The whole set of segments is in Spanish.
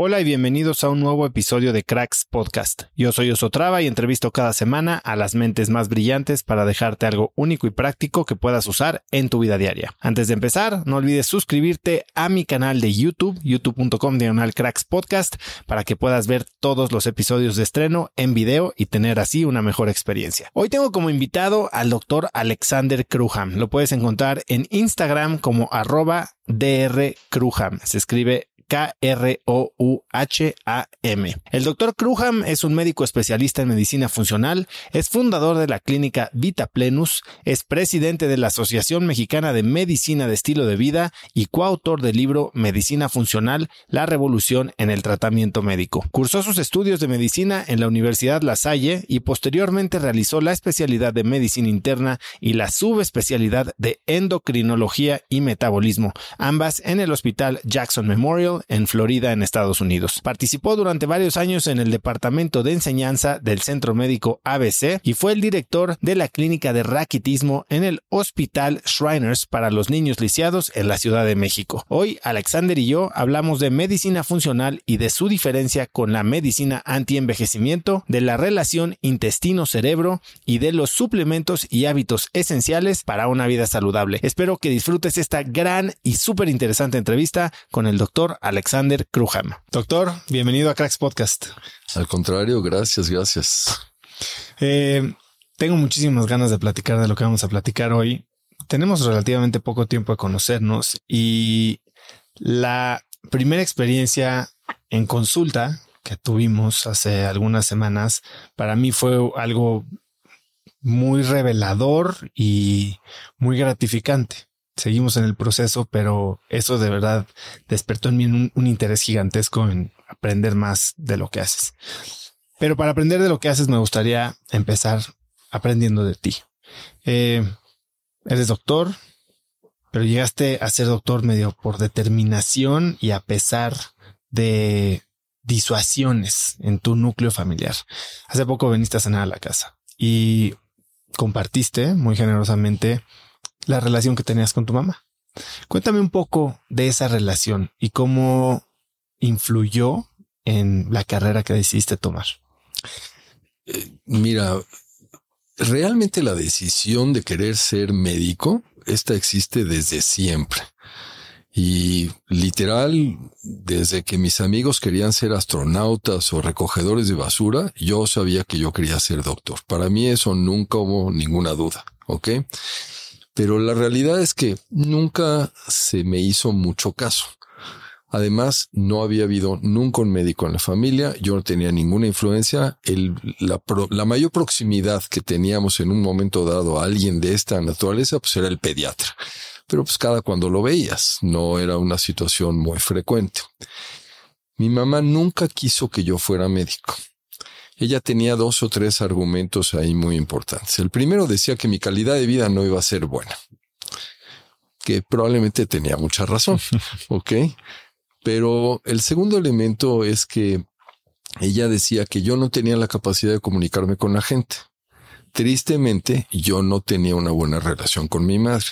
Hola y bienvenidos a un nuevo episodio de Cracks Podcast. Yo soy Osotrava y entrevisto cada semana a las mentes más brillantes para dejarte algo único y práctico que puedas usar en tu vida diaria. Antes de empezar, no olvides suscribirte a mi canal de YouTube, youtube.com diagonal Cracks Podcast, para que puedas ver todos los episodios de estreno en video y tener así una mejor experiencia. Hoy tengo como invitado al doctor Alexander Kruham. Lo puedes encontrar en Instagram como arroba DR Se escribe K-R-O-U-H-A-M. El doctor Kruham es un médico especialista en medicina funcional, es fundador de la clínica Vita Plenus, es presidente de la Asociación Mexicana de Medicina de Estilo de Vida y coautor del libro Medicina Funcional, la revolución en el tratamiento médico. Cursó sus estudios de medicina en la Universidad La Salle y posteriormente realizó la especialidad de medicina interna y la subespecialidad de endocrinología y metabolismo, ambas en el Hospital Jackson Memorial en Florida, en Estados Unidos. Participó durante varios años en el Departamento de Enseñanza del Centro Médico ABC y fue el director de la clínica de raquitismo en el Hospital Shriners para los niños lisiados en la Ciudad de México. Hoy, Alexander y yo hablamos de medicina funcional y de su diferencia con la medicina antienvejecimiento, de la relación intestino-cerebro y de los suplementos y hábitos esenciales para una vida saludable. Espero que disfrutes esta gran y súper interesante entrevista con el doctor Alexander Kruham. Doctor, bienvenido a Cracks Podcast. Al contrario, gracias, gracias. Eh, tengo muchísimas ganas de platicar de lo que vamos a platicar hoy. Tenemos relativamente poco tiempo de conocernos y la primera experiencia en consulta que tuvimos hace algunas semanas para mí fue algo muy revelador y muy gratificante seguimos en el proceso, pero eso de verdad despertó en mí un, interés gigantesco en aprender más de lo que haces. Pero para aprender de lo que haces me gustaría empezar aprendiendo de ti. Eh, eres doctor, pero llegaste a ser doctor medio por determinación y a pesar de disuasiones en tu núcleo familiar. Hace poco viniste a cenar a la casa y compartiste muy generosamente la relación que tenías con tu mamá. Cuéntame un poco de esa relación y cómo influyó en la carrera que decidiste tomar. Eh, mira, realmente la decisión de querer ser médico, esta existe desde siempre. Y literal, desde que mis amigos querían ser astronautas o recogedores de basura, yo sabía que yo quería ser doctor. Para mí eso nunca hubo ninguna duda. ¿Ok? Pero la realidad es que nunca se me hizo mucho caso. Además, no había habido nunca un médico en la familia, yo no tenía ninguna influencia. la, mayor proximidad que teníamos en un momento dado a alguien de esta naturaleza, pues era el pediatra. Pero pues cada cuando lo veías, no era una situación muy frecuente. Mi mamá nunca quiso que yo fuera médico. Ella tenía dos o tres argumentos ahí muy importantes. El primero decía que mi calidad de vida no iba a ser buena, que probablemente tenía mucha razón, ¿ok? Pero el segundo elemento es que ella decía que yo no tenía la capacidad de comunicarme con la gente. Tristemente, yo no tenía una buena relación con mi madre.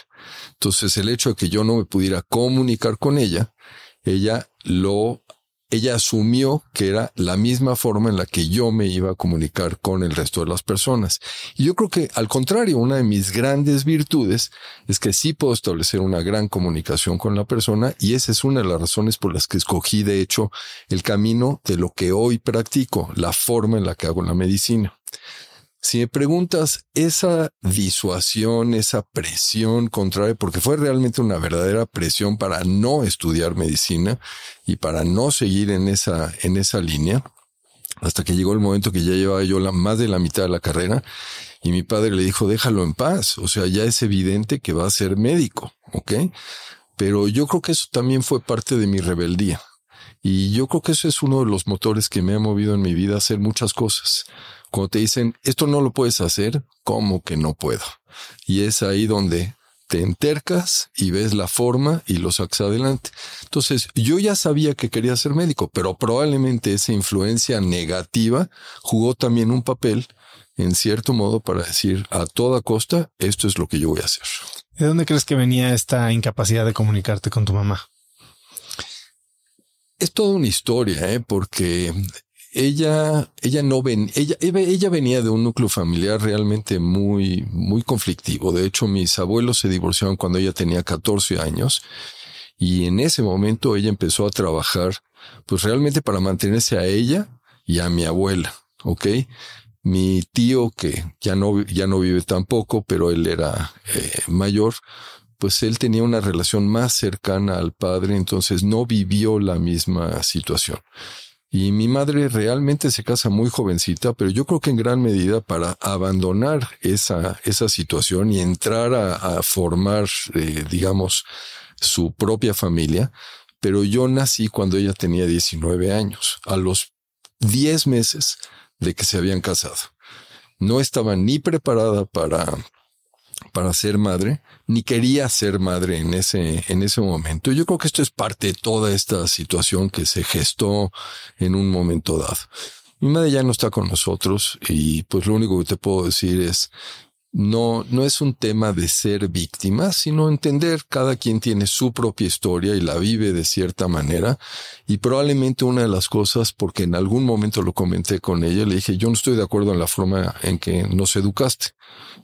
Entonces, el hecho de que yo no me pudiera comunicar con ella, ella lo ella asumió que era la misma forma en la que yo me iba a comunicar con el resto de las personas. Y yo creo que al contrario, una de mis grandes virtudes es que sí puedo establecer una gran comunicación con la persona y esa es una de las razones por las que escogí de hecho el camino de lo que hoy practico, la forma en la que hago la medicina. Si me preguntas, esa disuasión, esa presión contraria, porque fue realmente una verdadera presión para no estudiar medicina y para no seguir en esa, en esa línea, hasta que llegó el momento que ya llevaba yo la, más de la mitad de la carrera y mi padre le dijo, déjalo en paz, o sea, ya es evidente que va a ser médico, ¿ok? Pero yo creo que eso también fue parte de mi rebeldía. Y yo creo que eso es uno de los motores que me ha movido en mi vida a hacer muchas cosas. Cuando te dicen, esto no lo puedes hacer, ¿cómo que no puedo? Y es ahí donde te entercas y ves la forma y lo sacas adelante. Entonces, yo ya sabía que quería ser médico, pero probablemente esa influencia negativa jugó también un papel, en cierto modo, para decir a toda costa, esto es lo que yo voy a hacer. ¿De dónde crees que venía esta incapacidad de comunicarte con tu mamá? Es toda una historia, ¿eh? porque ella, ella no ven, ella, ella venía de un núcleo familiar realmente muy, muy conflictivo. De hecho, mis abuelos se divorciaron cuando ella tenía 14 años y en ese momento ella empezó a trabajar, pues realmente para mantenerse a ella y a mi abuela, ¿ok? Mi tío, que ya no, ya no vive tampoco, pero él era eh, mayor, pues él tenía una relación más cercana al padre, entonces no vivió la misma situación. Y mi madre realmente se casa muy jovencita, pero yo creo que en gran medida para abandonar esa, esa situación y entrar a, formar, eh, digamos, su propia familia. Pero yo nací cuando ella tenía 19 años, a los 10 meses de que se habían casado. No estaba ni preparada para, para ser madre, ni quería ser madre en ese, en ese momento. Yo creo que esto es parte de toda esta situación que se gestó en un momento dado. Mi madre ya no está con nosotros y pues lo único que te puedo decir es no, no es un tema de ser víctima, sino entender cada quien tiene su propia historia y la vive de cierta manera. Y probablemente una de las cosas, porque en algún momento lo comenté con ella, le dije, yo no estoy de acuerdo en la forma en que nos educaste.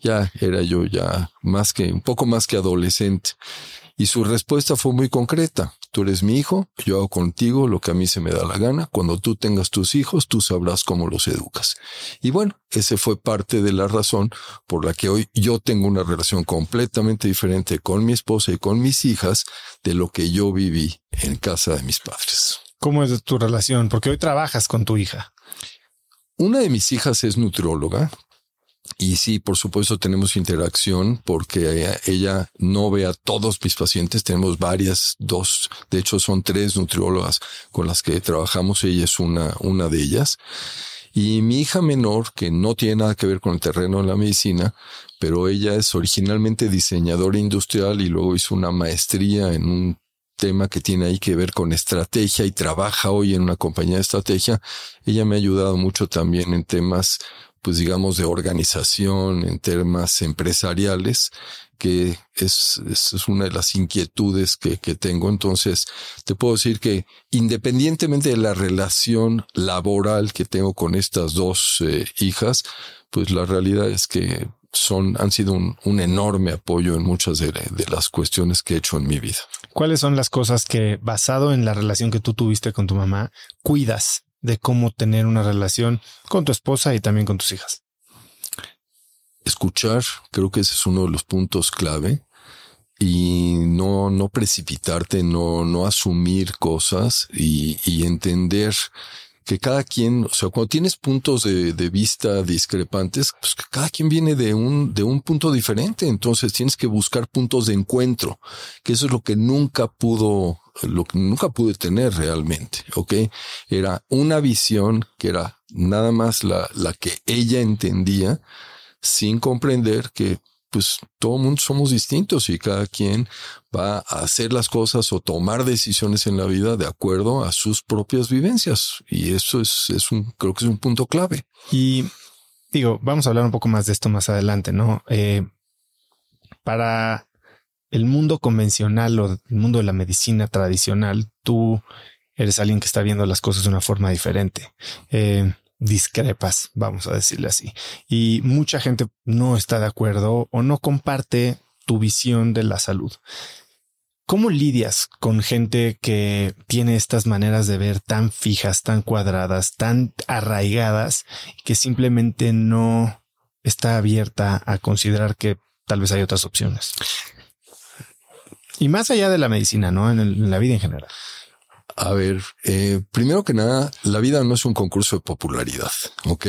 Ya era yo ya más que, un poco más que adolescente. Y su respuesta fue muy concreta. Tú eres mi hijo, yo hago contigo lo que a mí se me da la gana. Cuando tú tengas tus hijos, tú sabrás cómo los educas. Y bueno, ese fue parte de la razón por la que hoy yo tengo una relación completamente diferente con mi esposa y con mis hijas de lo que yo viví en casa de mis padres. ¿Cómo es tu relación? Porque hoy trabajas con tu hija. Una de mis hijas es nutrióloga, y sí, por supuesto, tenemos interacción porque ella no ve a todos mis pacientes. Tenemos varias, dos, de hecho son tres nutriólogas con las que trabajamos. Ella es una, una de ellas. Y mi hija menor, que no tiene nada que ver con el terreno de la medicina, pero ella es originalmente diseñadora industrial y luego hizo una maestría en un tema que tiene ahí que ver con estrategia y trabaja hoy en una compañía de estrategia. Ella me ha ayudado mucho también en temas pues digamos, de organización en temas empresariales, que es, es, una de las inquietudes que, que, tengo. Entonces, te puedo decir que independientemente de la relación laboral que tengo con estas dos eh, hijas, pues la realidad es que son, han sido un, un enorme apoyo en muchas de, de, las cuestiones que he hecho en mi vida. ¿Cuáles son las cosas que, basado en la relación que tú tuviste con tu mamá, cuidas de cómo tener una relación con tu esposa y también con tus hijas? Escuchar, creo que ese es uno de los puntos clave. y no, no precipitarte, no, no asumir cosas y, entender que cada quien, o sea, cuando tienes puntos de, de, vista discrepantes, pues que cada quien viene de un, de un punto diferente. Entonces tienes que buscar puntos de encuentro, que eso es lo que nunca pudo, lo que nunca pude tener realmente. Ok. Era una visión que era nada más la, la que ella entendía sin comprender que pues todo mundo somos distintos y cada quien va a hacer las cosas o tomar decisiones en la vida de acuerdo a sus propias vivencias. Y eso es, es un, creo que es un punto clave. Y digo, vamos a hablar un poco más de esto más adelante, ¿no? Eh, para el mundo convencional o el mundo de la medicina tradicional, tú eres alguien que está viendo las cosas de una forma diferente. Eh, discrepas, vamos a decirle así. Y mucha gente no está de acuerdo o no comparte tu visión de la salud. ¿Cómo lidias con gente que tiene estas maneras de ver tan fijas, tan cuadradas, tan arraigadas, que simplemente no está abierta a considerar que tal vez hay otras opciones? Y más allá de la medicina, ¿no? En, la vida en general. A ver, eh, primero que nada, la vida no es un concurso de popularidad, ¿ok?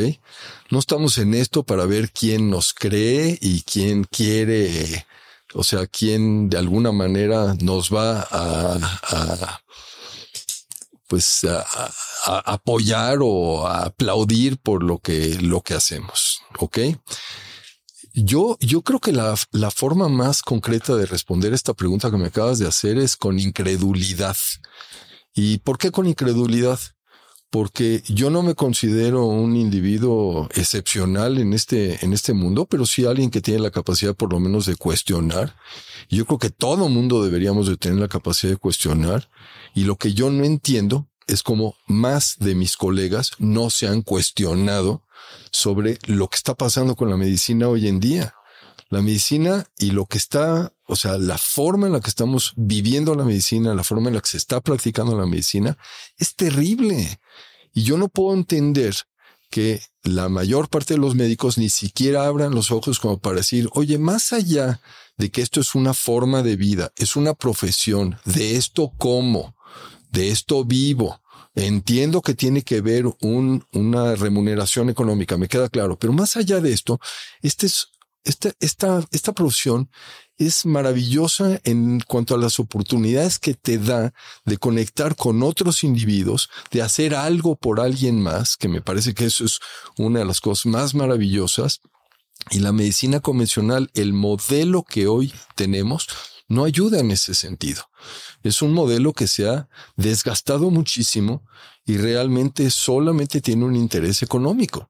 No estamos en esto para ver quién nos cree y quién quiere, o sea, quién de alguna manera nos va a, pues a, apoyar o a aplaudir por lo que, lo que hacemos, ¿ok? Yo, yo creo que la, la forma más concreta de responder esta pregunta que me acabas de hacer es con incredulidad. ¿Y por qué con incredulidad? Porque yo no me considero un individuo excepcional en este, en este mundo, pero sí alguien que tiene la capacidad por lo menos de cuestionar. Yo creo que todo mundo deberíamos de tener la capacidad de cuestionar. Y lo que yo no entiendo es cómo más de mis colegas no se han cuestionado sobre lo que está pasando con la medicina hoy en día. La medicina y lo que está o sea, la forma en la que estamos viviendo la medicina, la forma en la que se está practicando la medicina, es terrible. Y yo no puedo entender que la mayor parte de los médicos ni siquiera abran los ojos como para decir, oye, más allá de que esto es una forma de vida, es una profesión, de esto como, de esto vivo, entiendo que tiene que ver un, una remuneración económica, me queda claro, pero más allá de esto, este es, esta, esta, esta profesión es maravillosa en cuanto a las oportunidades que te da de conectar con otros individuos, de hacer algo por alguien más, que me parece que eso es una de las cosas más maravillosas. Y la medicina convencional, el modelo que hoy tenemos, no ayuda en ese sentido. Es un modelo que se ha desgastado muchísimo y realmente solamente tiene un interés económico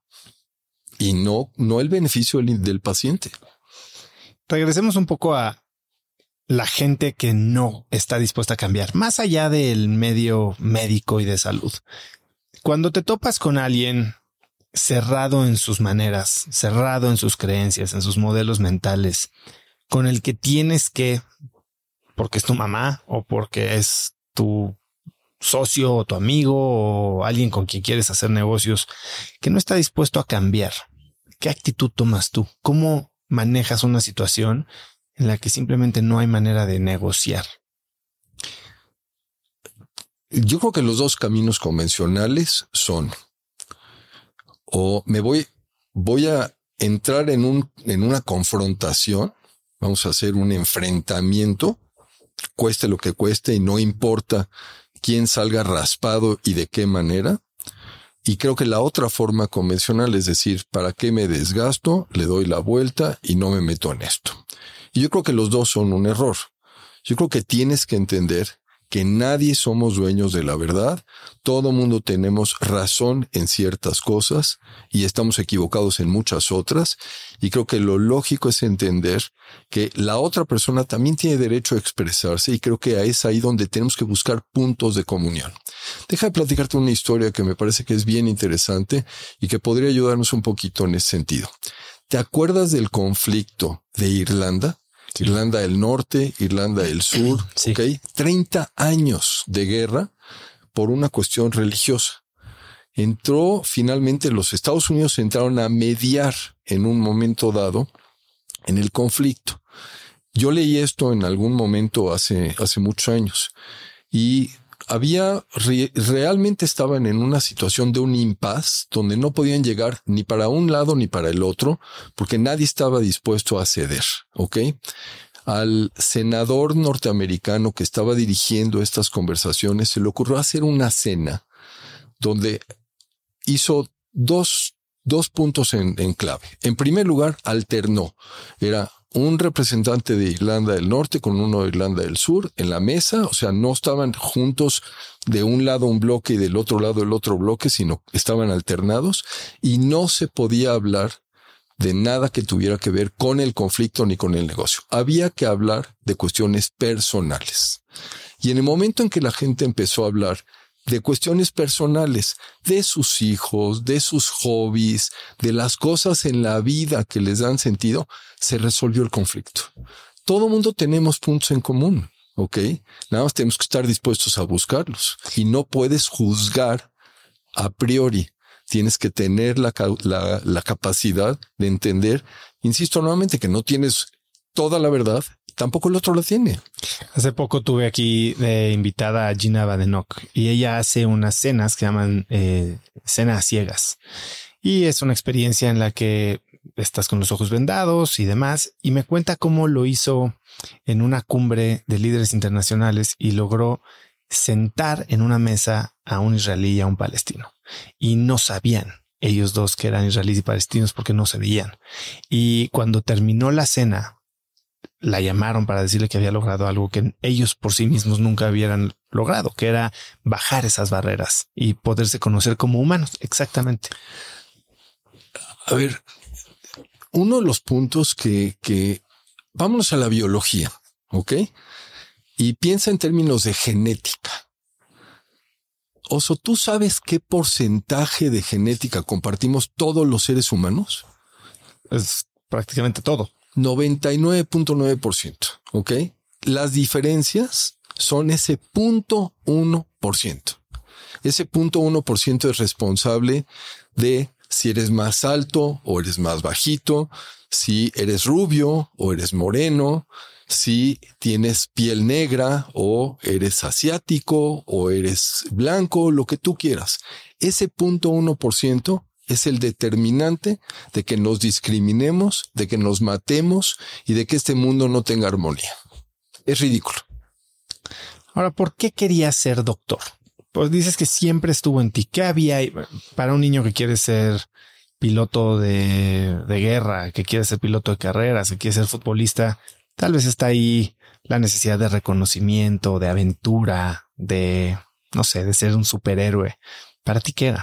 y no, no el beneficio del, del paciente regresemos un poco a la gente que no está dispuesta a cambiar, más allá del medio médico y de salud. Cuando te topas con alguien cerrado en sus maneras, cerrado en sus creencias, en sus modelos mentales, con el que tienes que, porque es tu mamá o porque es tu socio o tu amigo o alguien con quien quieres hacer negocios, que no está dispuesto a cambiar. ¿Qué actitud tomas tú? ¿Cómo manejas una situación en la que simplemente no hay manera de negociar? Yo creo que los dos caminos convencionales son o me voy, voy a entrar en un, en una confrontación, vamos a hacer un enfrentamiento, cueste lo que cueste y no importa quién salga raspado y de qué manera, y creo que la otra forma convencional es decir, ¿para qué me desgasto? Le doy la vuelta y no me meto en esto. Y yo creo que los dos son un error. Yo creo que tienes que entender que nadie somos dueños de la verdad, todo mundo tenemos razón en ciertas cosas y estamos equivocados en muchas otras, y creo que lo lógico es entender que la otra persona también tiene derecho a expresarse y creo que es ahí donde tenemos que buscar puntos de comunión. Deja de platicarte una historia que me parece que es bien interesante y que podría ayudarnos un poquito en ese sentido. ¿Te acuerdas del conflicto de Irlanda? Irlanda del Norte, Irlanda del Sur, sí. 30 años de guerra por una cuestión religiosa. Entró finalmente los Estados Unidos entraron a mediar en un momento dado en el conflicto. Yo leí esto en algún momento hace, hace muchos años y había realmente estaban en una situación de un impas donde no podían llegar ni para un lado ni para el otro porque nadie estaba dispuesto a ceder. Ok. Al senador norteamericano que estaba dirigiendo estas conversaciones se le ocurrió hacer una cena donde hizo dos, dos puntos en, en clave. En primer lugar, alternó. Era un representante de Irlanda del Norte con uno de Irlanda del Sur en la mesa, o sea, no estaban juntos de un lado un bloque y del otro lado el otro bloque, sino estaban alternados y no se podía hablar de nada que tuviera que ver con el conflicto ni con el negocio. Había que hablar de cuestiones personales. Y en el momento en que la gente empezó a hablar de cuestiones personales, de sus hijos, de sus hobbies, de las cosas en la vida que les dan sentido, se resolvió el conflicto. Todo mundo tenemos puntos en común, ¿ok? Nada más tenemos que estar dispuestos a buscarlos y no puedes juzgar a priori. Tienes que tener la, la, la capacidad de entender, insisto nuevamente, que no tienes toda la verdad tampoco el otro lo tiene. Hace poco tuve aquí de invitada a Gina Badenoch y ella hace unas cenas que llaman eh, cenas ciegas. Y es una experiencia en la que estás con los ojos vendados y demás. Y me cuenta cómo lo hizo en una cumbre de líderes internacionales y logró sentar en una mesa a un israelí y a un palestino. Y no sabían ellos dos que eran israelíes y palestinos porque no se veían. Y cuando terminó la cena, la llamaron para decirle que había logrado algo que ellos por sí mismos nunca hubieran logrado, que era bajar esas barreras y poderse conocer como humanos. Exactamente. A ver, uno de los puntos que, que vámonos a la biología, ¿ok? Y piensa en términos de genética. Oso, ¿tú sabes qué porcentaje de genética compartimos todos los seres humanos? Es prácticamente todo. 99.9%. ¿Ok? Las diferencias son ese punto 1%. Ese punto 1% es responsable de si eres más alto o eres más bajito, si eres rubio o eres moreno, si tienes piel negra o eres asiático o eres blanco, lo que tú quieras. Ese punto 1% es el determinante de que nos discriminemos, de que nos matemos y de que este mundo no tenga armonía. Es ridículo. Ahora, ¿por qué querías ser doctor? Pues dices que siempre estuvo en ti. ¿Qué había para un niño que quiere ser piloto de, de guerra, que quiere ser piloto de carreras, que quiere ser futbolista? Tal vez está ahí la necesidad de reconocimiento, de aventura, de, no sé, de ser un superhéroe. ¿Para ti qué?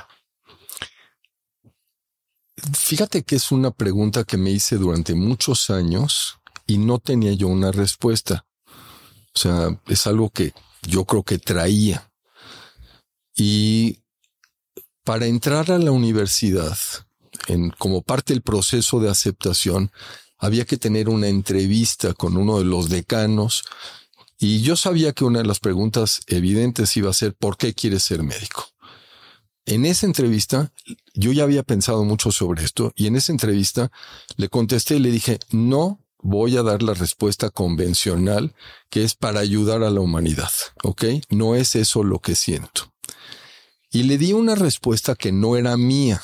Fíjate que es una pregunta que me hice durante muchos años y no tenía yo una respuesta. O sea, es algo que yo creo que traía. Y para entrar a la universidad, en, como parte del proceso de aceptación, había que tener una entrevista con uno de los decanos y yo sabía que una de las preguntas evidentes iba a ser ¿por qué quieres ser médico? En esa entrevista, yo ya había pensado mucho sobre esto y en esa entrevista le contesté y le dije, no voy a dar la respuesta convencional que es para ayudar a la humanidad, ¿ok? No es eso lo que siento. Y le di una respuesta que no era mía,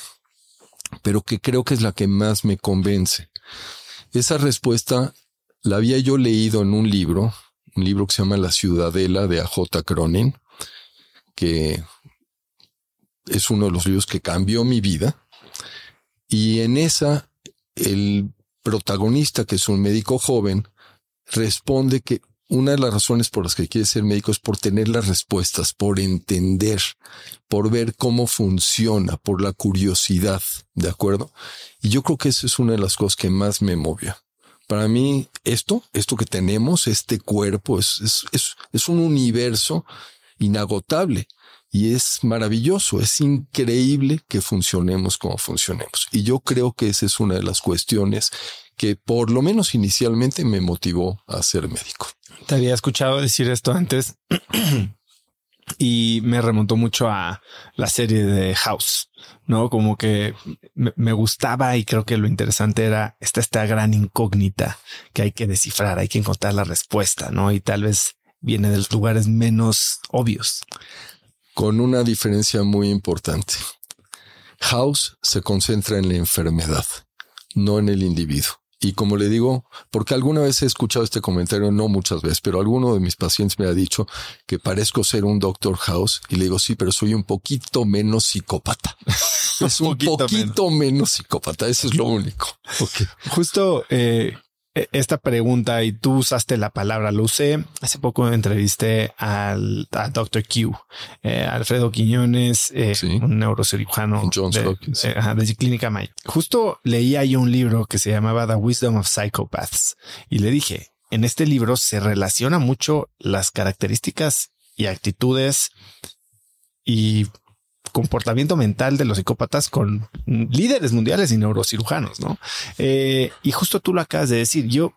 pero que creo que es la que más me convence. Esa respuesta la había yo leído en un libro, un libro que se llama La Ciudadela de A.J. Cronin, que es uno de los libros que cambió mi vida. Y en esa, el protagonista, que es un médico joven, responde que una de las razones por las que quiere ser médico es por tener las respuestas, por entender, por ver cómo funciona, por la curiosidad, ¿de acuerdo? Y yo creo que esa es una de las cosas que más me movió. Para mí, esto, esto que tenemos, este cuerpo, es, es, es, es un universo inagotable y es maravilloso, es increíble que funcionemos como funcionemos. Y yo creo que esa es una de las cuestiones que por lo menos inicialmente me motivó a ser médico. Te había escuchado decir esto antes y me remontó mucho a la serie de House, ¿no? Como que me, gustaba y creo que lo interesante era esta, esta gran incógnita que hay que descifrar, hay que encontrar la respuesta, ¿no? Y tal vez viene de los lugares menos obvios. Con una diferencia muy importante. House se concentra en la enfermedad, no en el individuo. Y como le digo, porque alguna vez he escuchado este comentario, no muchas veces, pero alguno de mis pacientes me ha dicho que parezco ser un Doctor House y le digo, sí, pero soy un poquito menos psicópata. es un poquito, menos. psicópata, eso es lo único. Justo eh, esta pregunta y tú usaste la palabra, lo usé hace poco entrevisté al a Dr. Q, eh, Alfredo Quiñones, eh, un neurocirujano de, eh, de, Clínica May. Justo leía yo un libro que se llamaba The Wisdom of Psychopaths y le dije, en este libro se relaciona mucho las características y actitudes y comportamiento mental de los psicópatas con líderes mundiales y neurocirujanos, ¿no? Eh, y justo tú lo acabas de decir. Yo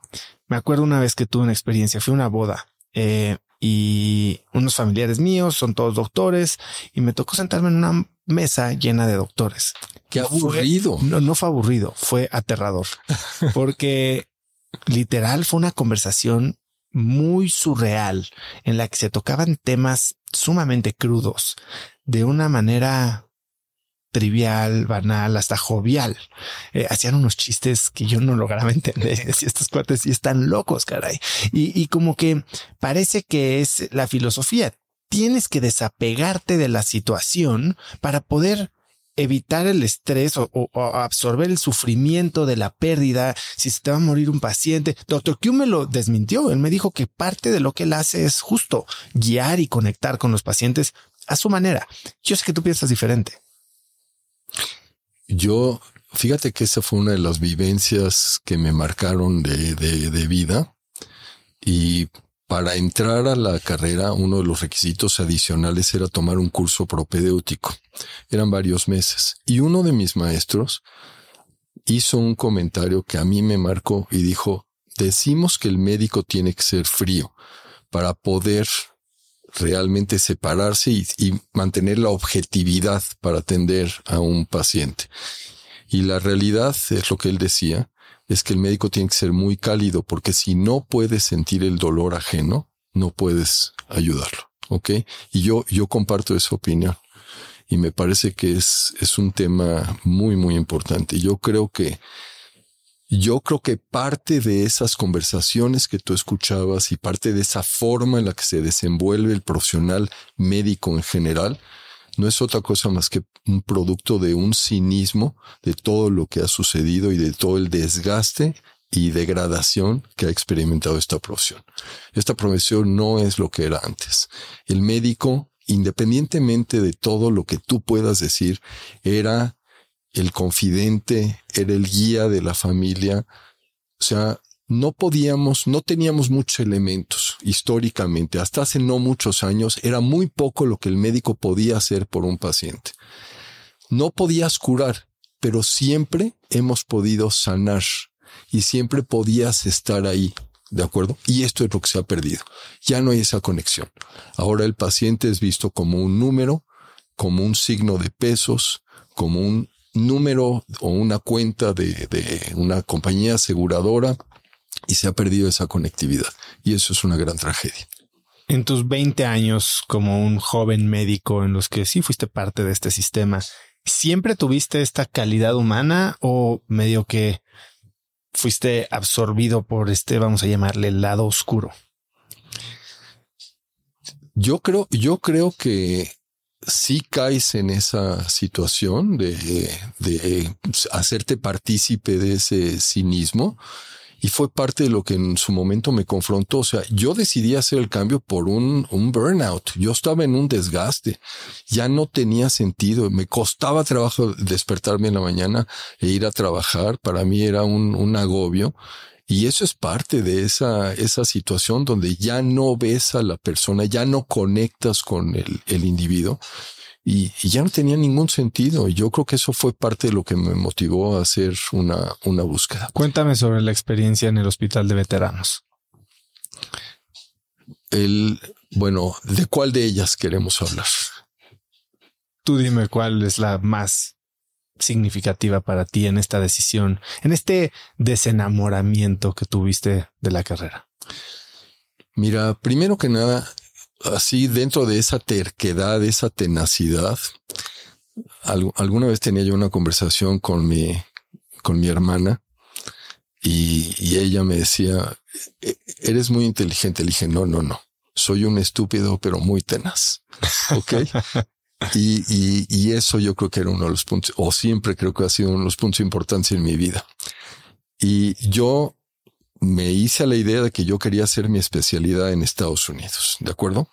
me acuerdo una vez que tuve una experiencia, fui a una boda eh, y unos familiares míos son todos doctores y me tocó sentarme en una mesa llena de doctores. Qué aburrido. no, no fue aburrido, fue aterrador porque literal fue una conversación muy surreal en la que se tocaban temas sumamente crudos de una manera trivial, banal, hasta jovial. Eh, hacían unos chistes que yo no lograba entender. Si estos cuates sí están locos, caray. Y, y como que parece que es la filosofía. Tienes que desapegarte de la situación para poder evitar el estrés o, absorber el sufrimiento de la pérdida, si se te va a morir un paciente. Doctor Q me lo desmintió. Él me dijo que parte de lo que él hace es justo guiar y conectar con los pacientes a su manera. Yo sé que tú piensas diferente. Yo, fíjate que esa fue una de las vivencias que me marcaron de, de vida y para entrar a la carrera, uno de los requisitos adicionales era tomar un curso propedéutico. Eran varios meses. Y uno de mis maestros hizo un comentario que a mí me marcó y dijo, decimos que el médico tiene que ser frío para poder realmente separarse y, mantener la objetividad para atender a un paciente. Y la realidad es lo que él decía, es que el médico tiene que ser muy cálido porque si no puedes sentir el dolor ajeno, no puedes ayudarlo. ¿Ok? Y yo, yo comparto esa opinión y me parece que es, es un tema muy, muy importante. Yo creo que yo creo que parte de esas conversaciones que tú escuchabas y parte de esa forma en la que se desenvuelve el profesional médico en general no es otra cosa más que un producto de un cinismo de todo lo que ha sucedido y de todo el desgaste y degradación que ha experimentado esta profesión. Esta profesión no es lo que era antes. El médico, independientemente de todo lo que tú puedas decir, era el confidente, era el guía de la familia. O sea, no podíamos, no teníamos muchos elementos históricamente. Hasta hace no muchos años era muy poco lo que el médico podía hacer por un paciente. No podías curar, pero siempre hemos podido sanar y siempre podías estar ahí. ¿De acuerdo? Y esto es lo que se ha perdido. Ya no hay esa conexión. Ahora el paciente es visto como un número, como un signo de pesos, como un número o una cuenta de, de una compañía aseguradora y se ha perdido esa conectividad. Y eso es una gran tragedia. En tus 20 años como un joven médico en los que sí fuiste parte de este sistema, ¿siempre tuviste esta calidad humana o medio que fuiste absorbido por este, vamos a llamarle, lado oscuro? Yo creo, yo creo que sí caes en esa situación de, de hacerte partícipe de ese cinismo y fue parte de lo que en su momento me confrontó. O sea, yo decidí hacer el cambio por un, un burnout. Yo estaba en un desgaste. Ya no tenía sentido. Me costaba trabajo despertarme en la mañana e ir a trabajar. Para mí era un, un agobio. Y eso es parte de esa, esa situación donde ya no ves a la persona, ya no conectas con el, el individuo y, ya no tenía ningún sentido. Y yo creo que eso fue parte de lo que me motivó a hacer una, una búsqueda. Cuéntame sobre la experiencia en el hospital de veteranos. El, Bueno, ¿de cuál de ellas queremos hablar? Tú dime cuál es la más significativa para ti en esta decisión, en este desenamoramiento que tuviste de la carrera. Mira, primero que nada, así dentro de esa terquedad, esa tenacidad, alguna vez tenía yo una conversación con mi, con mi hermana y, y, ella me decía, e-, eres muy inteligente. Le dije, no, no, no, soy un estúpido, pero muy tenaz. Ok. Y, y, y, eso yo creo que era uno de los puntos, o siempre creo que ha sido uno de los puntos importantes en mi vida. Y yo me hice a la idea de que yo quería hacer mi especialidad en Estados Unidos, ¿de acuerdo?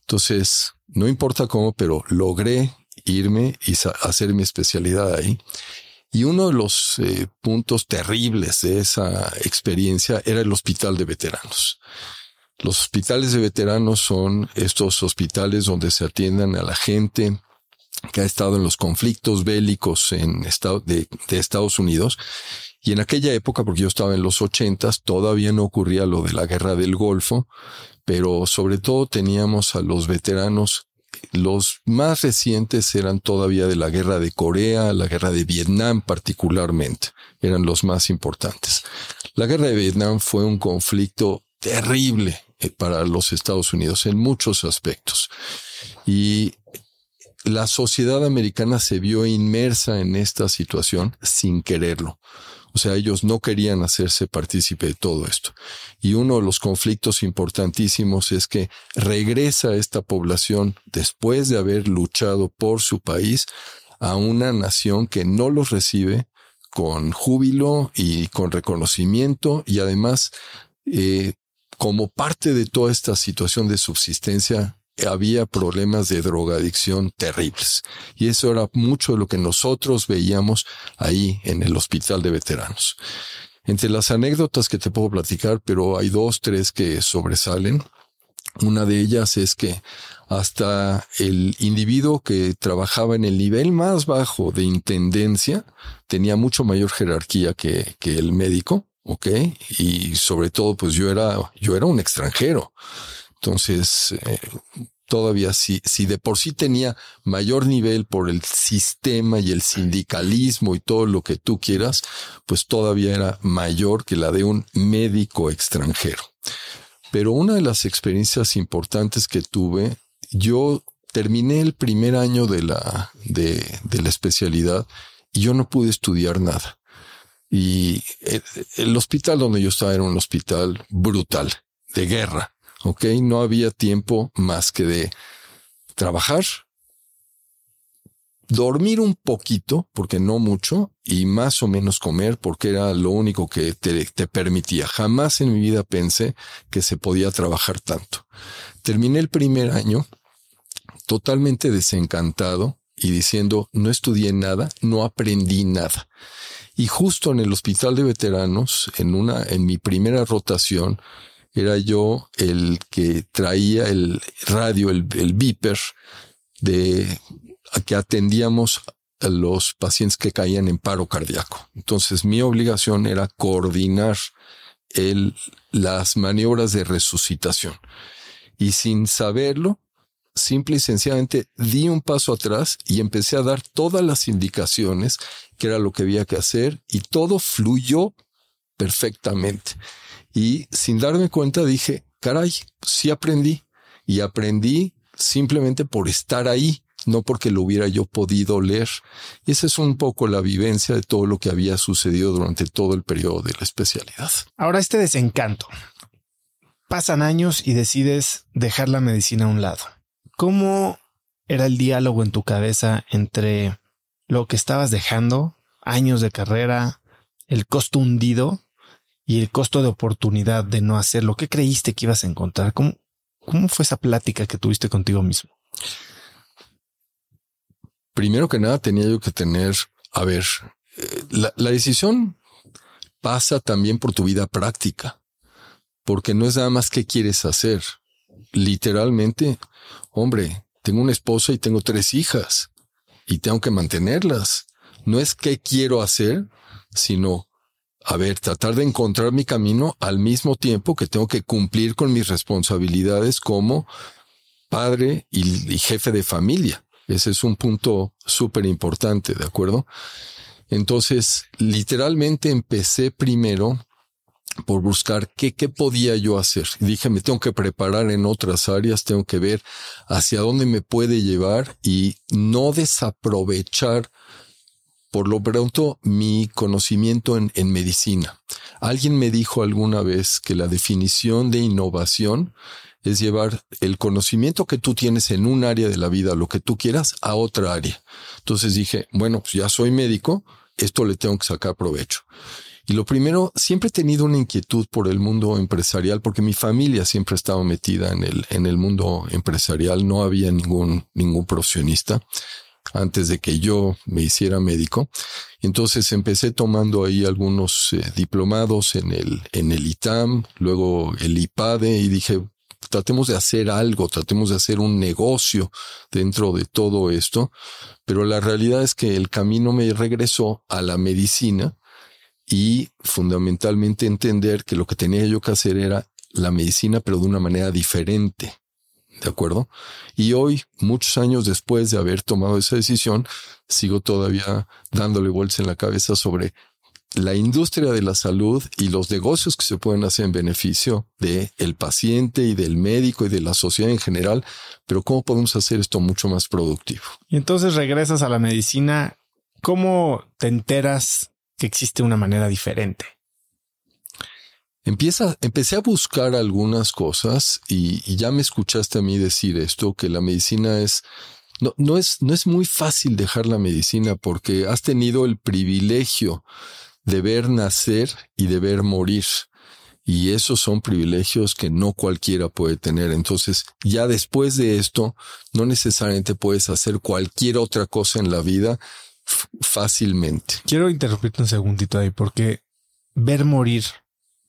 Entonces, no importa cómo, pero logré irme y hacer mi especialidad ahí. Y uno de los eh, puntos terribles de esa experiencia era el hospital de veteranos. Los hospitales de veteranos son estos hospitales donde se atiendan a la gente que ha estado en los conflictos bélicos en estado de, Estados Unidos y en aquella época, porque yo estaba en los ochentas, todavía no ocurría lo de la guerra del Golfo, pero sobre todo teníamos a los veteranos. Los más recientes eran todavía de la guerra de Corea, la guerra de Vietnam particularmente, eran los más importantes. La guerra de Vietnam fue un conflicto terrible para los Estados Unidos en muchos aspectos. Y la sociedad americana se vio inmersa en esta situación sin quererlo. O sea, ellos no querían hacerse partícipe de todo esto. Y uno de los conflictos importantísimos es que regresa esta población después de haber luchado por su país a una nación que no los recibe con júbilo y con reconocimiento y además eh, como parte de toda esta situación de subsistencia había problemas de drogadicción terribles. Y eso era mucho de lo que nosotros veíamos ahí en el hospital de veteranos. Entre las anécdotas que te puedo platicar, pero hay dos, tres que sobresalen. Una de ellas es que hasta el individuo que trabajaba en el nivel más bajo de intendencia tenía mucho mayor jerarquía que, que el médico, ¿ok? Y sobre todo, pues yo era, yo era un extranjero. Entonces, eh, todavía si, si de por sí tenía mayor nivel por el sistema y el sindicalismo y todo lo que tú quieras, pues todavía era mayor que la de un médico extranjero. Pero una de las experiencias importantes que tuve, yo terminé el primer año de la, de, de la especialidad y yo no pude estudiar nada. Y el, el hospital donde yo estaba era un hospital brutal, de guerra ¿ok? No había tiempo más que de trabajar, dormir un poquito, porque no mucho, y más o menos comer, porque era lo único que te, te, permitía. Jamás en mi vida pensé que se podía trabajar tanto. Terminé el primer año totalmente desencantado y diciendo, no estudié nada, no aprendí nada. Y justo en el hospital de veteranos, en una, en mi primera rotación, era yo el que traía el radio, el, el beeper de a que atendíamos a los pacientes que caían en paro cardíaco. Entonces mi obligación era coordinar el, las maniobras de resucitación. Y sin saberlo, simple y sencillamente di un paso atrás y empecé a dar todas las indicaciones era lo que había que hacer y todo fluyó perfectamente. Y sin darme cuenta dije, caray, sí aprendí. Y aprendí simplemente por estar ahí, no porque lo hubiera yo podido leer. Y esa es un poco la vivencia de todo lo que había sucedido durante todo el periodo de la especialidad. Ahora este desencanto. Pasan años y decides dejar la medicina a un lado. ¿Cómo era el diálogo en tu cabeza entre lo que estabas dejando, años de carrera, el costo hundido y el costo de oportunidad de no hacerlo. ¿Qué creíste que ibas a encontrar? ¿Cómo, cómo fue esa plática que tuviste contigo mismo? Primero que nada tenía yo que tener, a ver, eh, la, la decisión pasa también por tu vida práctica, porque no es nada más qué quieres hacer. Literalmente, hombre, tengo una esposa y tengo tres hijas y tengo que mantenerlas. No es qué quiero hacer, sino a ver, tratar de encontrar mi camino al mismo tiempo que tengo que cumplir con mis responsabilidades como padre y, jefe de familia. Ese es un punto súper importante, ¿de acuerdo? Entonces, literalmente empecé primero por buscar qué, qué podía yo hacer. dije, me tengo que preparar en otras áreas, tengo que ver hacia dónde me puede llevar y no desaprovechar por lo pronto mi conocimiento en, en medicina. Alguien me dijo alguna vez que la definición de innovación es llevar el conocimiento que tú tienes en un área de la vida, lo que tú quieras, a otra área. Entonces dije, bueno, pues ya soy médico, esto le tengo que sacar provecho. Y lo primero, siempre he tenido una inquietud por el mundo empresarial, porque mi familia siempre ha estado metida en el, en el mundo empresarial. No había ningún, ningún profesionista antes de que yo me hiciera médico. Entonces empecé tomando ahí algunos eh, diplomados en el, en el ITAM, luego el IPADE y dije, tratemos de hacer algo, tratemos de hacer un negocio dentro de todo esto. Pero la realidad es que el camino me regresó a la medicina y fundamentalmente entender que lo que tenía yo que hacer era la medicina, pero de una manera diferente. ¿De acuerdo? Y hoy, muchos años después de haber tomado esa decisión, sigo todavía dándole vueltas en la cabeza sobre la industria de la salud y los negocios que se pueden hacer en beneficio de el paciente y del médico y de la sociedad en general, pero cómo podemos hacer esto mucho más productivo. Y entonces regresas a la medicina, ¿cómo te enteras que existe una manera diferente. Empieza, empecé a buscar algunas cosas y, ya me escuchaste a mí decir esto, que la medicina es, no, no es, no es muy fácil dejar la medicina porque has tenido el privilegio de ver nacer y de ver morir. Y esos son privilegios que no cualquiera puede tener. Entonces, ya después de esto, no necesariamente puedes hacer cualquier otra cosa en la vida fácilmente. Quiero interrumpirte un segundito ahí porque ver morir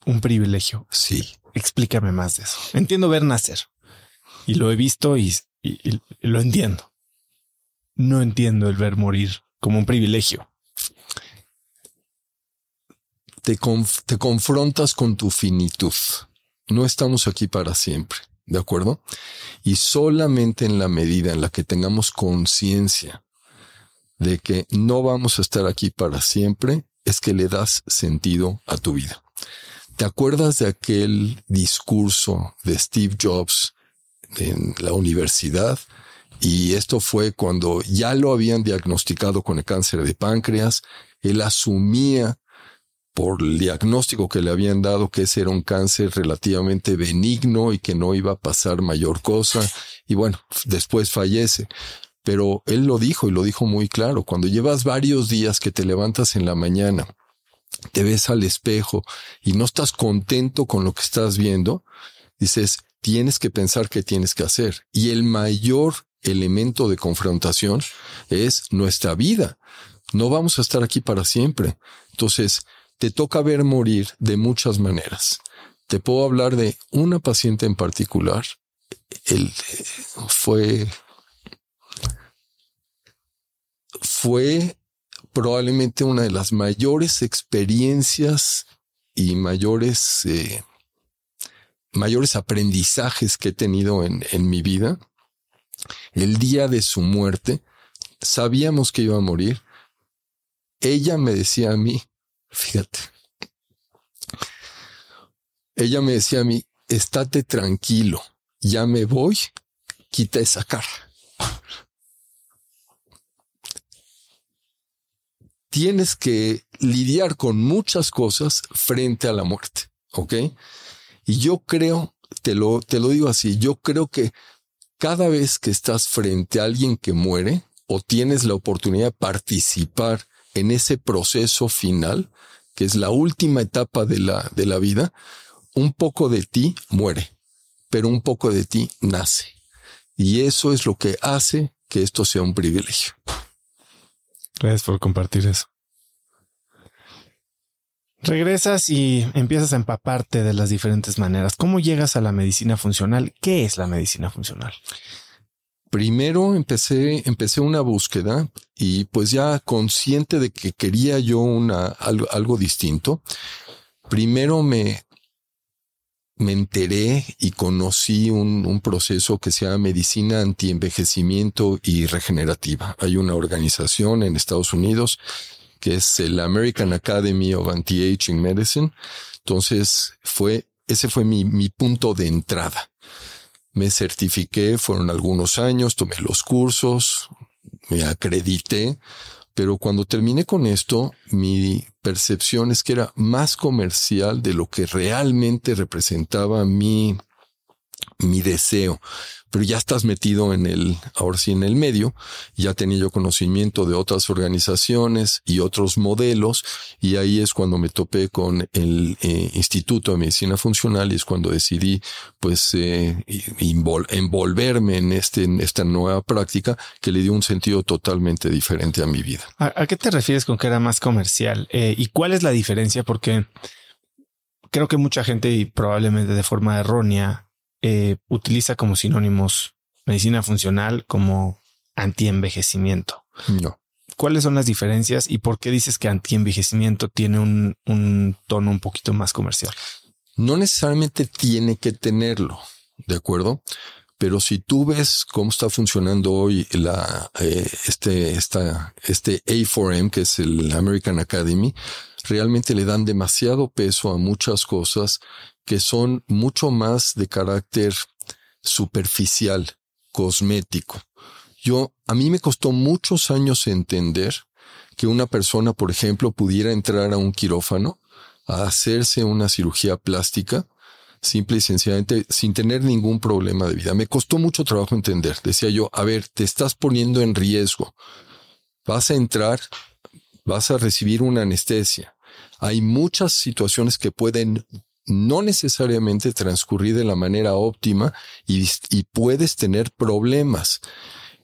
un privilegio. Sí. Explícame más de eso. Entiendo ver nacer y lo he visto y, lo entiendo. No entiendo el ver morir como un privilegio. Te, te confrontas con tu finitud. No estamos aquí para siempre. ¿De acuerdo? Y solamente en la medida en la que tengamos conciencia de que no vamos a estar aquí para siempre, es que le das sentido a tu vida. ¿Te acuerdas de aquel discurso de Steve Jobs en la universidad? Y esto fue cuando ya lo habían diagnosticado con el cáncer de páncreas. Él asumía por el diagnóstico que le habían dado que ese era un cáncer relativamente benigno y que no iba a pasar mayor cosa. Y bueno, después fallece. Pero él lo dijo y lo dijo muy claro. Cuando llevas varios días que te levantas en la mañana, te ves al espejo y no estás contento con lo que estás viendo, dices, tienes que pensar qué tienes que hacer. Y el mayor elemento de confrontación es nuestra vida. No vamos a estar aquí para siempre. Entonces, te toca ver morir de muchas maneras. Te puedo hablar de una paciente en particular. Él fue fue probablemente una de las mayores experiencias y mayores, eh, mayores aprendizajes que he tenido en, en mi vida. El día de su muerte, sabíamos que iba a morir. Ella me decía a mí, fíjate, ella me decía a mí, estate tranquilo, ya me voy, quita esa cara. Tienes que lidiar con muchas cosas frente a la muerte, ¿ok? Y yo creo, te lo, te lo digo así, yo creo que cada vez que estás frente a alguien que muere o tienes la oportunidad de participar en ese proceso final, que es la última etapa de la, de la vida, un poco de ti muere, pero un poco de ti nace. Y eso es lo que hace que esto sea un privilegio. Gracias por compartir eso. Regresas y empiezas a empaparte de las diferentes maneras. ¿Cómo llegas a la medicina funcional? ¿Qué es la medicina funcional? primero empecé, empecé una búsqueda y pues ya consciente de que quería yo una, algo, algo distinto, primero me, me enteré y conocí un, un, proceso que se llama medicina antienvejecimiento y regenerativa. Hay una organización en Estados Unidos que es el American Academy of Anti-Aging Medicine. Entonces fue, ese fue mi, mi punto de entrada. Me certifiqué, fueron algunos años, tomé los cursos, me acredité, pero cuando terminé con esto, mi percepción es que era más comercial de lo que realmente representaba mi, mi deseo pero ya estás metido en el, ahora sí en el medio, ya tenía yo conocimiento de otras organizaciones y otros modelos, y ahí es cuando me topé con el eh, Instituto de Medicina Funcional y es cuando decidí pues eh, envolverme en, este, en esta nueva práctica que le dio un sentido totalmente diferente a mi vida. ¿A, qué te refieres con que era más comercial? Eh, ¿Y cuál es la diferencia? Porque creo que mucha gente y probablemente de forma errónea eh, utiliza como sinónimos medicina funcional como antienvejecimiento. No. ¿Cuáles son las diferencias y por qué dices que antienvejecimiento tiene un, un tono un poquito más comercial? No necesariamente tiene que tenerlo, ¿de acuerdo? Pero si tú ves cómo está funcionando hoy la, eh, este, esta, este A4M, que es el American Academy, realmente le dan demasiado peso a muchas cosas que son mucho más de carácter superficial, cosmético. Yo, a mí me costó muchos años entender que una persona, por ejemplo, pudiera entrar a un quirófano a hacerse una cirugía plástica, simple y sencillamente, sin tener ningún problema de vida. Me costó mucho trabajo entender. Decía yo, a ver, te estás poniendo en riesgo. Vas a entrar, vas a recibir una anestesia. Hay muchas situaciones que pueden no necesariamente transcurrir de la manera óptima y, puedes tener problemas.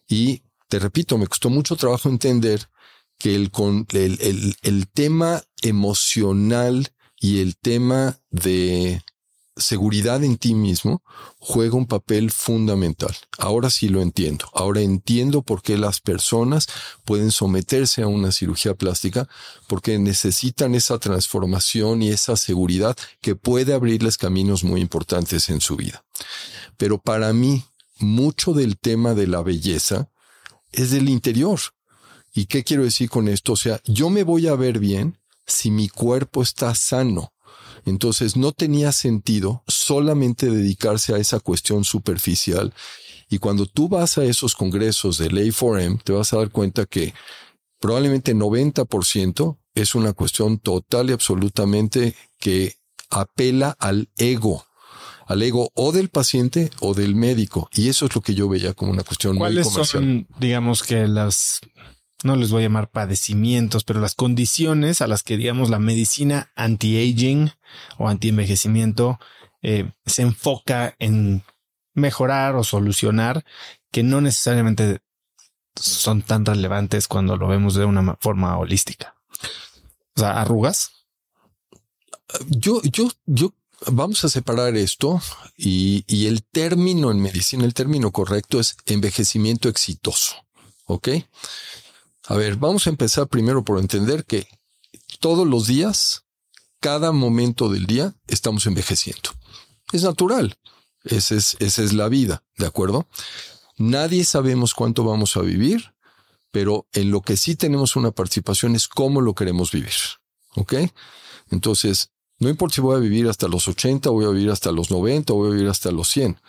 Y te repito, me costó mucho trabajo entender que el, el, el tema emocional y el tema de seguridad en ti mismo juega un papel fundamental. Ahora sí lo entiendo. Ahora entiendo por qué las personas pueden someterse a una cirugía plástica porque necesitan esa transformación y esa seguridad que puede abrirles caminos muy importantes en su vida. Pero para mí, mucho del tema de la belleza es del interior. ¿Y qué quiero decir con esto? O sea, yo me voy a ver bien si mi cuerpo está sano entonces no tenía sentido solamente dedicarse a esa cuestión superficial. Y cuando tú vas a esos congresos de Ley 4M, te vas a dar cuenta que probablemente 90% es una cuestión total y absolutamente que apela al ego, al ego o del paciente o del médico. Y eso es lo que yo veía como una cuestión muy comercial. ¿Cuáles son, digamos que las no les voy a llamar padecimientos, pero las condiciones a las que, digamos, la medicina anti-aging o anti-envejecimiento eh, se enfoca en mejorar o solucionar, que no necesariamente son tan relevantes cuando lo vemos de una forma holística. O sea, arrugas. Yo, yo, yo, vamos a separar esto y, y el término en medicina, el término correcto es envejecimiento exitoso. ¿Ok? A ver, vamos a empezar primero por entender que todos los días, cada momento del día, estamos envejeciendo. Es natural. Esa es, es la vida, ¿de acuerdo? Nadie sabemos cuánto vamos a vivir, pero en lo que sí tenemos una participación es cómo lo queremos vivir. ¿Ok? Entonces, no importa si voy a vivir hasta los 80, voy a vivir hasta los 90, voy a vivir hasta los 100,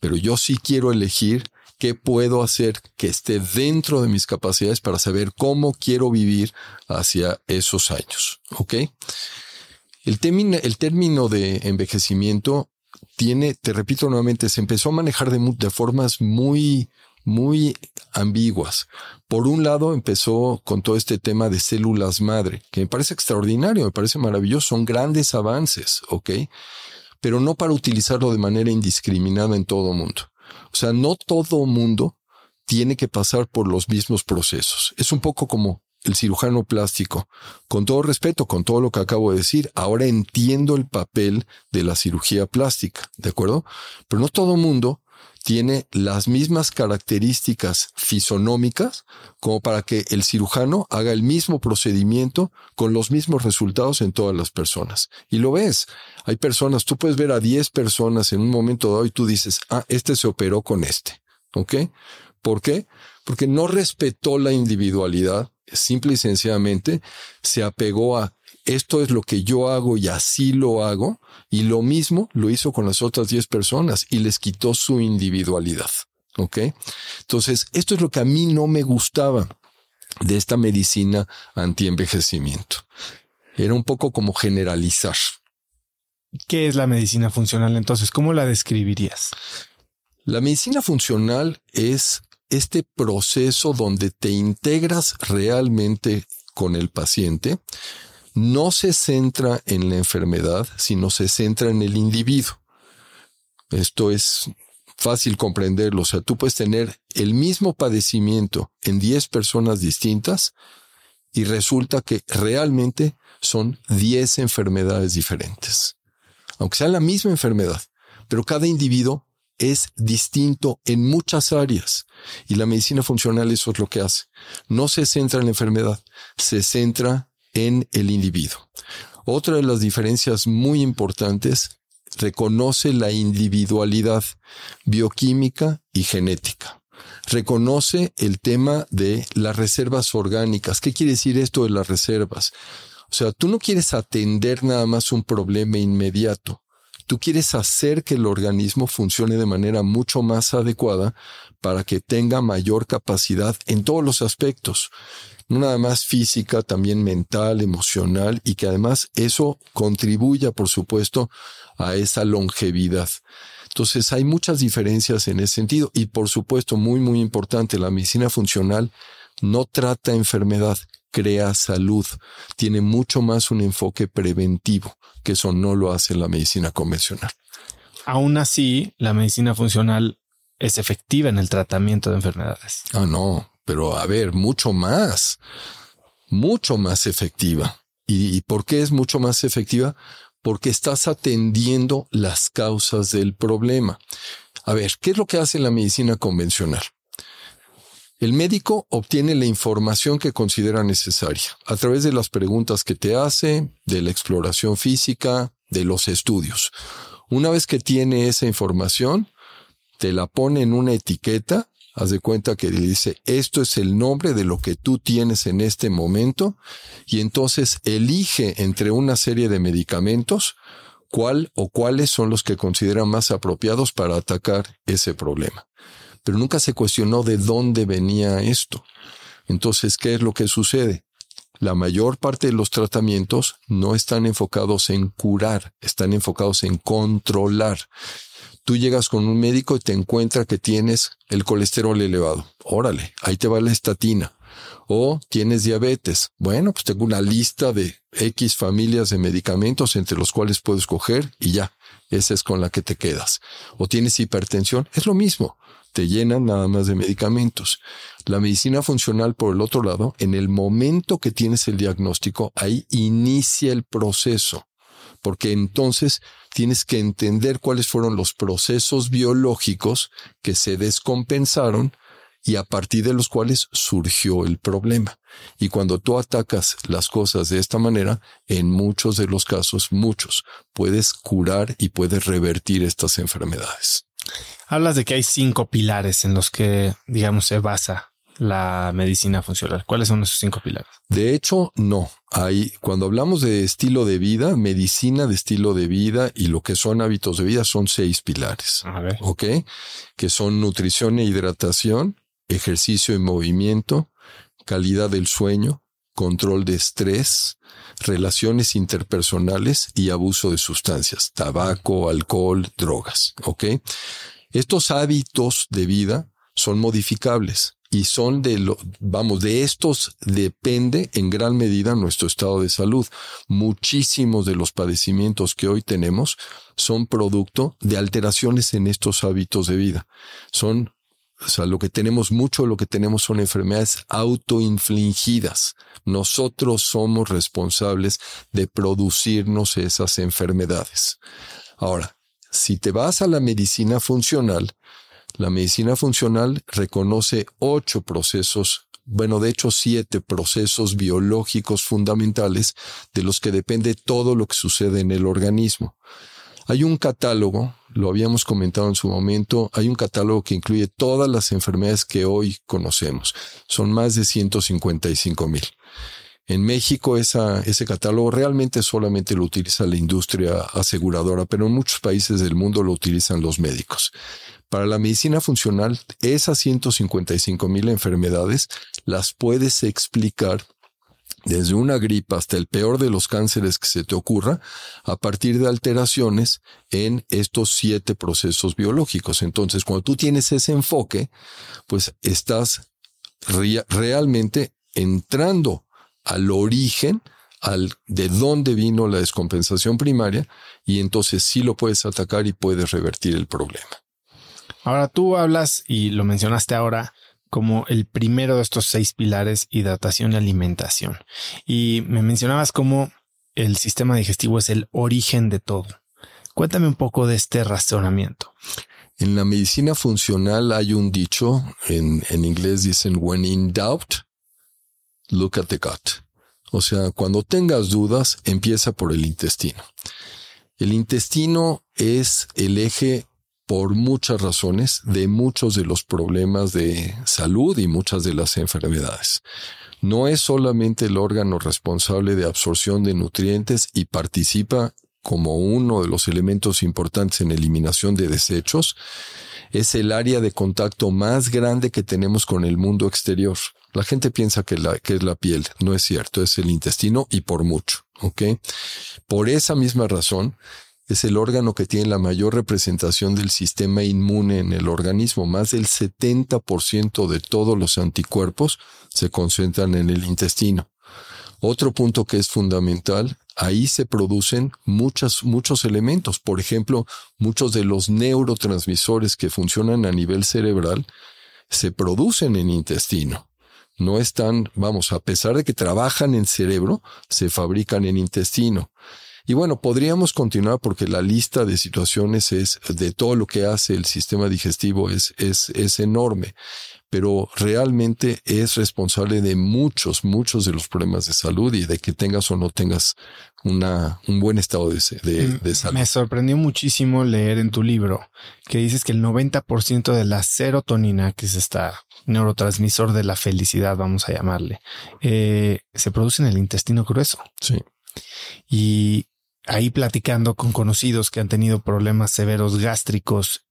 pero yo sí quiero elegir qué puedo hacer que esté dentro de mis capacidades para saber cómo quiero vivir hacia esos años. ¿Ok? El, término, el término de envejecimiento tiene, te repito nuevamente, se empezó a manejar de, formas muy, muy ambiguas. Por un lado, empezó con todo este tema de células madre, que me parece extraordinario, me parece maravilloso, son grandes avances, ¿ok? Pero no para utilizarlo de manera indiscriminada en todo mundo. O sea, no todo mundo tiene que pasar por los mismos procesos. Es un poco como el cirujano plástico. Con todo respeto, con todo lo que acabo de decir, ahora entiendo el papel de la cirugía plástica, ¿de acuerdo? Pero no todo mundo tiene las mismas características fisonómicas como para que el cirujano haga el mismo procedimiento con los mismos resultados en todas las personas. Y lo ves. Hay personas, tú puedes ver a 10 personas en un momento dado y tú dices, ah, este se operó con este. ¿Ok? ¿Por qué? Porque no respetó la individualidad, simple y sencillamente se apegó a esto es lo que yo hago y así lo hago, y lo mismo lo hizo con las otras 10 personas y les quitó su individualidad. ¿Ok? Entonces, esto es lo que a mí no me gustaba de esta medicina antienvejecimiento. Era un poco como generalizar. ¿Qué es la medicina funcional entonces? ¿Cómo la describirías? La medicina funcional es este proceso donde te integras realmente con el paciente, no se centra en la enfermedad, sino se centra en el individuo. Esto es fácil comprenderlo. O sea, tú puedes tener el mismo padecimiento en 10 personas distintas y resulta que realmente son 10 enfermedades diferentes. Aunque sea la misma enfermedad, pero cada individuo es distinto en muchas áreas. Y la medicina funcional eso es lo que hace. No se centra en la enfermedad, se centra en el individuo. Otra de las diferencias muy importantes reconoce la individualidad bioquímica y genética. Reconoce el tema de las reservas orgánicas. ¿Qué quiere decir esto de las reservas? O sea, tú no quieres atender nada más un problema inmediato. Tú quieres hacer que el organismo funcione de manera mucho más adecuada para que tenga mayor capacidad en todos los aspectos no nada más física, también mental, emocional, y que además eso contribuya, por supuesto, a esa longevidad. Entonces hay muchas diferencias en ese sentido y por supuesto muy muy importante, la medicina funcional no trata enfermedad, crea salud, tiene mucho más un enfoque preventivo, que eso no lo hace la medicina convencional. Aún así, la medicina funcional es efectiva en el tratamiento de enfermedades. Ah, no, pero a ver, mucho más, mucho más efectiva. ¿Y, por qué es mucho más efectiva? Porque estás atendiendo las causas del problema. A ver, ¿qué es lo que hace la medicina convencional? El médico obtiene la información que considera necesaria a través de las preguntas que te hace, de la exploración física, de los estudios. Una vez que tiene esa información, te la pone en una etiqueta Haz de cuenta que le dice, esto es el nombre de lo que tú tienes en este momento y entonces elige entre una serie de medicamentos cuál o cuáles son los que considera más apropiados para atacar ese problema. Pero nunca se cuestionó de dónde venía esto. Entonces, ¿qué es lo que sucede? La mayor parte de los tratamientos no están enfocados en curar, están enfocados en controlar tú llegas con un médico y te encuentra que tienes el colesterol elevado. Órale, ahí te va la estatina. O tienes diabetes. Bueno, pues tengo una lista de X familias de medicamentos entre los cuales puedes coger y ya, esa es con la que te quedas. O tienes hipertensión, es lo mismo. Te llenan nada más de medicamentos. La medicina funcional, por el otro lado, en el momento que tienes el diagnóstico, ahí inicia el proceso porque entonces tienes que entender cuáles fueron los procesos biológicos que se descompensaron y a partir de los cuales surgió el problema. Y cuando tú atacas las cosas de esta manera, en muchos de los casos, muchos, puedes curar y puedes revertir estas enfermedades. Hablas de que hay cinco pilares en los que, digamos, se basa la medicina funcional? ¿Cuáles son esos cinco pilares? De hecho, no. Hay, cuando hablamos de estilo de vida, medicina de estilo de vida y lo que son hábitos de vida son seis pilares. A ver. Ok. Que son nutrición e hidratación, ejercicio y movimiento, calidad del sueño, control de estrés, relaciones interpersonales y abuso de sustancias, tabaco, alcohol, drogas. Ok. Estos hábitos de vida son modificables y son de lo, vamos, de estos depende en gran medida nuestro estado de salud. Muchísimos de los padecimientos que hoy tenemos son producto de alteraciones en estos hábitos de vida. Son, o sea, lo que tenemos mucho, lo que tenemos son enfermedades autoinfligidas. Nosotros somos responsables de producirnos esas enfermedades. Ahora, si te vas a la medicina funcional, La medicina funcional reconoce ocho procesos bueno, de hecho, siete procesos biológicos fundamentales de los que depende todo lo que sucede en el organismo. Hay un catálogo, lo habíamos comentado en su momento, hay un catálogo que incluye todas las enfermedades que hoy conocemos. Son más de 155 mil. En México ese catálogo realmente solamente lo utiliza la industria aseguradora, pero en muchos países del mundo lo utilizan los médicos. Para la medicina funcional, esas 155 mil enfermedades las puedes explicar desde una gripa hasta el peor de los cánceres que se te ocurra, a partir de alteraciones en estos siete procesos biológicos. Entonces, cuando tú tienes ese enfoque, pues estás realmente entrando al origen, al de dónde vino la descompensación primaria, y entonces sí lo puedes atacar y puedes revertir el problema. Ahora tú hablas, y lo mencionaste ahora, como el primero de estos seis pilares, hidratación y alimentación. Y me mencionabas como el sistema digestivo es el origen de todo. Cuéntame un poco de este razonamiento. En la medicina funcional hay un dicho, en, en inglés dicen, when in doubt, look at the gut. O sea, cuando tengas dudas, empieza por el intestino. El intestino es el eje por muchas razones de muchos de los problemas de salud y muchas de las enfermedades. No es solamente el órgano responsable de absorción de nutrientes y participa como uno de los elementos importantes en eliminación de desechos, es el área de contacto más grande que tenemos con el mundo exterior. La gente piensa que, la, que es la piel, no es cierto, es el intestino y por mucho, ¿ok? Por esa misma razón, es el órgano que tiene la mayor representación del sistema inmune en el organismo. Más del 70% de todos los anticuerpos se concentran en el intestino. Otro punto que es fundamental, ahí se producen muchos, muchos elementos. Por ejemplo, muchos de los neurotransmisores que funcionan a nivel cerebral se producen en intestino. No están, vamos, a pesar de que trabajan en cerebro, se fabrican en intestino. Y bueno, podríamos continuar porque la lista de situaciones es de todo lo que hace el sistema digestivo es, es, es enorme, pero realmente es responsable de muchos, muchos de los problemas de salud y de que tengas o no tengas una, un buen estado de, de, de salud. Me sorprendió muchísimo leer en tu libro que dices que el 90% de la serotonina, que es esta neurotransmisor de la felicidad, vamos a llamarle, eh, se produce en el intestino grueso. Sí. Y ahí platicando con conocidos que han tenido problemas severos gástricos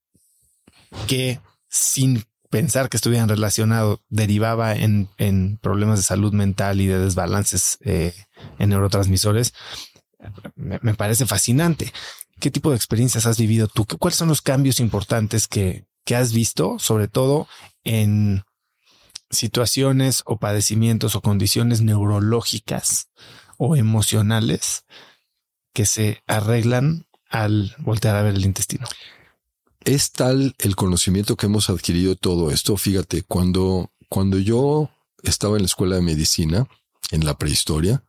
que sin pensar que estuvieran relacionados derivaba en, problemas de salud mental y de desbalances eh, en neurotransmisores, me, parece fascinante. ¿Qué tipo de experiencias has vivido tú? ¿Cuáles son los cambios importantes que, que has visto, sobre todo en situaciones o padecimientos o condiciones neurológicas o emocionales que se arreglan al voltear a ver el intestino. Es tal el conocimiento que hemos adquirido todo esto. Fíjate, cuando, cuando yo estaba en la escuela de medicina, en la prehistoria,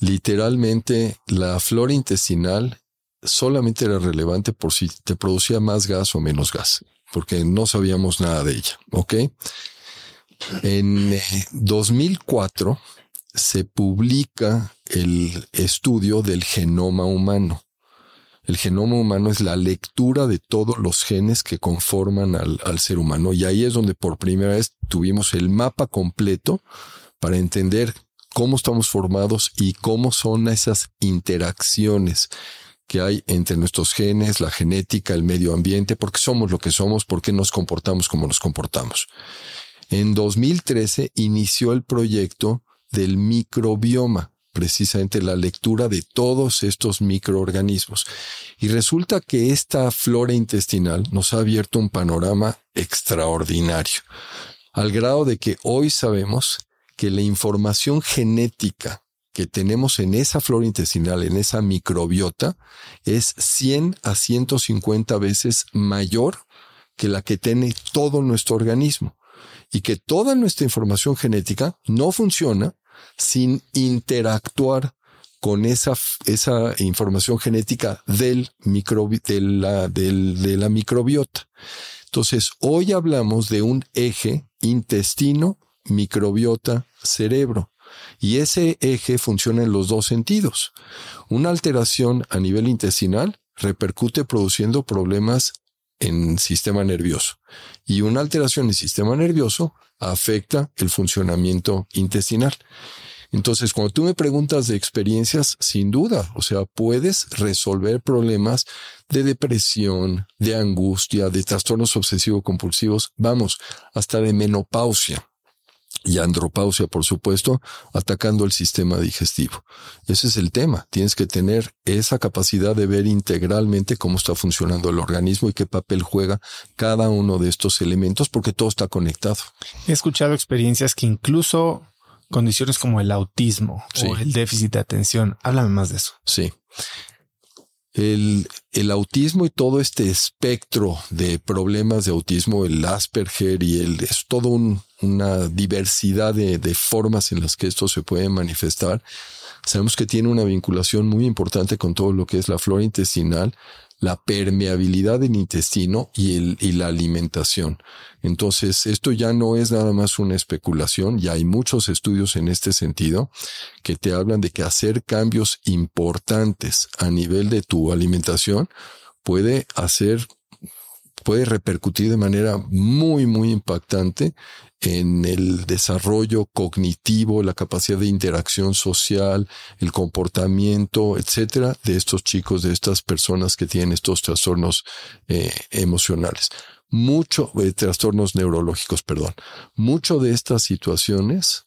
literalmente la flora intestinal solamente era relevante por si te producía más gas o menos gas, porque no sabíamos nada de ella. ¿Ok? En 2004 eh, se publica el estudio del genoma humano. El genoma humano es la lectura de todos los genes que conforman al, ser humano. Y ahí es donde por primera vez tuvimos el mapa completo para entender cómo estamos formados y cómo son esas interacciones que hay entre nuestros genes, la genética, el medio ambiente, porque somos lo que somos, porque nos comportamos como nos comportamos. En 2013 inició el proyecto del microbioma, precisamente la lectura de todos estos microorganismos. Y resulta que esta flora intestinal nos ha abierto un panorama extraordinario, al grado de que hoy sabemos que la información genética que tenemos en esa flora intestinal, en esa microbiota, es 100 a 150 veces mayor que la que tiene todo nuestro organismo y que toda nuestra información genética no funciona sin interactuar con esa, esa información genética del de, la, microbiota. Entonces, hoy hablamos de un eje intestino, microbiota, cerebro. Y ese eje funciona en los dos sentidos. Una alteración a nivel intestinal repercute produciendo problemas en sistema nervioso. Y una alteración en sistema nervioso afecta el funcionamiento intestinal. Entonces, cuando tú me preguntas de experiencias, sin duda, o sea, puedes resolver problemas de depresión, de angustia, de trastornos obsesivo-compulsivos, vamos, hasta de menopausia y andropausia, por supuesto, atacando el sistema digestivo. Ese es el tema. Tienes que tener esa capacidad de ver integralmente cómo está funcionando el organismo y qué papel juega cada uno de estos elementos, porque todo está conectado. He escuchado experiencias que incluso condiciones como el autismo o el déficit de atención, háblame más de eso. Sí. El, el, autismo y todo este espectro de problemas de autismo, el Asperger y el, es todo una diversidad de, de, formas en las que esto se puede manifestar. Sabemos que tiene una vinculación muy importante con todo lo que es la flora intestinal, la permeabilidad del intestino y, el, y la alimentación. Entonces, esto ya no es nada más una especulación, ya hay muchos estudios en este sentido que te hablan de que hacer cambios importantes a nivel de tu alimentación puede hacer puede repercutir de manera muy, muy impactante en el desarrollo cognitivo, la capacidad de interacción social, el comportamiento, etcétera, de estos chicos, de estas personas que tienen estos trastornos eh, emocionales. Mucho, eh, trastornos neurológicos, perdón. Mucho de estas situaciones,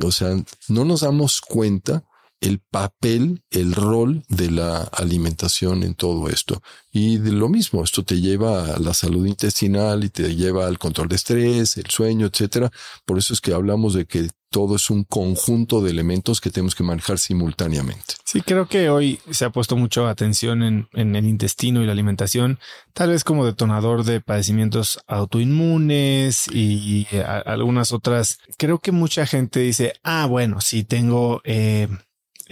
o sea, no nos damos cuenta el papel, el rol de la alimentación en todo esto. Y de lo mismo, esto te lleva a la salud intestinal y te lleva al control de estrés, el sueño, etcétera. Por eso es que hablamos de que todo es un conjunto de elementos que tenemos que manejar simultáneamente. Sí, creo que hoy se ha puesto mucha atención en, el intestino y la alimentación, tal vez como detonador de padecimientos autoinmunes y, algunas otras. Creo que mucha gente dice, ah, bueno, si tengo eh,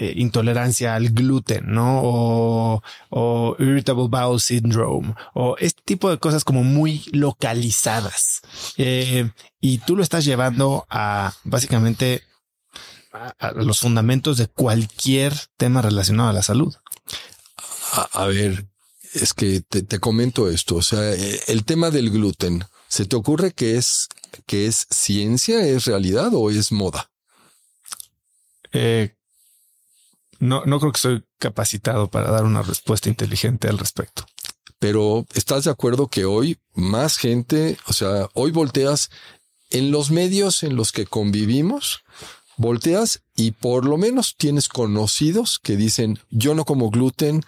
eh, intolerancia al gluten, ¿no? O, o, irritable bowel syndrome, o este tipo de cosas como muy localizadas. Eh, y tú lo estás llevando a básicamente a, los fundamentos de cualquier tema relacionado a la salud. A, ver, es que te, te, comento esto. O sea, eh, el tema del gluten, ¿se te ocurre que es, que es ciencia, es realidad o es moda? Eh, no, no creo que soy capacitado para dar una respuesta inteligente al respecto. Pero ¿estás de acuerdo que hoy más gente, o sea, hoy volteas en los medios en los que convivimos, volteas y por lo menos tienes conocidos que dicen yo no como gluten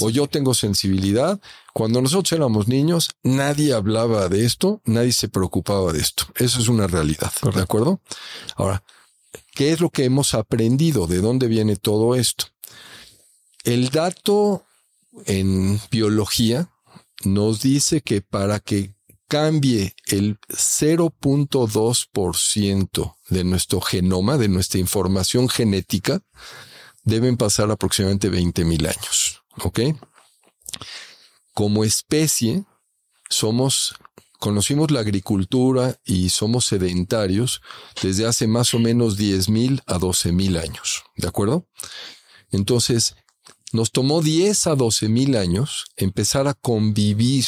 o yo tengo sensibilidad. Cuando nosotros éramos niños, nadie hablaba de esto, nadie se preocupaba de esto. Eso es una realidad. ¿De acuerdo? Ahora, ¿Qué es lo que hemos aprendido? ¿De dónde viene todo esto? El dato en biología nos dice que para que cambie el 0.2% de nuestro genoma, de nuestra información genética, deben pasar aproximadamente 20.000 años. ¿Ok? Como especie, somos conocimos la agricultura y somos sedentarios desde hace más o menos 10.000 a 12.000 años, ¿de acuerdo? Entonces, nos tomó 10 a 12.000 años empezar a convivir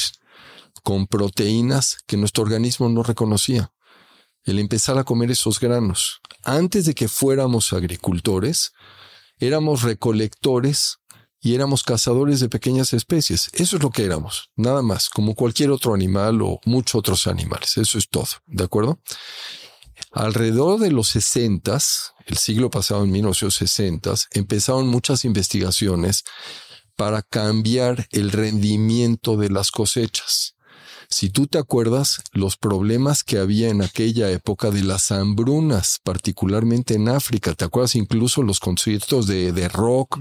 con proteínas que nuestro organismo no reconocía. El empezar a comer esos granos. Antes de que fuéramos agricultores, éramos recolectores y éramos cazadores de pequeñas especies. Eso es lo que éramos, nada más, como cualquier otro animal o muchos otros animales. Eso es todo, ¿de acuerdo? Alrededor de los 60, el siglo pasado, en 1960, empezaron muchas investigaciones para cambiar el rendimiento de las cosechas. Si tú te acuerdas, los problemas que había en aquella época de las hambrunas, particularmente en África, ¿te acuerdas incluso los conciertos de, de rock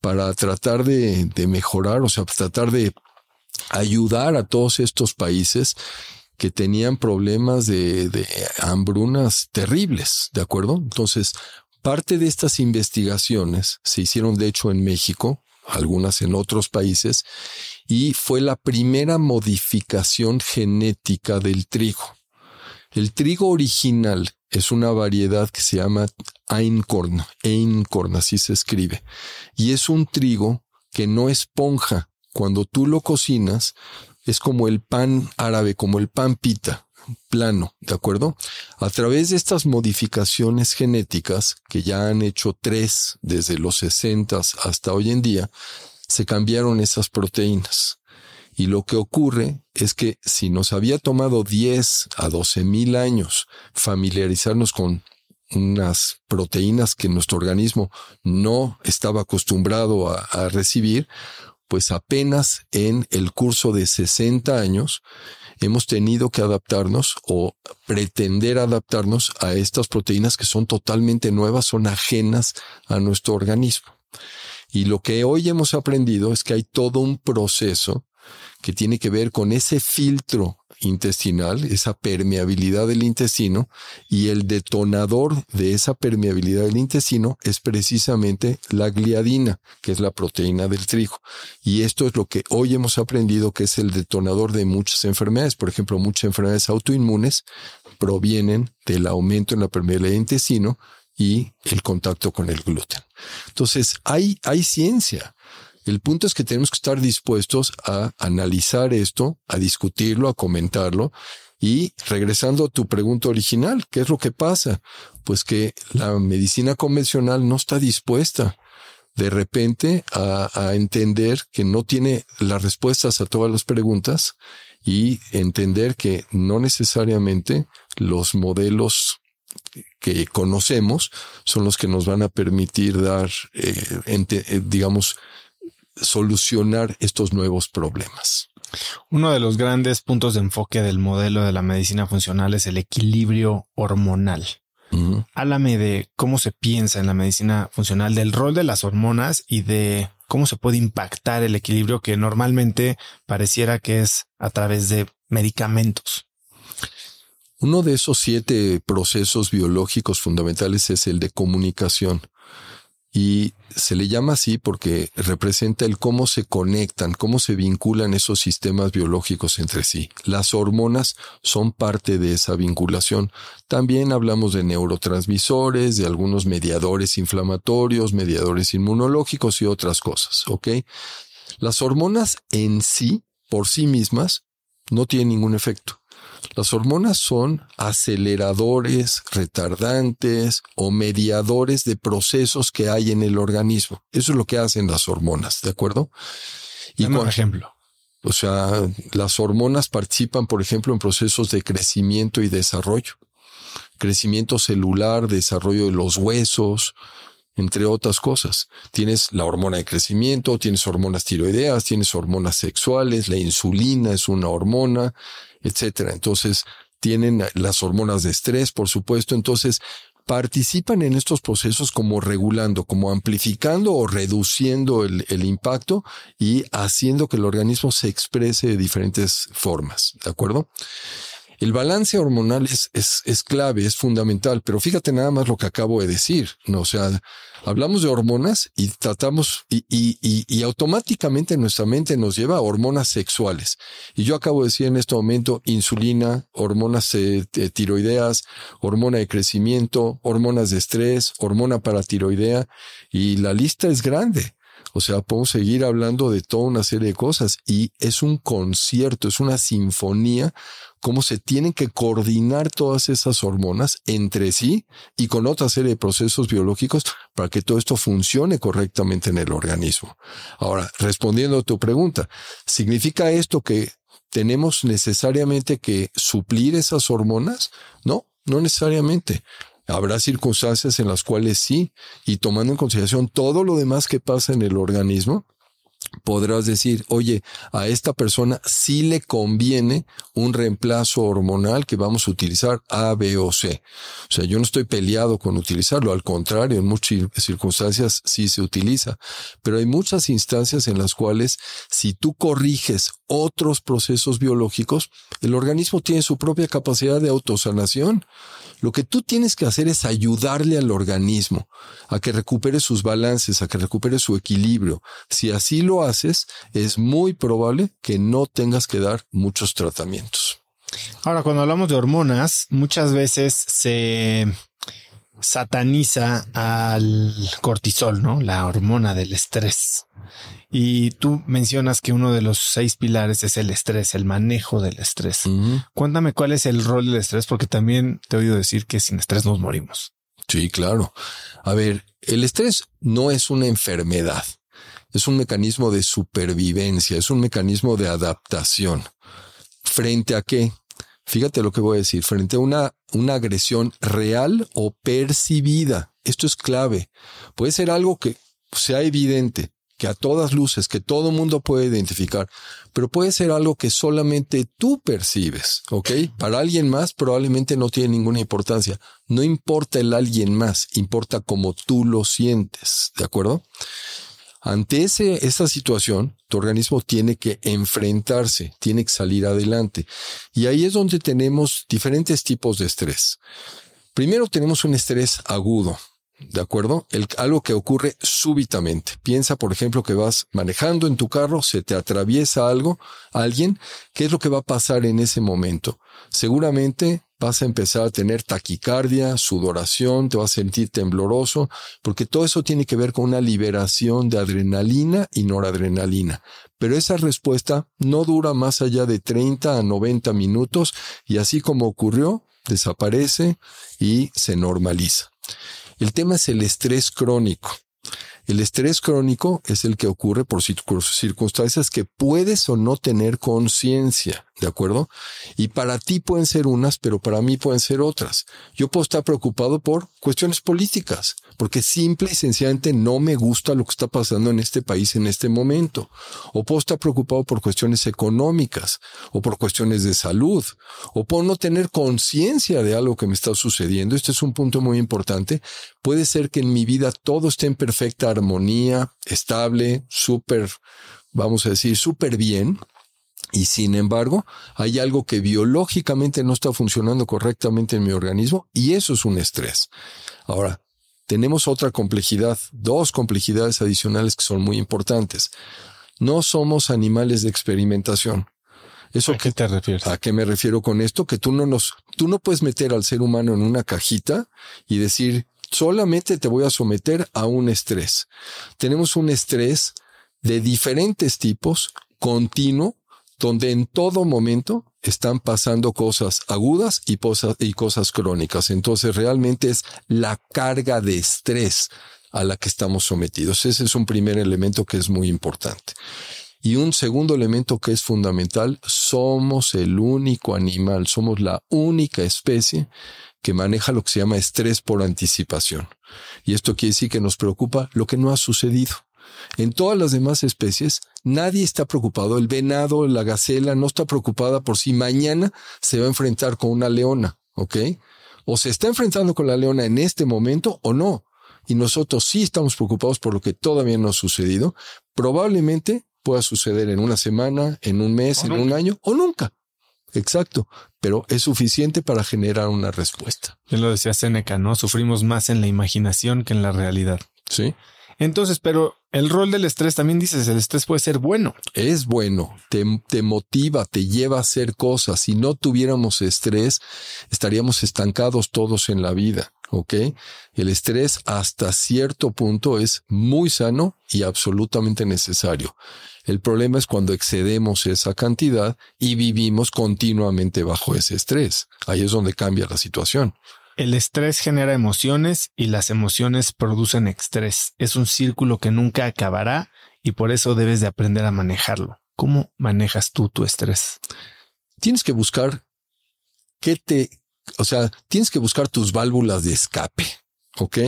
para tratar de, de mejorar, o sea, tratar de ayudar a todos estos países que tenían problemas de, de, hambrunas terribles, ¿de acuerdo? Entonces, parte de estas investigaciones se hicieron de hecho en México, algunas en otros países, y fue la primera modificación genética del trigo. El trigo original es una variedad que se llama Einkorn, Einkorn, así se escribe, y es un trigo que no esponja. Cuando tú lo cocinas, es como el pan árabe, como el pan pita, plano, ¿de acuerdo? A través de estas modificaciones genéticas, que ya han hecho tres desde los 60 hasta hoy en día, se cambiaron esas proteínas. Y lo que ocurre es que si nos había tomado 10 a 12 mil años familiarizarnos con unas proteínas que nuestro organismo no estaba acostumbrado a, recibir, pues apenas en el curso de 60 años hemos tenido que adaptarnos o pretender adaptarnos a estas proteínas que son totalmente nuevas, son ajenas a nuestro organismo. Y lo que hoy hemos aprendido es que hay todo un proceso que tiene que ver con ese filtro intestinal, esa permeabilidad del intestino, y el detonador de esa permeabilidad del intestino es precisamente la gliadina, que es la proteína del trigo. Y esto es lo que hoy hemos aprendido que es el detonador de muchas enfermedades. Por ejemplo, muchas enfermedades autoinmunes provienen del aumento en la permeabilidad del intestino y el contacto con el gluten. Entonces, hay, hay ciencia. El punto es que tenemos que estar dispuestos a analizar esto, a discutirlo, a comentarlo. Y regresando a tu pregunta original, ¿qué es lo que pasa? Pues que la medicina convencional no está dispuesta de repente a, a entender que no tiene las respuestas a todas las preguntas y entender que no necesariamente los modelos que conocemos son los que nos van a permitir dar, eh, eh, digamos, solucionar estos nuevos problemas. Uno de los grandes puntos de enfoque del modelo de la medicina funcional es el equilibrio hormonal. Háblame de cómo se piensa en la medicina funcional, del rol de las hormonas y de cómo se puede impactar el equilibrio que normalmente pareciera que es a través de medicamentos. Uno de esos siete procesos biológicos fundamentales es el de comunicación. Y se le llama así porque representa el cómo se conectan, cómo se vinculan esos sistemas biológicos entre sí. Las hormonas son parte de esa vinculación. También hablamos de neurotransmisores, de algunos mediadores inflamatorios, mediadores inmunológicos y otras cosas, ¿ok? Las hormonas en sí, por sí mismas, no tienen ningún efecto. Las hormonas son aceleradores, retardantes o mediadores de procesos que hay en el organismo. Eso es lo que hacen las hormonas, ¿de acuerdo? Y por ejemplo. O sea, las hormonas participan, por ejemplo, en procesos de crecimiento y desarrollo. Crecimiento celular, desarrollo de los huesos, entre otras cosas. Tienes la hormona de crecimiento, tienes hormonas tiroideas, tienes hormonas sexuales, la insulina es una hormona, etcétera. Entonces, tienen las hormonas de estrés, por supuesto. Entonces, participan en estos procesos como regulando, como amplificando o reduciendo el, el, impacto y haciendo que el organismo se exprese de diferentes formas. ¿De acuerdo? El balance hormonal es, es, es, clave, es fundamental, pero fíjate nada más lo que acabo de decir, ¿no? O sea, hablamos de hormonas y tratamos y, y, y, y, automáticamente nuestra mente nos lleva a hormonas sexuales. Y yo acabo de decir en este momento insulina, hormonas eh, tiroideas, hormona de crecimiento, hormonas de estrés, hormona paratiroidea y la lista es grande. O sea, podemos seguir hablando de toda una serie de cosas y es un concierto, es una sinfonía, cómo se tienen que coordinar todas esas hormonas entre sí y con otra serie de procesos biológicos para que todo esto funcione correctamente en el organismo. Ahora, respondiendo a tu pregunta, ¿significa esto que tenemos necesariamente que suplir esas hormonas? No, no necesariamente. Habrá circunstancias en las cuales sí, y tomando en consideración todo lo demás que pasa en el organismo, podrás decir, oye, a esta persona sí le conviene un reemplazo hormonal que vamos a utilizar A, B o C. O sea, yo no estoy peleado con utilizarlo, al contrario, en muchas circunstancias sí se utiliza, pero hay muchas instancias en las cuales si tú corriges otros procesos biológicos, el organismo tiene su propia capacidad de autosanación. Lo que tú tienes que hacer es ayudarle al organismo a que recupere sus balances, a que recupere su equilibrio. Si así lo haces, es muy probable que no tengas que dar muchos tratamientos. Ahora, cuando hablamos de hormonas, muchas veces se sataniza al cortisol, ¿no? La hormona del estrés. Y tú mencionas que uno de los seis pilares es el estrés, el manejo del estrés. Cuéntame cuál es el rol del estrés, porque también te he oído decir que sin estrés nos morimos. Sí, claro. A ver, el estrés no es una enfermedad, es un mecanismo de supervivencia, es un mecanismo de adaptación. ¿Frente a qué? Fíjate lo que voy a decir, frente a una, una agresión real o percibida. Esto es clave. Puede ser algo que sea evidente, que a todas luces, que todo mundo puede identificar, pero puede ser algo que solamente tú percibes, ¿ok? Para alguien más probablemente no tiene ninguna importancia. No importa el alguien más, importa cómo tú lo sientes, ¿de acuerdo? Ante ese, esa situación, tu organismo tiene que enfrentarse, tiene que salir adelante. Y ahí es donde tenemos diferentes tipos de estrés. Primero tenemos un estrés agudo, ¿de acuerdo? El, algo que ocurre súbitamente. Piensa, por ejemplo, que vas manejando en tu carro, se te atraviesa algo, alguien, ¿qué es lo que va a pasar en ese momento? Seguramente vas a empezar a tener taquicardia, sudoración, te vas a sentir tembloroso, porque todo eso tiene que ver con una liberación de adrenalina y noradrenalina. Pero esa respuesta no dura más allá de 30 a 90 minutos y así como ocurrió, desaparece y se normaliza. El tema es el estrés crónico. El estrés crónico es el que ocurre por circunstancias que puedes o no tener conciencia, ¿de acuerdo? Y para ti pueden ser unas, pero para mí pueden ser otras. Yo puedo estar preocupado por cuestiones políticas, porque simple y sencillamente no me gusta lo que está pasando en este país en este momento. O puedo estar preocupado por cuestiones económicas, o por cuestiones de salud, o por no tener conciencia de algo que me está sucediendo. Este es un punto muy importante. Puede ser que en mi vida todo esté en perfecta armonía, estable, súper, vamos a decir, súper bien. Y sin embargo, hay algo que biológicamente no está funcionando correctamente en mi organismo y eso es un estrés. Ahora, tenemos otra complejidad, dos complejidades adicionales que son muy importantes. No somos animales de experimentación. ¿Eso ¿A qué te refieres? ¿A qué me refiero con esto? Que tú no nos, tú no puedes meter al ser humano en una cajita y decir, solamente te voy a someter a un estrés. Tenemos un estrés de diferentes tipos, continuo, donde en todo momento están pasando cosas agudas y, cosas crónicas. Entonces realmente es la carga de estrés a la que estamos sometidos. Ese es un primer elemento que es muy importante. Y un segundo elemento que es fundamental, somos el único animal, somos la única especie que maneja lo que se llama estrés por anticipación. Y esto quiere decir que nos preocupa lo que no ha sucedido. En todas las demás especies, nadie está preocupado. El venado, la gacela, no está preocupada por si mañana se va a enfrentar con una leona, ¿ok? O se está enfrentando con la leona en este momento o no. Y nosotros sí estamos preocupados por lo que todavía no ha sucedido. Probablemente pueda suceder en una semana, en un mes, en un año o nunca. Exacto, pero es suficiente para generar una respuesta. Ya lo decía Seneca, ¿no? Sufrimos más en la imaginación que en la realidad. Sí. Entonces, pero el rol del estrés también dices, el estrés puede ser bueno. Es bueno, te, te, motiva, te lleva a hacer cosas. Si no tuviéramos estrés, estaríamos estancados todos en la vida. ¿Ok? El estrés hasta cierto punto es muy sano y absolutamente necesario. El problema es cuando excedemos esa cantidad y vivimos continuamente bajo ese estrés. Ahí es donde cambia la situación. El estrés genera emociones y las emociones producen estrés. Es un círculo que nunca acabará y por eso debes de aprender a manejarlo. ¿Cómo manejas tú tu estrés? Tienes que buscar qué te, o sea, tienes que buscar tus válvulas de escape, ¿ok?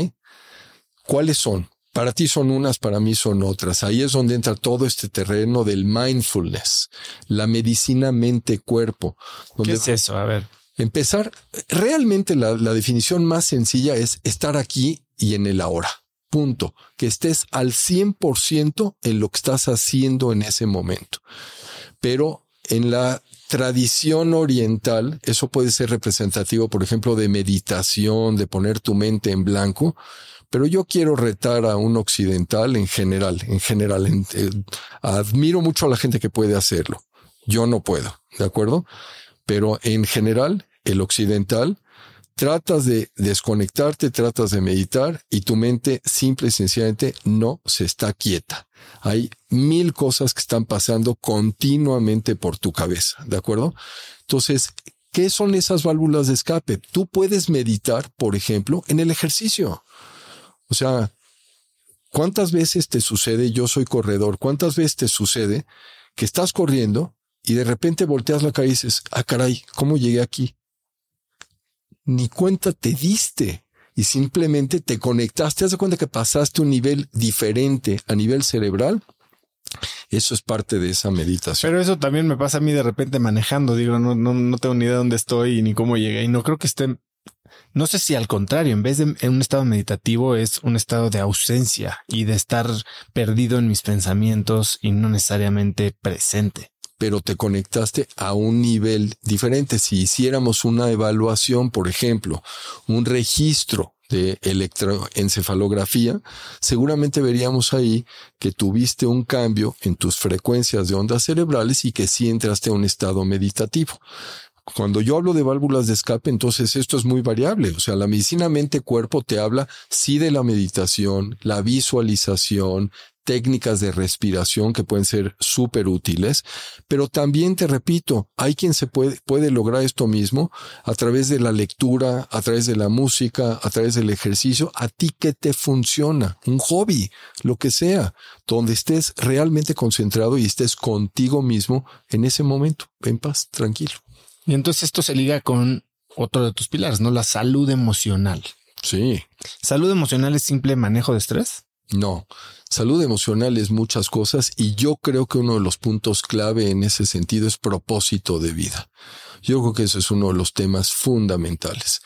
¿Cuáles son? Para ti son unas, para mí son otras. Ahí es donde entra todo este terreno del mindfulness, la medicina mente-cuerpo. ¿Qué es eso? A ver. Empezar, realmente la, definición más sencilla es estar aquí y en el ahora. Punto. Que estés al 100% en lo que estás haciendo en ese momento. Pero en la tradición oriental, eso puede ser representativo, por ejemplo, de meditación, de poner tu mente en blanco, Pero yo quiero retar a un occidental en general, en general. Eh, admiro mucho a la gente que puede hacerlo. Yo no puedo, ¿de acuerdo? Pero en general, el occidental tratas de desconectarte, tratas de meditar y tu mente simple y sencillamente no se está quieta. Hay mil cosas que están pasando continuamente por tu cabeza, ¿de acuerdo? Entonces, ¿qué son esas válvulas de escape? Tú puedes meditar, por ejemplo, en el ejercicio. O sea, ¿cuántas veces te sucede, yo soy corredor, cuántas veces te sucede que estás corriendo y de repente volteas la cara y dices, ah, caray, ¿cómo llegué aquí? Ni cuenta te diste y simplemente te conectaste, haz cuenta que pasaste un nivel diferente a nivel cerebral. Eso es parte de esa meditación. Pero eso también me pasa a mí de repente manejando. Digo, no, no, no tengo ni idea de dónde estoy ni cómo llegué. Y no creo que esté. No sé si al contrario, en vez de un estado meditativo, es un estado de ausencia y de estar perdido en mis pensamientos y no necesariamente presente pero te conectaste a un nivel diferente. Si hiciéramos una evaluación, por ejemplo, un registro de electroencefalografía, seguramente veríamos ahí que tuviste un cambio en tus frecuencias de ondas cerebrales y que sí entraste a un estado meditativo. Cuando yo hablo de válvulas de escape, entonces esto es muy variable. O sea, la medicina mente-cuerpo te habla sí de la meditación, la visualización, técnicas de respiración que pueden ser súper útiles, pero también te repito, hay quien se puede, puede lograr esto mismo a través de la lectura, a través de la música, a través del ejercicio, a ti que te funciona, un hobby, lo que sea, donde estés realmente concentrado y estés contigo mismo en ese momento, en paz, tranquilo. Y entonces esto se liga con otro de tus pilares, ¿no? La salud emocional. Sí. ¿Salud emocional es simple manejo de estrés? No, salud emocional es muchas cosas y yo creo que uno de los puntos clave en ese sentido es propósito de vida. Yo creo que ese es uno de los temas fundamentales.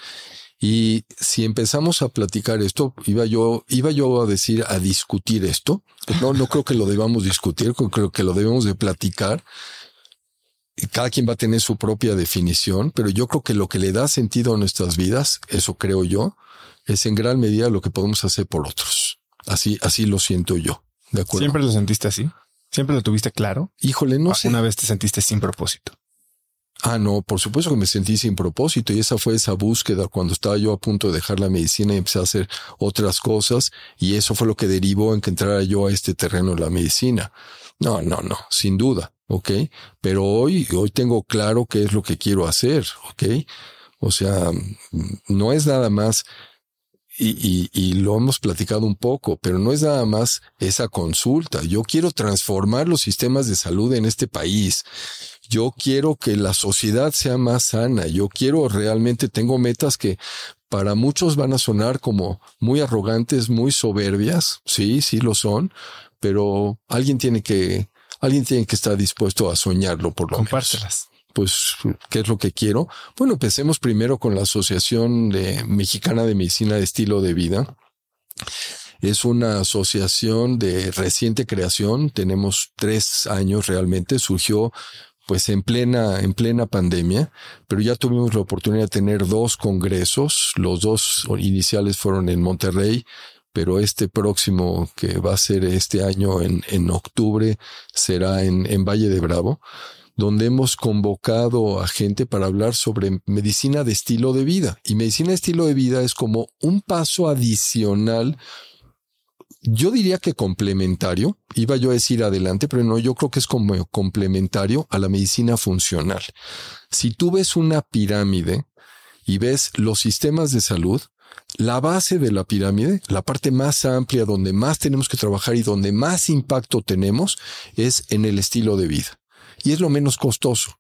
Y si empezamos a platicar esto, iba yo, iba yo a decir, a discutir esto. No, no creo que lo debamos discutir, creo que lo debemos de platicar. Cada quien va a tener su propia definición, pero yo creo que lo que le da sentido a nuestras vidas, eso creo yo, es en gran medida lo que podemos hacer por otros. Así, así lo siento yo. De acuerdo. ¿Siempre lo sentiste así? ¿Siempre lo tuviste claro? Híjole, no sé. Una vez te sentiste sin propósito. Ah, no, por supuesto que me sentí sin propósito y esa fue esa búsqueda cuando estaba yo a punto de dejar la medicina y empecé a hacer otras cosas y eso fue lo que derivó en que entrara yo a este terreno de la medicina. No, no, no, sin duda, ¿ok? Pero hoy, hoy tengo claro qué es lo que quiero hacer, ¿ok? O sea, no es nada más y, y, lo hemos platicado un poco, pero no es nada más esa consulta. Yo quiero transformar los sistemas de salud en este país. Yo quiero que la sociedad sea más sana. Yo quiero realmente, tengo metas que para muchos van a sonar como muy arrogantes, muy soberbias. Sí, sí lo son, pero alguien tiene que, alguien tiene que estar dispuesto a soñarlo por lo Compártelas pues, ¿qué es lo que quiero? Bueno, empecemos primero con la Asociación Mexicana de Medicina de Estilo de Vida. Es una asociación de reciente creación. Tenemos tres años realmente. Surgió pues en plena, en plena pandemia, pero ya tuvimos la oportunidad de tener dos congresos. Los dos iniciales fueron en Monterrey, pero este próximo que va a ser este año en, en octubre será en, en Valle de Bravo donde hemos convocado a gente para hablar sobre medicina de estilo de vida. Y medicina de estilo de vida es como un paso adicional, yo diría que complementario, iba yo a decir adelante, pero no, yo creo que es como complementario a la medicina funcional. Si tú ves una pirámide y ves los sistemas de salud, la base de la pirámide, la parte más amplia donde más tenemos que trabajar y donde más impacto tenemos, es en el estilo de vida y es lo menos costoso.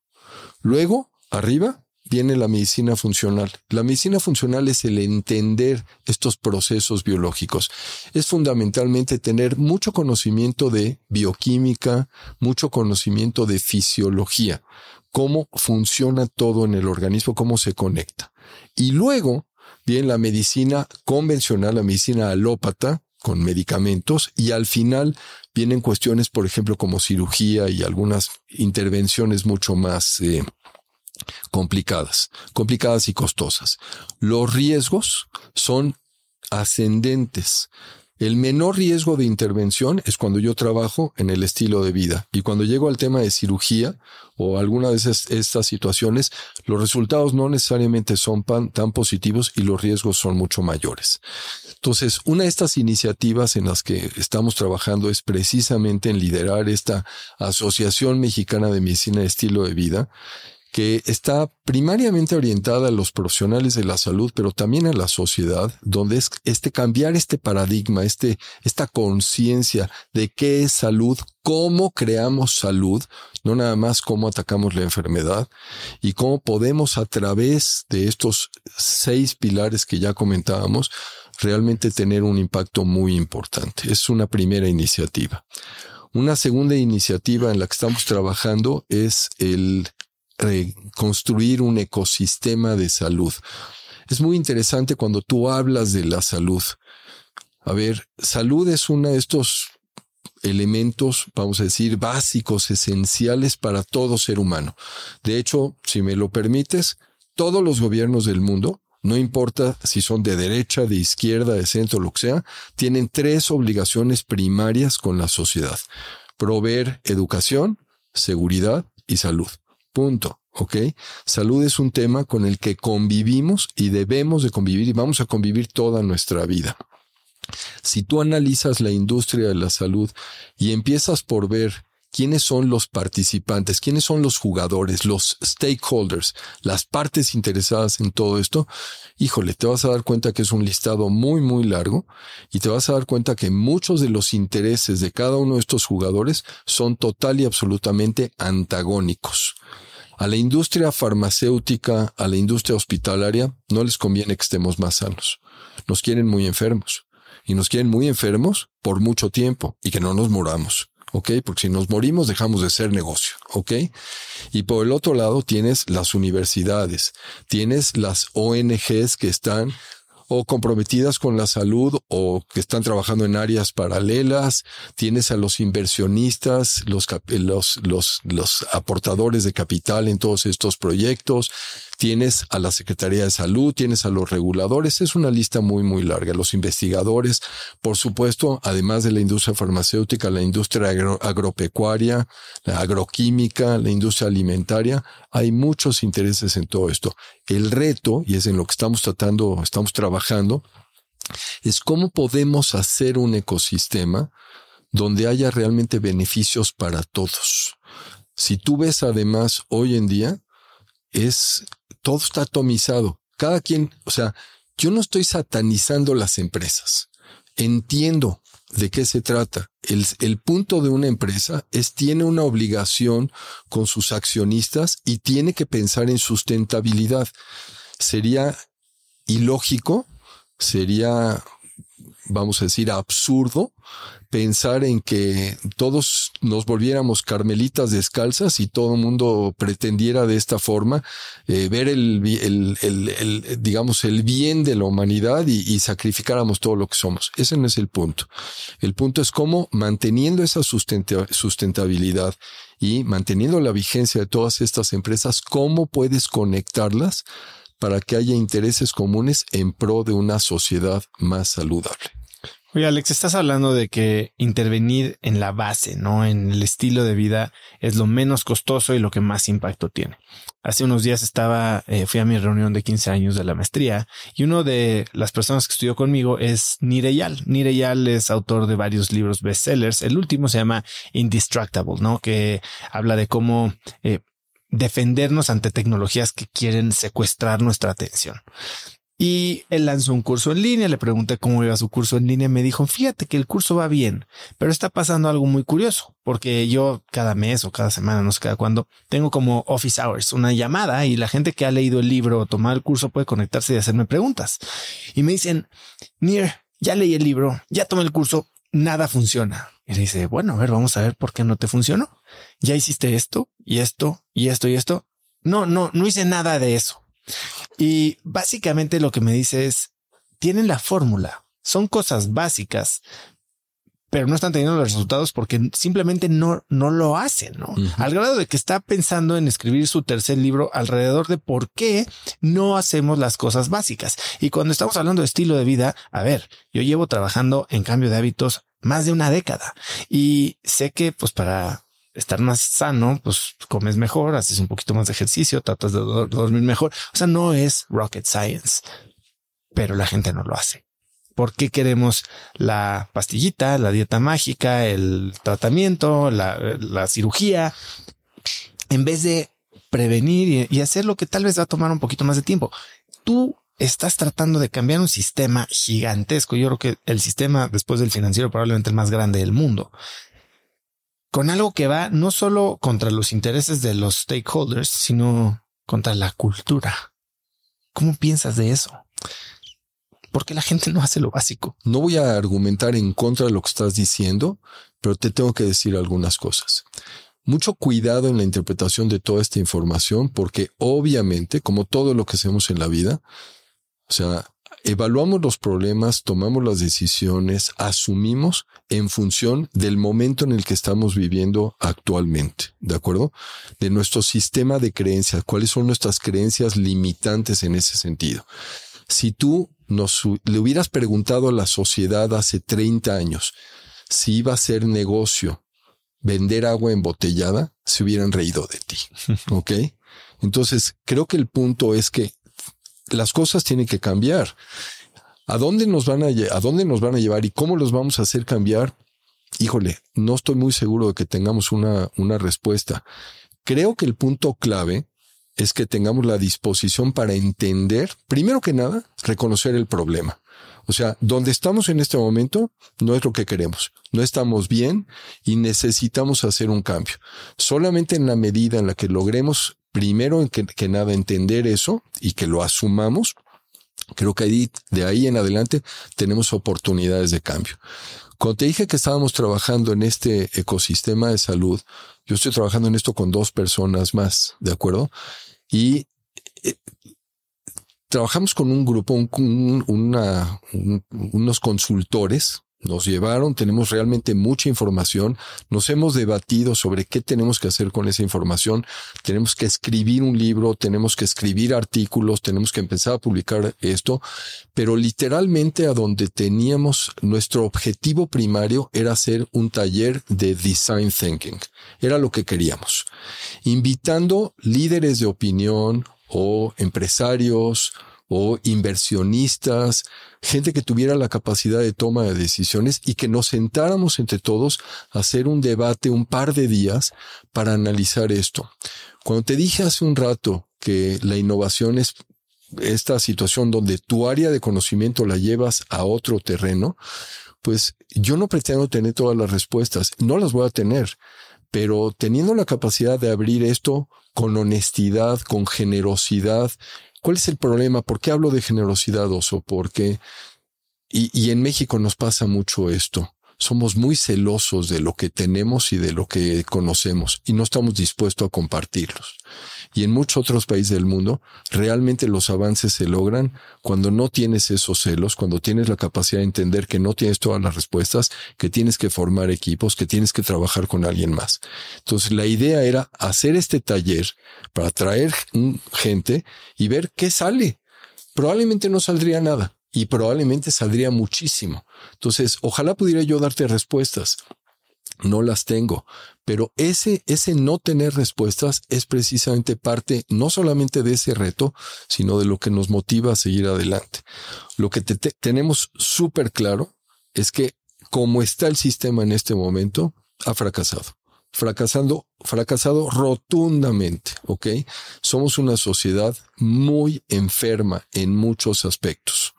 Luego, arriba, viene la medicina funcional. La medicina funcional es el entender estos procesos biológicos. Es fundamentalmente tener mucho conocimiento de bioquímica, mucho conocimiento de fisiología, cómo funciona todo en el organismo, cómo se conecta. Y luego viene la medicina convencional, la medicina alópata, con medicamentos y al final vienen cuestiones, por ejemplo, como cirugía y algunas intervenciones mucho más eh, complicadas, complicadas y costosas. Los riesgos son ascendentes. El menor riesgo de intervención es cuando yo trabajo en el estilo de vida. Y cuando llego al tema de cirugía o alguna de estas situaciones, los resultados no necesariamente son tan positivos y los riesgos son mucho mayores. Entonces, una de estas iniciativas en las que estamos trabajando es precisamente en liderar esta Asociación Mexicana de Medicina de Estilo de Vida, que está primariamente orientada a los profesionales de la salud, pero también a la sociedad, donde es este cambiar este paradigma, este, esta conciencia de qué es salud, cómo creamos salud, no nada más cómo atacamos la enfermedad y cómo podemos a través de estos seis pilares que ya comentábamos, realmente tener un impacto muy importante. Es una primera iniciativa. Una segunda iniciativa en la que estamos trabajando es el construir un ecosistema de salud. Es muy interesante cuando tú hablas de la salud. A ver, salud es uno de estos elementos, vamos a decir, básicos, esenciales para todo ser humano. De hecho, si me lo permites, todos los gobiernos del mundo, no importa si son de derecha, de izquierda, de centro, lo que sea, tienen tres obligaciones primarias con la sociedad. Proveer educación, seguridad y salud. Punto. ¿Ok? Salud es un tema con el que convivimos y debemos de convivir y vamos a convivir toda nuestra vida. Si tú analizas la industria de la salud y empiezas por ver quiénes son los participantes, quiénes son los jugadores, los stakeholders, las partes interesadas en todo esto, híjole, te vas a dar cuenta que es un listado muy, muy largo y te vas a dar cuenta que muchos de los intereses de cada uno de estos jugadores son total y absolutamente antagónicos. A la industria farmacéutica, a la industria hospitalaria, no les conviene que estemos más sanos. Nos quieren muy enfermos. Y nos quieren muy enfermos por mucho tiempo y que no nos moramos. ¿ok? Porque si nos morimos dejamos de ser negocio, ¿ok? Y por el otro lado tienes las universidades, tienes las ONGs que están o comprometidas con la salud o que están trabajando en áreas paralelas, tienes a los inversionistas, los, los, los, los aportadores de capital en todos estos proyectos, tienes a la Secretaría de Salud, tienes a los reguladores, es una lista muy, muy larga, los investigadores, por supuesto, además de la industria farmacéutica, la industria agropecuaria, la agroquímica, la industria alimentaria, hay muchos intereses en todo esto. El reto, y es en lo que estamos tratando, estamos trabajando, es cómo podemos hacer un ecosistema donde haya realmente beneficios para todos. Si tú ves además hoy en día, es todo está atomizado. Cada quien, o sea, yo no estoy satanizando las empresas. Entiendo de qué se trata. El, punto de una empresa es tiene una obligación con sus accionistas y tiene que pensar en sustentabilidad. Sería ilógico, sería, vamos a decir, absurdo pensar en que todos nos volviéramos carmelitas descalzas y todo el mundo pretendiera de esta forma eh, ver el, el, el, digamos, el bien de la humanidad y, sacrificáramos todo lo que somos. Ese no es el punto. El punto es cómo manteniendo esa sustentabilidad y manteniendo la vigencia de todas estas empresas, cómo puedes conectarlas para que haya intereses comunes en pro de una sociedad más saludable. Oye, Alex, estás hablando de que intervenir en la base, no en el estilo de vida, es lo menos costoso y lo que más impacto tiene. Hace unos días estaba, eh, fui a mi reunión de 15 años de la maestría y uno de las personas que estudió conmigo es Nireyal. Nireyal es autor de varios libros bestsellers. El último se llama Indestructible, ¿no? Que habla de cómo eh, defendernos ante tecnologías que quieren secuestrar nuestra atención. Y él lanzó un curso en línea, le pregunté cómo iba su curso en línea, me dijo, fíjate que el curso va bien, pero está pasando algo muy curioso, porque yo cada mes o cada semana, no sé cada cuándo, tengo como office hours, una llamada y la gente que ha leído el libro o tomado el curso puede conectarse y hacerme preguntas. Y me dicen, Nier, ya leí el libro, ya tomé el curso, nada funciona. Y le dice, bueno, a ver, vamos a ver por qué no te funcionó. Ya hiciste esto y esto y esto y esto. No, no, no hice nada de eso. Y básicamente lo que me dice es, tienen la fórmula, son cosas básicas, pero no están teniendo los resultados porque simplemente no, no lo hacen, ¿no? Al grado de que está pensando en escribir su tercer libro alrededor de por qué no hacemos las cosas básicas. Y cuando estamos hablando de estilo de vida, a ver, yo llevo trabajando en cambio de hábitos más de una década y sé que pues para estar más sano, pues comes mejor, haces un poquito más de ejercicio, tratas de dormir mejor. O sea, no es rocket science, pero la gente no lo hace. ¿Por qué queremos la pastillita, la dieta mágica, el tratamiento, la, cirugía, en vez de prevenir y, hacer lo que tal vez va a tomar un poquito más de tiempo? Tú estás tratando de cambiar un sistema gigantesco. Yo creo que el sistema después del financiero probablemente el más grande del mundo. Con algo que va no solo contra los intereses de los stakeholders, sino contra la cultura. ¿Cómo piensas de eso? porque la gente no hace lo básico. No voy a argumentar en contra de lo que estás diciendo, pero te tengo que decir algunas cosas. Mucho cuidado en la interpretación de toda esta información, porque obviamente, como todo lo que hacemos en la vida, o sea, evaluamos los problemas, tomamos las decisiones, asumimos en función del momento en el que estamos viviendo actualmente, ¿de acuerdo? De nuestro sistema de creencias, cuáles son nuestras creencias limitantes en ese sentido. Si tú nos, le hubieras preguntado a la sociedad hace 30 años si iba a ser negocio vender agua embotellada, se hubieran reído de ti. ¿Ok? Entonces, creo que el punto es que las cosas tienen que cambiar. ¿A dónde nos van a, a dónde nos van a llevar y cómo los vamos a hacer cambiar? Híjole, no estoy muy seguro de que tengamos una, una respuesta. Creo que el punto clave es que tengamos la disposición para entender, primero que nada, reconocer el problema. O sea, donde estamos en este momento no es lo que queremos. No estamos bien y necesitamos hacer un cambio. Solamente en la medida en la que logremos, primero que, nada, entender eso y que lo asumamos, creo que ahí, de ahí en adelante tenemos oportunidades de cambio. Cuando te dije que estábamos trabajando en este ecosistema de salud, yo estoy trabajando en esto con dos personas más, ¿de acuerdo? Y eh, trabajamos con un grupo, unos consultores nos llevaron, tenemos realmente mucha información, nos hemos debatido sobre qué tenemos que hacer con esa información, tenemos que escribir un libro, tenemos que escribir artículos, tenemos que empezar a publicar esto, pero literalmente a donde teníamos nuestro objetivo primario era hacer un taller de design thinking, era lo que queríamos, invitando líderes de opinión o empresarios o inversionistas, gente que tuviera la capacidad de toma de decisiones y que nos sentáramos entre todos a hacer un debate un par de días para analizar esto. Cuando te dije hace un rato que la innovación es esta situación donde tu área de conocimiento la llevas a otro terreno, pues yo no pretendo tener todas las respuestas, no las voy a tener, pero teniendo la capacidad de abrir esto con honestidad, con generosidad ¿Cuál es el problema? ¿Por qué hablo de generosidad, Oso? Porque, y, y en México nos pasa mucho esto. Somos muy celosos de lo que tenemos y de lo que conocemos y no estamos dispuestos a compartirlos y en muchos otros países del mundo, realmente los avances se logran cuando no tienes esos celos, cuando tienes la capacidad de entender que no tienes todas las respuestas, que tienes que formar equipos, que tienes que trabajar con alguien más. Entonces la idea era hacer este taller para traer gente y ver qué sale. Probablemente no saldría nada y probablemente saldría muchísimo. Entonces, ojalá pudiera yo darte respuestas no las tengo. Pero ese, ese no tener respuestas es precisamente parte no solamente de ese reto, sino de lo que nos motiva a seguir adelante. Lo que tenemos súper claro es que como está el sistema en este momento, ha fracasado. Fracasando, fracasado rotundamente, ¿ok? Somos una sociedad muy enferma en muchos aspectos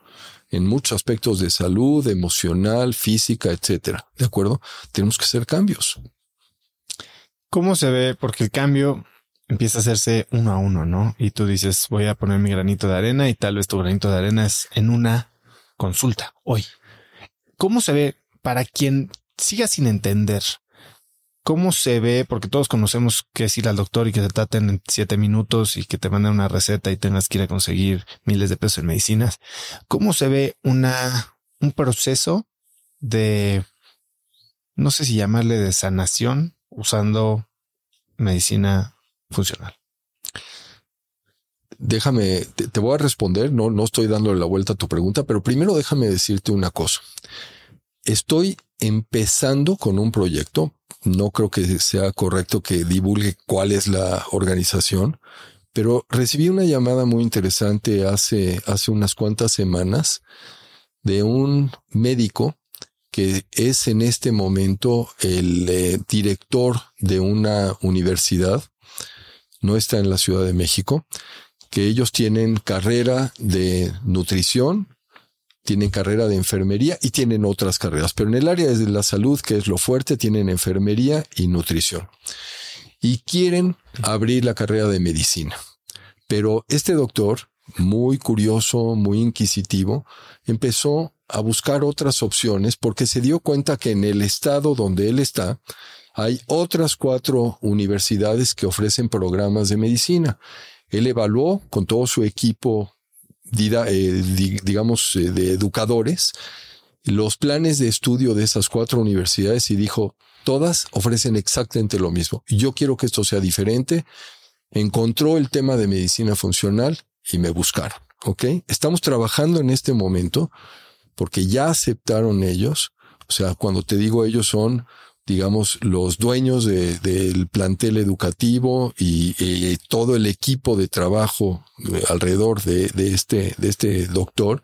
en muchos aspectos de salud, emocional, física, etcétera. ¿De acuerdo? Tenemos que hacer cambios. ¿Cómo se ve? Porque el cambio empieza a hacerse uno a uno, ¿no? Y tú dices, voy a poner mi granito de arena y tal vez tu granito de arena es en una consulta hoy. ¿Cómo se ve para quien siga sin entender ¿Cómo se ve? Porque todos conocemos que es ir al doctor y que te traten en siete minutos y que te manden una receta y tengas que ir a conseguir miles de pesos en medicinas. ¿Cómo se ve una, un proceso de no sé si llamarle de sanación usando medicina funcional. Déjame, te, voy a responder, no, no estoy dándole la vuelta a tu pregunta, pero primero déjame decirte una cosa. Estoy empezando con un proyecto, no creo que sea correcto que divulgue cuál es la organización, pero recibí una llamada muy interesante hace, hace unas cuantas semanas de un médico que es en este momento el eh, director de una universidad, no está en la Ciudad de México, que ellos tienen carrera de nutrición, tienen carrera de enfermería y tienen otras carreras, pero en el área de la salud, que es lo fuerte, tienen enfermería y nutrición. Y quieren abrir la carrera de medicina. Pero este doctor, muy curioso, muy inquisitivo, empezó a buscar otras opciones porque se dio cuenta que en el estado donde él está hay otras cuatro universidades que ofrecen programas de medicina. Él evaluó con todo su equipo, eh, digamos, eh, de educadores, los planes de estudio de esas cuatro universidades y dijo, todas ofrecen exactamente lo mismo. Yo quiero que esto sea diferente. Encontró el tema de medicina funcional y me buscaron. ¿Ok? Estamos trabajando en este momento porque ya aceptaron ellos, o sea, cuando te digo ellos son, digamos, los dueños del plantel educativo y, todo el equipo de trabajo alrededor de, este, de este doctor,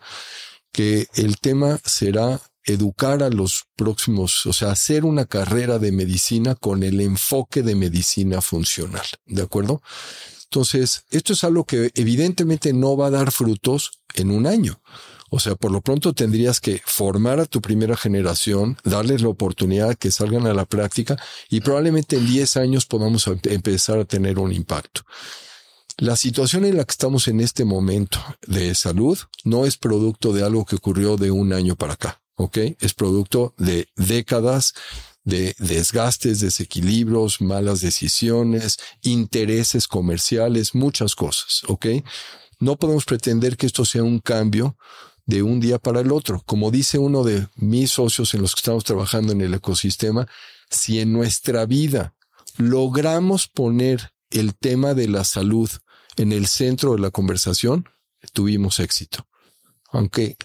que el tema será educar a los próximos, o sea, hacer una carrera de medicina con el enfoque de medicina funcional, ¿de acuerdo? Entonces, esto es algo que evidentemente no va a dar frutos en un año. O sea, por lo pronto tendrías que formar a tu primera generación, darles la oportunidad que salgan a la práctica y probablemente en 10 años podamos empezar a tener un impacto. La situación en la que estamos en este momento de salud no es producto de algo que ocurrió de un año para acá, ¿ok? Es producto de décadas de desgastes, desequilibrios, malas decisiones, intereses comerciales, muchas cosas, ¿ok? No podemos pretender que esto sea un cambio de un día para el otro. Como dice uno de mis socios en los que estamos trabajando en el ecosistema, si en nuestra vida logramos poner el tema de la salud en el centro de la conversación, tuvimos éxito. Aunque,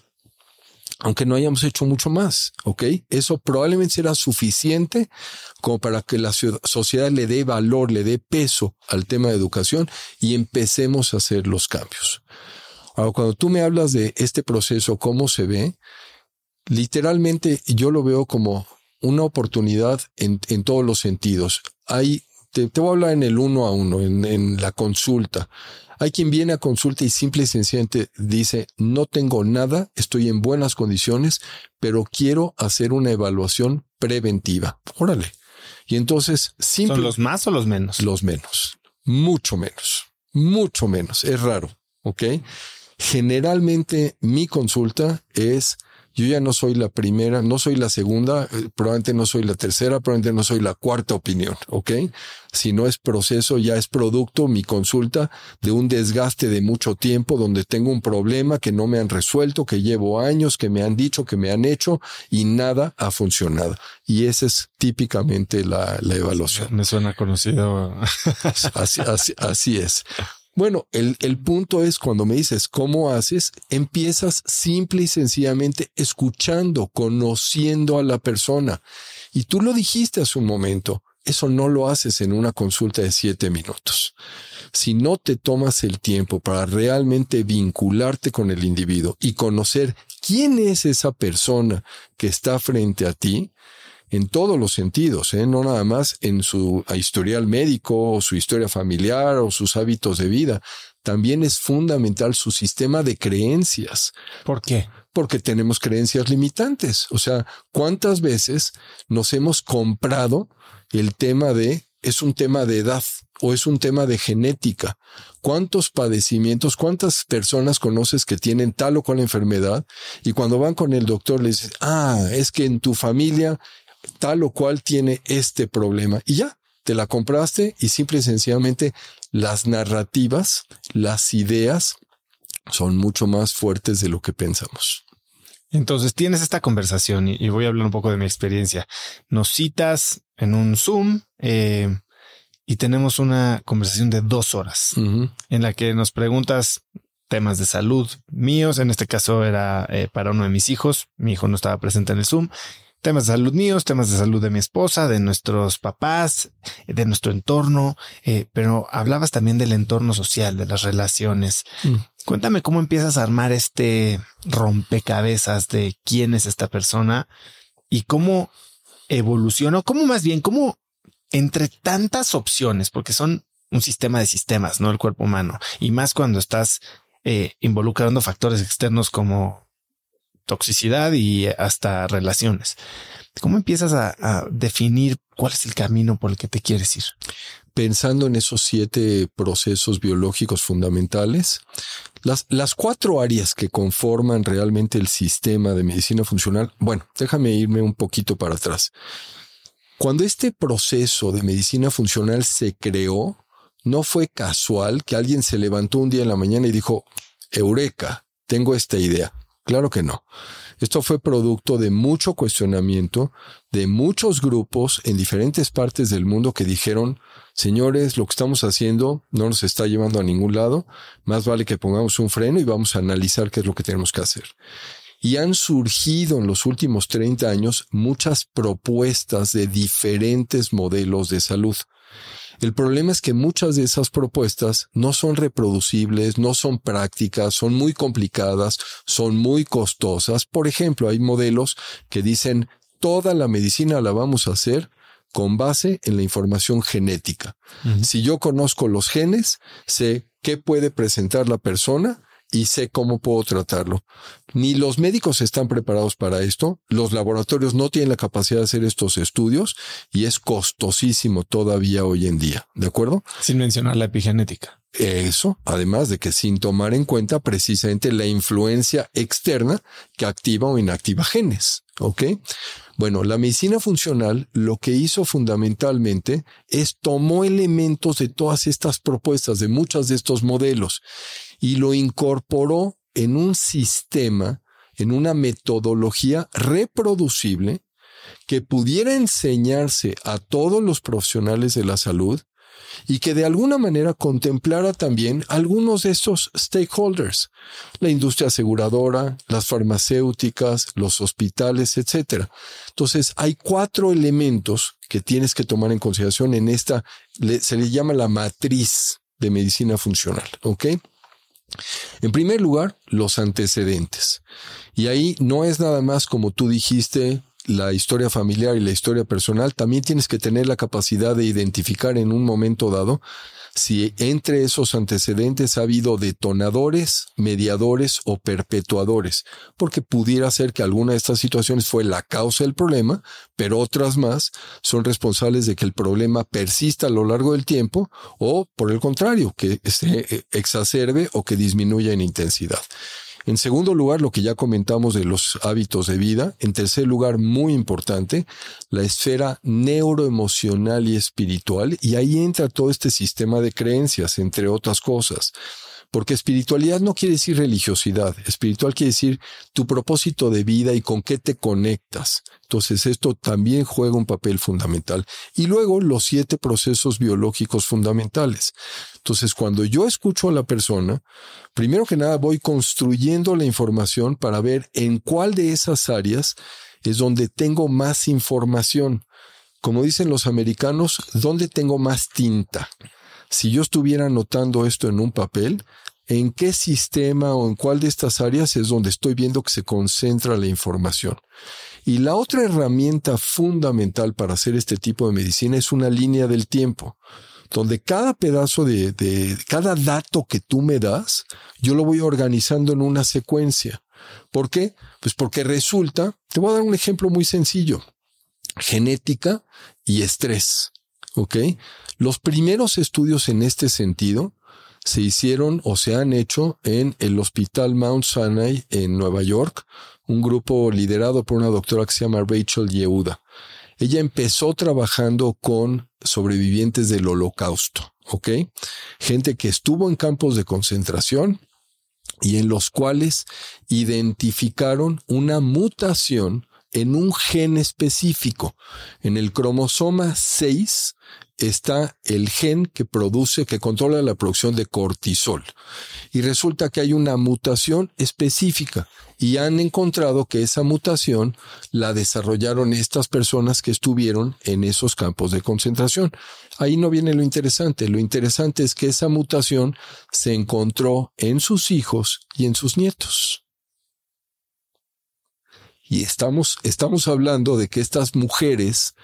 aunque no hayamos hecho mucho más, ¿ok? Eso probablemente será suficiente como para que la sociedad le dé valor, le dé peso al tema de educación y empecemos a hacer los cambios. Ahora, cuando tú me hablas de este proceso, cómo se ve, literalmente yo lo veo como una oportunidad en, todos los sentidos. Hay, te, voy a hablar en el uno a uno, en, en la consulta. Hay quien viene a consulta y simple y sencillamente dice, no tengo nada, estoy en buenas condiciones, pero quiero hacer una evaluación preventiva. Órale. Y entonces, simple, ¿Son los más o los menos? Los menos. Mucho menos. Mucho menos. Es raro. ¿Ok? Generalmente mi consulta es, yo ya no soy la primera, no soy la segunda, eh, probablemente no soy la tercera, probablemente no soy la cuarta opinión, ¿ok? Si no es proceso, ya es producto mi consulta de un desgaste de mucho tiempo donde tengo un problema que no me han resuelto, que llevo años, que me han dicho, que me han hecho y nada ha funcionado. Y esa es típicamente la, evaluación. Me suena conocido. así, así es. Bueno, el, el, punto es cuando me dices cómo haces, empiezas simple y sencillamente escuchando, conociendo a la persona. Y tú lo dijiste hace un momento, eso no lo haces en una consulta de siete minutos. Si no te tomas el tiempo para realmente vincularte con el individuo y conocer quién es esa persona que está frente a ti, en todos los sentidos, ¿eh? no nada más en su historial médico o su historia familiar o sus hábitos de vida. También es fundamental su sistema de creencias. ¿Por qué? Porque tenemos creencias limitantes. O sea, ¿cuántas veces nos hemos comprado el tema de es un tema de edad o es un tema de genética. ¿Cuántos padecimientos, cuántas personas conoces que tienen tal o cual enfermedad y cuando van con el doctor le dicen, ah, es que en tu familia tal o cual tiene este problema y ya, te la compraste y simple y sencillamente las narrativas, las ideas son mucho más fuertes de lo que pensamos. Entonces tienes esta conversación y, voy a hablar un poco de mi experiencia. Nos citas en un Zoom eh, y tenemos una conversación de dos horas en la que nos preguntas temas de salud míos. En este caso era eh, para uno de mis hijos. Mi hijo no estaba presente en el Zoom temas de salud míos, temas de salud de mi esposa, de nuestros papás, de nuestro entorno, eh, pero hablabas también del entorno social, de las relaciones. Mm. Cuéntame cómo empiezas a armar este rompecabezas de quién es esta persona y cómo evolucionó, cómo más bien, cómo entre tantas opciones, porque son un sistema de sistemas, no el cuerpo humano, y más cuando estás eh, involucrando factores externos como toxicidad y hasta relaciones. ¿Cómo empiezas a, definir cuál es el camino por el que te quieres ir? Pensando en esos siete procesos biológicos fundamentales, las, las cuatro áreas que conforman realmente el sistema de medicina funcional, bueno, déjame irme un poquito para atrás. Cuando este proceso de medicina funcional se creó, no fue casual que alguien se levantó un día en la mañana y dijo, Eureka, tengo esta idea. Claro que no. Esto fue producto de mucho cuestionamiento de muchos grupos en diferentes partes del mundo que dijeron, señores, lo que estamos haciendo no nos está llevando a ningún lado, más vale que pongamos un freno y vamos a analizar qué es lo que tenemos que hacer. Y han surgido en los últimos 30 años muchas propuestas de diferentes modelos de salud. El problema es que muchas de esas propuestas no son reproducibles, no son prácticas, son muy complicadas, son muy costosas. Por ejemplo, hay modelos que dicen toda la medicina la vamos a hacer con base en la información genética. Si yo conozco los genes, sé qué puede presentar la persona y sé cómo puedo tratarlo. Ni los médicos están preparados para esto, los laboratorios no tienen la capacidad de hacer estos estudios y es costosísimo todavía hoy en día, ¿de acuerdo? Sin mencionar la epigenética. Eso, además de que sin tomar en cuenta precisamente la influencia externa que activa o inactiva genes, ¿ok? Bueno, la medicina funcional lo que hizo fundamentalmente es tomó elementos de todas estas propuestas, de muchos de estos modelos, y lo incorporó en un sistema, en una metodología reproducible que pudiera enseñarse a todos los profesionales de la salud y que de alguna manera contemplara también algunos de estos stakeholders, la industria aseguradora, las farmacéuticas, los hospitales, etc. Entonces, hay cuatro elementos que tienes que tomar en consideración en esta, se le llama la matriz de medicina funcional, ¿ok? En primer lugar, los antecedentes. Y ahí no es nada más como tú dijiste, la historia familiar y la historia personal, también tienes que tener la capacidad de identificar en un momento dado si entre esos antecedentes ha habido detonadores, mediadores o perpetuadores, porque pudiera ser que alguna de estas situaciones fue la causa del problema, pero otras más son responsables de que el problema persista a lo largo del tiempo o, por el contrario, que se exacerbe o que disminuya en intensidad. En segundo lugar, lo que ya comentamos de los hábitos de vida. En tercer lugar, muy importante, la esfera neuroemocional y espiritual. Y ahí entra todo este sistema de creencias, entre otras cosas. Porque espiritualidad no quiere decir religiosidad, espiritual quiere decir tu propósito de vida y con qué te conectas. Entonces esto también juega un papel fundamental. Y luego los siete procesos biológicos fundamentales. Entonces cuando yo escucho a la persona, primero que nada voy construyendo la información para ver en cuál de esas áreas es donde tengo más información. Como dicen los americanos, ¿dónde tengo más tinta? si yo estuviera anotando esto en un papel, ¿en qué sistema o en cuál de estas áreas es donde estoy viendo que se concentra la información? Y la otra herramienta fundamental para hacer este tipo de medicina es una línea del tiempo, donde cada pedazo de, cada dato que tú me das, yo lo voy organizando en una secuencia. ¿Por qué? Pues porque resulta, te voy a dar un ejemplo muy sencillo, genética y estrés. ¿Ok? Los primeros estudios en este sentido se hicieron o se han hecho en el Hospital Mount Sinai en Nueva York, un grupo liderado por una doctora que se llama Rachel Yehuda. Ella empezó trabajando con sobrevivientes del holocausto, ¿ok? Gente que estuvo en campos de concentración, y en los cuales identificaron una mutación en un gen específico. En el cromosoma 6 está el gen que produce, que controla la producción de cortisol. Y resulta que hay una mutación específica y han encontrado que esa mutación la desarrollaron estas personas que estuvieron en esos campos de concentración. Ahí no viene lo interesante. Lo interesante es que esa mutación se encontró en sus hijos y en sus nietos. Y estamos, estamos hablando de que estas mujeres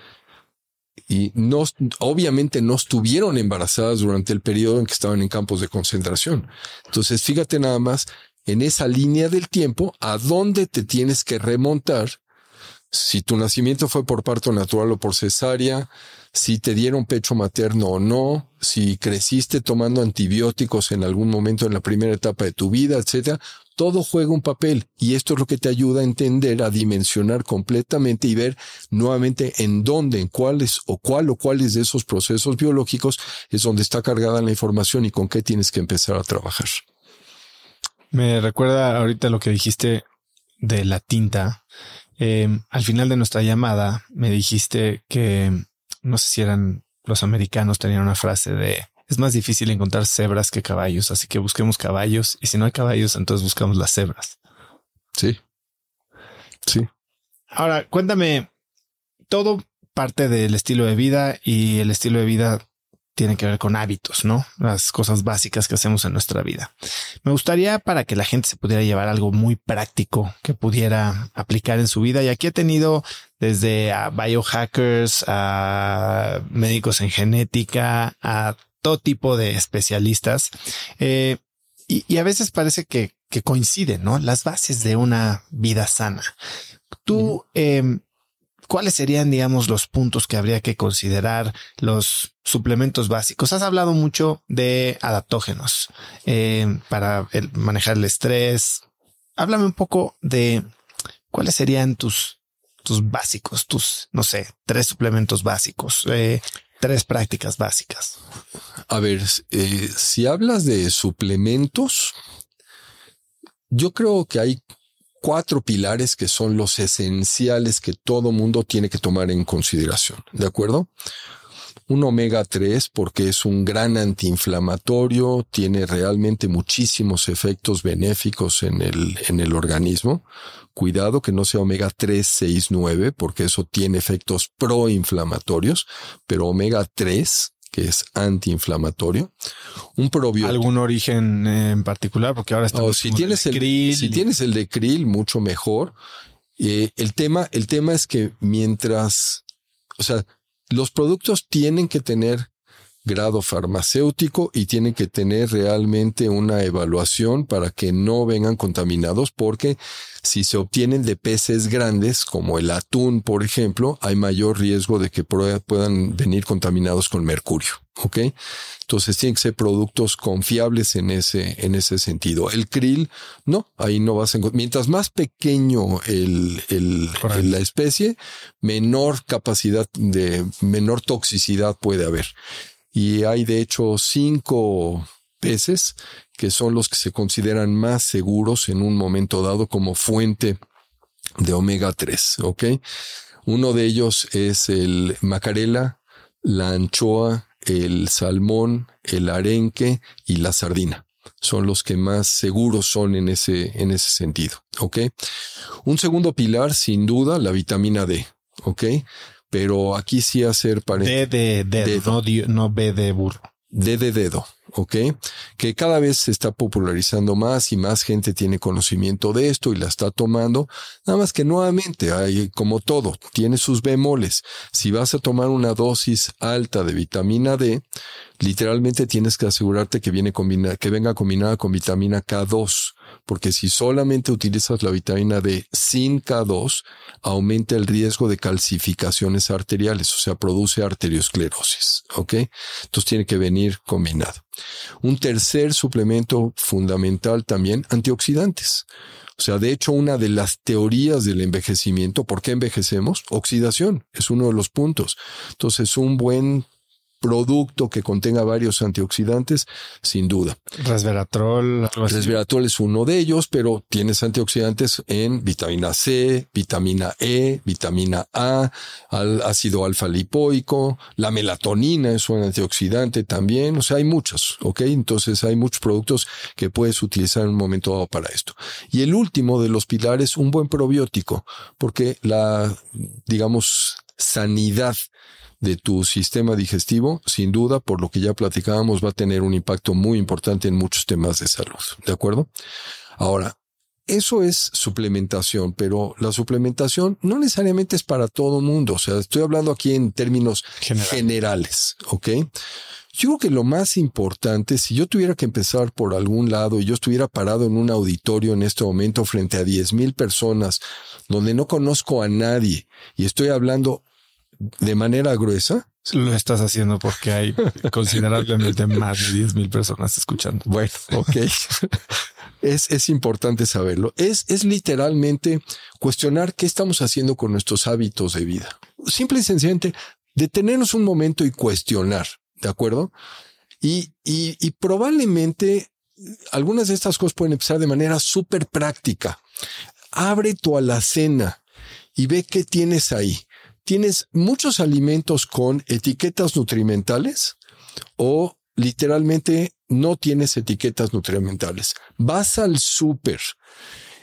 y no, obviamente no estuvieron embarazadas durante el periodo en que estaban en campos de concentración. Entonces, fíjate nada más en esa línea del tiempo a dónde te tienes que remontar si tu nacimiento fue por parto natural o por cesárea, si te dieron pecho materno o no, si creciste tomando antibióticos en algún momento en la primera etapa de tu vida, etcétera. Todo juega un papel y esto es lo que te ayuda a entender, a dimensionar completamente y ver nuevamente en dónde, en cuáles o cuál o cuáles de esos procesos biológicos es donde está cargada la información y con qué tienes que empezar a trabajar. Me recuerda ahorita lo que dijiste de la tinta. Em, al final de nuestra llamada me dijiste que no sé si eran los americanos tenían una frase de es más difícil encontrar cebras que caballos, así que busquemos caballos y si no hay caballos, entonces buscamos las cebras. Sí. Sí. Ahora, cuéntame, todo parte del estilo de vida y el estilo de vida tiene que ver con hábitos, ¿no? Las cosas básicas que hacemos en nuestra vida. Me gustaría para que la gente se pudiera llevar algo muy práctico que pudiera aplicar en su vida. Y aquí he tenido desde a biohackers, a médicos en genética, a todo tipo de especialistas. Eh, y, a veces parece que, coinciden, ¿no? Las bases de una vida sana. Tú, em, ¿cuáles serían, digamos, los puntos que habría que considerar, los suplementos básicos? Has hablado mucho de adaptógenos em, para manejar el estrés. Háblame un poco de cuáles serían tus, tus básicos, tus, no sé, tres suplementos básicos. Eh, tres prácticas básicas. A ver, eh, si hablas de suplementos, yo creo que hay cuatro pilares que son los esenciales que todo mundo tiene que tomar en consideración. ¿De acuerdo? Un omega 3 porque es un gran antiinflamatorio, tiene realmente muchísimos efectos benéficos en el, en el organismo. Cuidado que no sea omega 3, 6, 9, porque eso tiene efectos proinflamatorios, pero omega 3, que es antiinflamatorio. Un probiótico. ¿Algún origen en particular? Porque ahora está. si tienes el, krill. Si tienes el de krill, mucho mejor. Eh, el tema, el tema es que mientras, o sea, los productos tienen que tener grado farmacéutico y tienen que tener realmente una evaluación para que no vengan contaminados porque si se obtienen de peces grandes como el atún, por ejemplo, hay mayor riesgo de que puedan venir contaminados con mercurio. ¿Ok? Entonces tienen que ser productos confiables en ese, en ese sentido. El krill, no, ahí no vas a encontrar. Mientras más pequeño el, el, la especie, menor capacidad de, menor toxicidad puede haber y hay de hecho cinco peces que son los que se consideran más seguros en un momento dado como fuente de omega 3, ¿ok? Uno de ellos es el macarela, la anchoa, el salmón, el arenque y la sardina. Son los que más seguros son en ese, en ese sentido, ¿ok? Un segundo pilar, sin duda, la vitamina D, ¿ok? Pero aquí sí hacer para D de dedo, No, B de burro. D de dedo, ¿ok? Que cada vez se está popularizando más y más gente tiene conocimiento de esto y la está tomando. Nada más que nuevamente, hay como todo, tiene sus bemoles. Si vas a tomar una dosis alta de vitamina D, literalmente tienes que asegurarte que viene combinada, que venga combinada con vitamina K2 porque si solamente utilizas la vitamina D sin K2, aumenta el riesgo de calcificaciones arteriales, o sea, produce arteriosclerosis, ¿ok? Entonces tiene que venir combinado. Un tercer suplemento fundamental también, antioxidantes. O sea, de hecho, una de las teorías del envejecimiento, ¿por qué envejecemos? Oxidación es uno de los puntos. Entonces, un buen producto que contenga varios antioxidantes, sin duda. Resveratrol, Resveratrol es uno de ellos, pero tienes antioxidantes en vitamina C, vitamina E, vitamina A, al ácido alfa lipoico, la melatonina es un antioxidante también, o sea, hay muchos, ¿ok? Entonces hay muchos productos que puedes utilizar en un momento dado para esto. Y el último de los pilares, un buen probiótico, porque la, digamos, sanidad de tu sistema digestivo, sin duda, por lo que ya platicábamos, va a tener un impacto muy importante en muchos temas de salud. ¿De acuerdo? Ahora, eso es suplementación, pero la suplementación no necesariamente es para todo mundo. O sea, estoy hablando aquí en términos generales, ¿ok? Yo creo que lo más importante, si yo tuviera que empezar por algún lado y yo estuviera parado en un auditorio en este momento frente a 10 mil personas donde no conozco a nadie y estoy hablando de manera gruesa. Lo estás haciendo porque hay considerablemente más de 10 mil personas escuchando. Bueno, ok. es, es importante saberlo. Es, es literalmente cuestionar qué estamos haciendo con nuestros hábitos de vida. Simple y sencillamente detenernos un momento y cuestionar, ¿de acuerdo? Y, y, y probablemente algunas de estas cosas pueden empezar de manera súper práctica. Abre tu alacena y ve qué tienes ahí tienes muchos alimentos con etiquetas nutrimentales o literalmente no tienes etiquetas nutrimentales. Vas al súper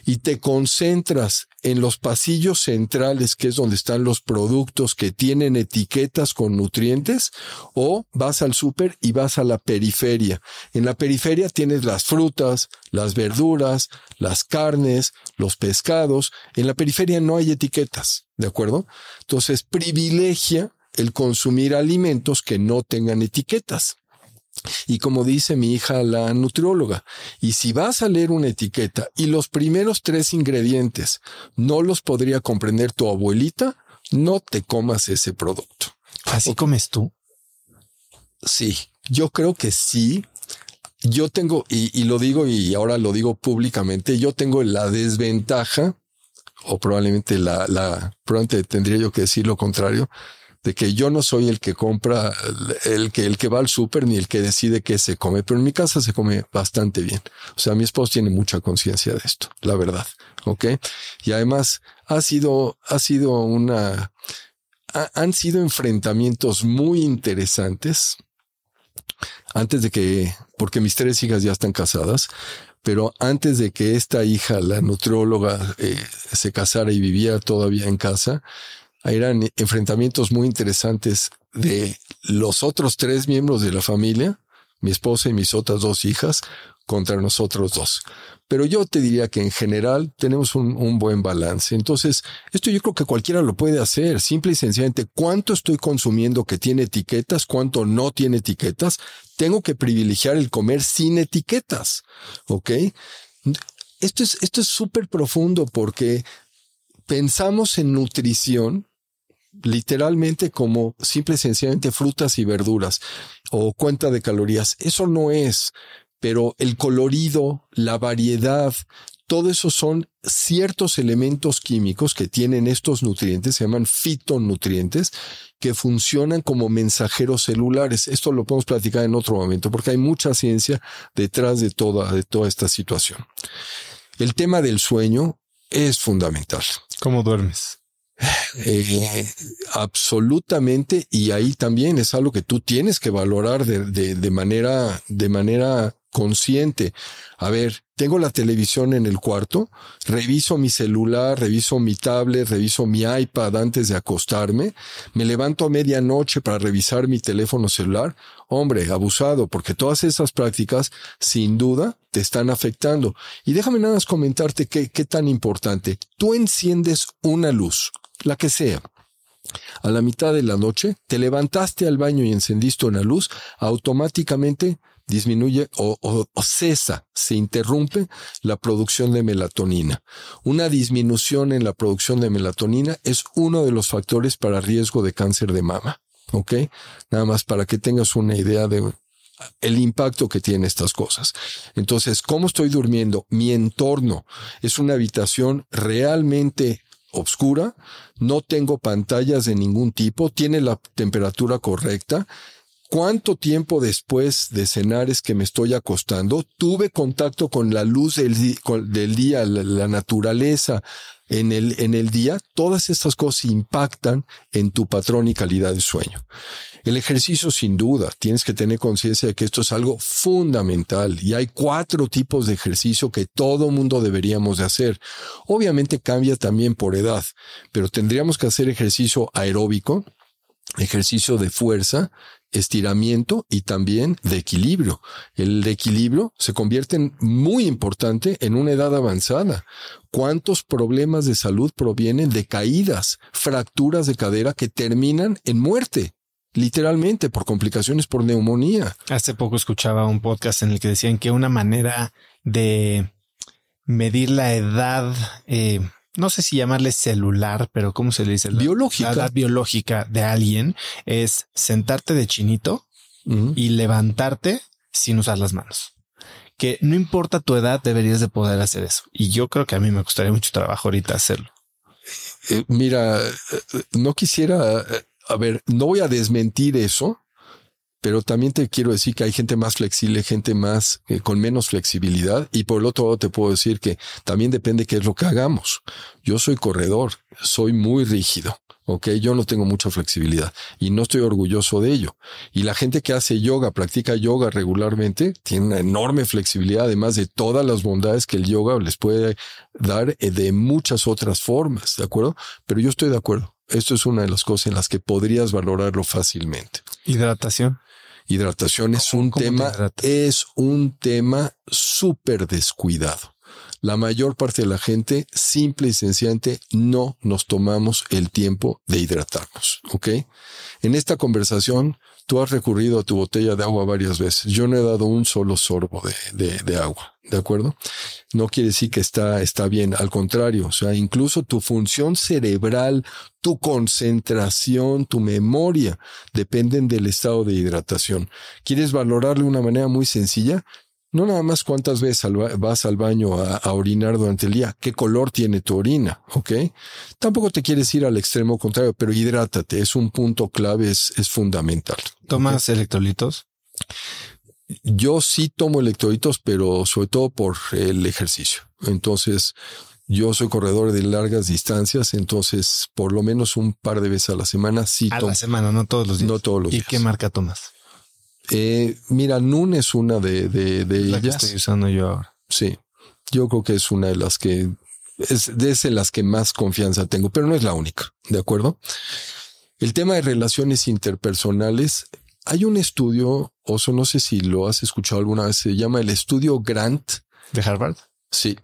y te concentras en los pasillos centrales, que es donde están los productos que tienen etiquetas con nutrientes, o vas al súper y vas a la periferia. En la periferia tienes las frutas, las verduras, las carnes, los pescados. En la periferia no hay etiquetas, ¿de acuerdo? Entonces privilegia el consumir alimentos que no tengan etiquetas. Y como dice mi hija, la nutrióloga, y si vas a leer una etiqueta y los primeros tres ingredientes no los podría comprender tu abuelita, no te comas ese producto. ¿Así comes tú? Sí, yo creo que sí. Yo tengo, y, y lo digo y ahora lo digo públicamente, yo tengo la desventaja, o probablemente la, la, probablemente tendría yo que decir lo contrario, de que yo no soy el que compra, el que, el que va al súper ni el que decide qué se come, pero en mi casa se come bastante bien. O sea, mi esposo tiene mucha conciencia de esto, la verdad. Ok. Y además ha sido, ha sido una, han sido enfrentamientos muy interesantes antes de que, porque mis tres hijas ya están casadas, pero antes de que esta hija, la nutrióloga, eh, se casara y vivía todavía en casa, eran enfrentamientos muy interesantes de los otros tres miembros de la familia, mi esposa y mis otras dos hijas, contra nosotros dos. Pero yo te diría que en general tenemos un, buen balance. Entonces, esto yo creo que cualquiera lo puede hacer. Simple y sencillamente, ¿cuánto estoy consumiendo que tiene etiquetas? ¿Cuánto no tiene etiquetas? Tengo que privilegiar el comer sin etiquetas. ¿Ok? Esto es, esto es súper profundo porque pensamos en nutrición literalmente como simple y sencillamente frutas y verduras o cuenta de calorías. Eso no es, pero el colorido, la variedad, todo eso son ciertos elementos químicos que tienen estos nutrientes, se llaman fitonutrientes, que funcionan como mensajeros celulares. Esto lo podemos platicar en otro momento porque hay mucha ciencia detrás de toda, de toda esta situación. El tema del sueño es fundamental. ¿Cómo duermes? Eh, absolutamente. Y ahí también es algo que tú tienes que valorar de, de, manera, de manera consciente. A ver, tengo la televisión en el cuarto, reviso mi celular, reviso mi tablet, reviso mi iPad antes de acostarme, me levanto a medianoche para revisar mi teléfono celular. Hombre, abusado, porque todas esas prácticas sin duda te están afectando. Y déjame nada más comentarte qué, qué tan importante. Tú enciendes una luz la que sea. A la mitad de la noche te levantaste al baño y encendiste una luz, automáticamente disminuye o, cesa, se interrumpe la producción de melatonina. Una disminución en la producción de melatonina es uno de los factores para riesgo de cáncer de mama. ¿Ok? Nada más para que tengas una idea de el impacto que tienen estas cosas. Entonces, ¿cómo estoy durmiendo? Mi entorno es una habitación realmente oscura, no tengo pantallas de ningún tipo, tiene la temperatura correcta. ¿Cuánto tiempo después de cenar es que me estoy acostando? Tuve contacto con la luz del, día, la, naturaleza en el, en el día. Todas estas cosas impactan en tu patrón y calidad de sueño. El ejercicio sin duda, tienes que tener conciencia de que esto es algo fundamental y hay cuatro tipos de ejercicio que todo mundo deberíamos de hacer. Obviamente cambia también por edad, pero tendríamos que hacer ejercicio aeróbico, ejercicio de fuerza, estiramiento y también de equilibrio. El equilibrio se convierte en muy importante en una edad avanzada. ¿Cuántos problemas de salud provienen de caídas, fracturas de cadera que terminan en muerte? Literalmente por complicaciones por neumonía. Hace poco escuchaba un podcast en el que decían que una manera de medir la edad eh, no sé si llamarle celular, pero ¿cómo se le dice? Biológica. La edad biológica de alguien es sentarte de chinito y levantarte sin usar las manos. Que no importa tu edad, deberías de poder hacer eso. Y yo creo que a mí me costaría mucho trabajo ahorita hacerlo. Eh, mira, eh, no quisiera, eh, a ver, no voy a desmentir eso, pero también te quiero decir que hay gente más flexible, gente más eh, con menos flexibilidad y por el otro lado te puedo decir que también depende qué es lo que hagamos. Yo soy corredor, soy muy rígido. Ok, yo no tengo mucha flexibilidad y no estoy orgulloso de ello. Y la gente que hace yoga, practica yoga regularmente, tiene una enorme flexibilidad, además de todas las bondades que el yoga les puede dar eh, de muchas otras formas, ¿de acuerdo? Pero yo estoy de acuerdo. Esto es una de las cosas en las que podrías valorarlo fácilmente. Hidratación. Hidratación es un tema, es un tema súper descuidado. La mayor parte de la gente, simple y sencillamente, no nos tomamos el tiempo de hidratarnos. ¿Ok? En esta conversación, tú has recurrido a tu botella de agua varias veces. Yo no he dado un solo sorbo de, agua. ¿De acuerdo? No quiere decir que está, está bien. Al contrario, o sea, incluso tu función cerebral, tu concentración, tu memoria dependen del estado de hidratación. ¿Quieres valorarlo de una manera muy sencilla? No nada más cuántas veces vas al baño a, a, orinar durante el día, qué color tiene tu orina, ¿ok? Tampoco te quieres ir al extremo contrario, pero hidrátate, es un punto clave, es, es fundamental. ¿Tomas ¿okay? electrolitos? Yo sí tomo electrolitos, pero sobre todo por el ejercicio. Entonces, yo soy corredor de largas distancias, entonces por lo menos un par de veces a la semana sí a tomo. la semana, no todos los días. No todos los ¿Y días. qué marca tomas? Eh, mira, Nun es una de, de, de la ellas. que estoy usando yo ahora. Sí, yo creo que es una de las que es de esas las que más confianza tengo, pero no es la única, ¿de acuerdo? El tema de relaciones interpersonales, hay un estudio, Oso, no sé si lo has escuchado alguna vez, se llama el estudio Grant. ¿De Harvard? Sí,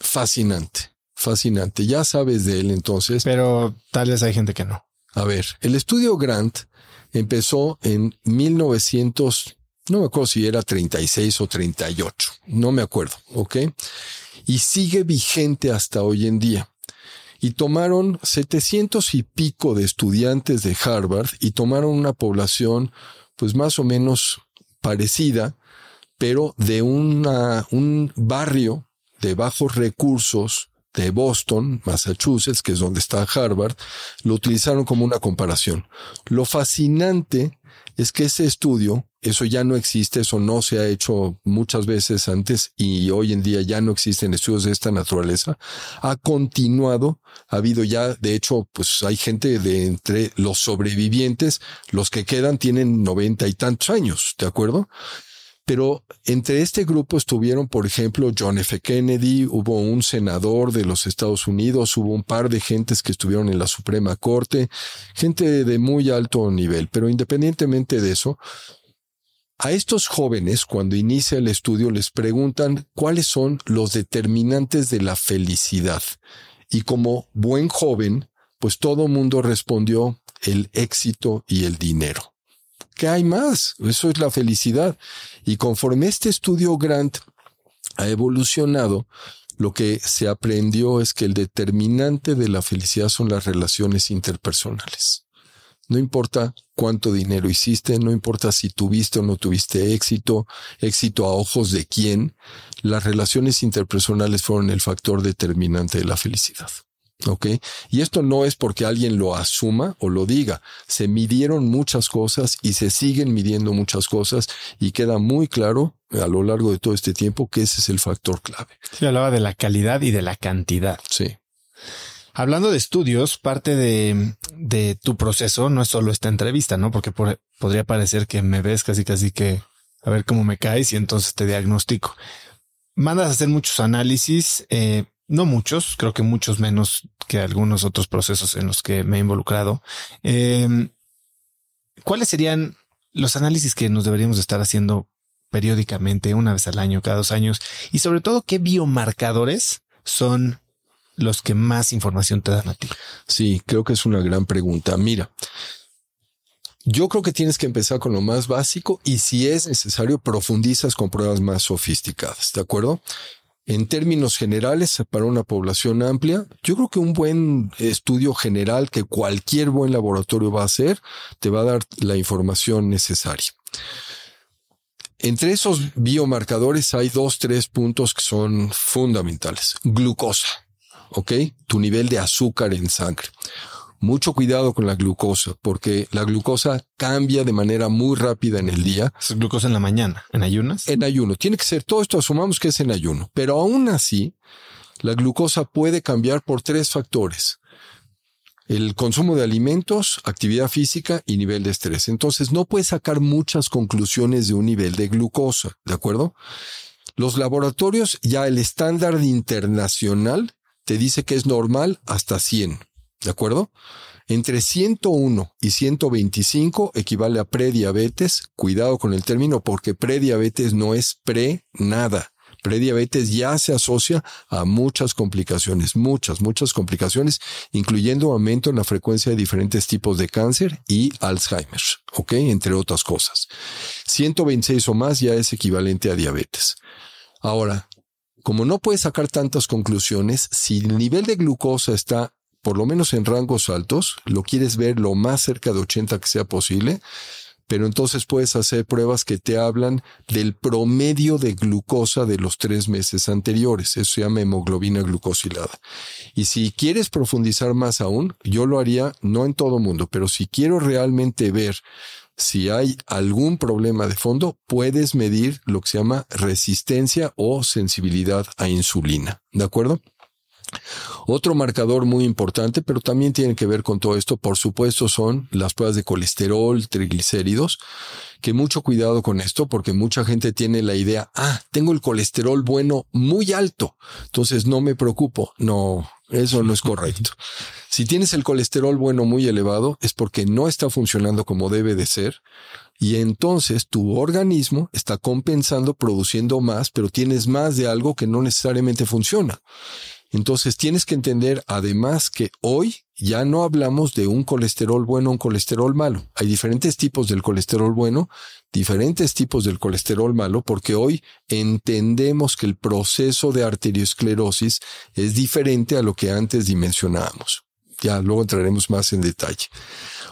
fascinante, fascinante. Ya sabes de él entonces. Pero tal vez hay gente que no. A ver, el estudio Grant empezó en 1900, no me acuerdo si era 36 o 38, no me acuerdo, ¿ok? Y sigue vigente hasta hoy en día. Y tomaron 700 y pico de estudiantes de Harvard y tomaron una población pues más o menos parecida, pero de una, un barrio de bajos recursos de Boston, Massachusetts, que es donde está Harvard, lo utilizaron como una comparación. Lo fascinante es que ese estudio, eso ya no existe, eso no se ha hecho muchas veces antes y hoy en día ya no existen estudios de esta naturaleza, ha continuado, ha habido ya, de hecho, pues hay gente de entre los sobrevivientes, los que quedan tienen noventa y tantos años, ¿de acuerdo? Pero entre este grupo estuvieron, por ejemplo, John F. Kennedy, hubo un senador de los Estados Unidos, hubo un par de gentes que estuvieron en la Suprema Corte, gente de muy alto nivel. Pero independientemente de eso, a estos jóvenes, cuando inicia el estudio, les preguntan cuáles son los determinantes de la felicidad. Y como buen joven, pues todo mundo respondió el éxito y el dinero. ¿Qué hay más? Eso es la felicidad. Y conforme este estudio Grant ha evolucionado, lo que se aprendió es que el determinante de la felicidad son las relaciones interpersonales. No importa cuánto dinero hiciste, no importa si tuviste o no tuviste éxito, éxito a ojos de quién, las relaciones interpersonales fueron el factor determinante de la felicidad. ¿Ok? Y esto no es porque alguien lo asuma o lo diga. Se midieron muchas cosas y se siguen midiendo muchas cosas y queda muy claro a lo largo de todo este tiempo que ese es el factor clave. Sí, hablaba de la calidad y de la cantidad. Sí. Hablando de estudios, parte de, de tu proceso no es solo esta entrevista, ¿no? Porque podría parecer que me ves casi casi que a ver cómo me caes y entonces te diagnostico. Mandas a hacer muchos análisis, eh, no muchos, creo que muchos menos que algunos otros procesos en los que me he involucrado. Em, ¿Cuáles serían los análisis que nos deberíamos estar haciendo periódicamente, una vez al año, cada dos años? Y sobre todo, ¿qué biomarcadores son los que más información te dan a ti? Sí, creo que es una gran pregunta. Mira, yo creo que tienes que empezar con lo más básico y si es necesario profundizas con pruebas más sofisticadas, ¿de acuerdo? En términos generales, para una población amplia, yo creo que un buen estudio general que cualquier buen laboratorio va a hacer, te va a dar la información necesaria. Entre esos biomarcadores hay dos, tres puntos que son fundamentales. Glucosa, ¿ok? Tu nivel de azúcar en sangre. Mucho cuidado con la glucosa, porque la glucosa cambia de manera muy rápida en el día. ¿Es glucosa en la mañana? ¿En ayunas? En ayuno. Tiene que ser todo esto, asumamos que es en ayuno. Pero aún así, la glucosa puede cambiar por tres factores. El consumo de alimentos, actividad física y nivel de estrés. Entonces no puedes sacar muchas conclusiones de un nivel de glucosa, ¿de acuerdo? Los laboratorios, ya el estándar internacional te dice que es normal hasta 100. ¿De acuerdo? Entre 101 y 125 equivale a prediabetes. Cuidado con el término porque prediabetes no es pre nada. Prediabetes ya se asocia a muchas complicaciones, muchas, muchas complicaciones, incluyendo aumento en la frecuencia de diferentes tipos de cáncer y Alzheimer, ¿ok? Entre otras cosas. 126 o más ya es equivalente a diabetes. Ahora, como no puedes sacar tantas conclusiones, si el nivel de glucosa está por lo menos en rangos altos, lo quieres ver lo más cerca de 80 que sea posible, pero entonces puedes hacer pruebas que te hablan del promedio de glucosa de los tres meses anteriores. Eso se llama hemoglobina glucosilada. Y si quieres profundizar más aún, yo lo haría no en todo mundo, pero si quiero realmente ver si hay algún problema de fondo, puedes medir lo que se llama resistencia o sensibilidad a insulina. ¿De acuerdo? Otro marcador muy importante, pero también tiene que ver con todo esto, por supuesto, son las pruebas de colesterol, triglicéridos, que mucho cuidado con esto, porque mucha gente tiene la idea, ah, tengo el colesterol bueno muy alto, entonces no me preocupo. No, eso no es correcto. Si tienes el colesterol bueno muy elevado, es porque no está funcionando como debe de ser. Y entonces tu organismo está compensando, produciendo más, pero tienes más de algo que no necesariamente funciona. Entonces tienes que entender además que hoy ya no hablamos de un colesterol bueno un colesterol malo. Hay diferentes tipos del colesterol bueno, diferentes tipos del colesterol malo, porque hoy entendemos que el proceso de arteriosclerosis es diferente a lo que antes dimensionábamos. Ya luego entraremos más en detalle.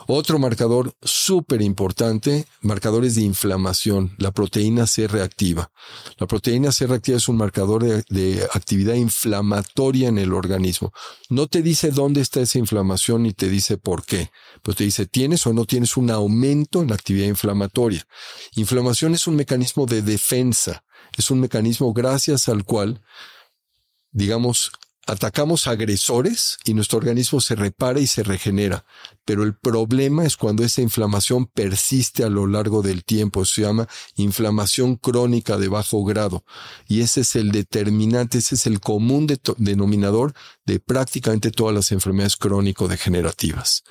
Otro marcador súper importante, marcadores de inflamación, la proteína C reactiva. La proteína C reactiva es un marcador de, actividad inflamatoria en el organismo. No te dice dónde está esa inflamación ni te dice por qué, pero te dice tienes o no tienes un aumento en la actividad inflamatoria. Inflamación es un mecanismo de defensa, es un mecanismo gracias al cual digamos, atacamos agresores y nuestro organismo se repara y se regenera. Pero el problema es cuando esa inflamación persiste a lo largo del tiempo. Se llama inflamación crónica de bajo grado. Y ese es el determinante, ese es el común denominador de prácticamente todas las enfermedades crónico-degenerativas.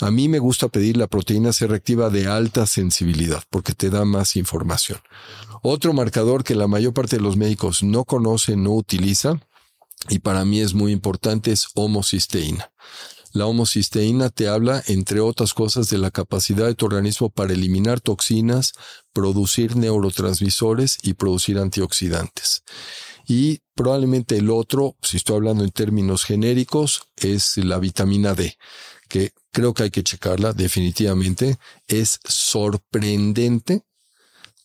A mí me gusta pedir la proteína C reactiva de alta sensibilidad porque te da más información. Otro marcador que la mayor parte de los médicos no conocen, no utiliza, y para mí es muy importante, es homocisteína. La homocisteína te habla, entre otras cosas, de la capacidad de tu organismo para eliminar toxinas, producir neurotransmisores y producir antioxidantes. Y probablemente el otro, si estoy hablando en términos genéricos, es la vitamina D, que creo que hay que checarla definitivamente. Es sorprendente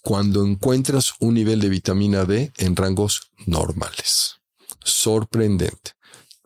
cuando encuentras un nivel de vitamina D en rangos normales sorprendente.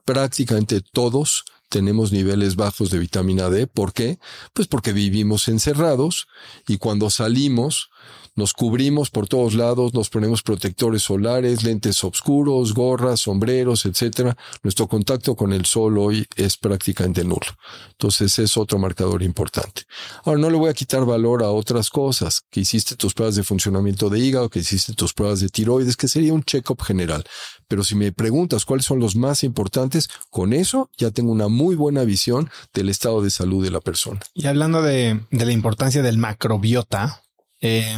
prácticamente todos tenemos niveles bajos de vitamina D. ¿Por qué? Pues porque vivimos encerrados y cuando salimos nos cubrimos por todos lados, nos ponemos protectores solares, lentes oscuros, gorras, sombreros, etcétera. Nuestro contacto con el sol hoy es prácticamente nulo. Entonces es otro marcador importante. Ahora no le voy a quitar valor a otras cosas, que hiciste tus pruebas de funcionamiento de hígado, que hiciste tus pruebas de tiroides, que sería un check-up general. Pero si me preguntas cuáles son los más importantes, con eso ya tengo una muy buena visión del estado de salud de la persona. Y hablando de, la importancia del macrobiota, eh,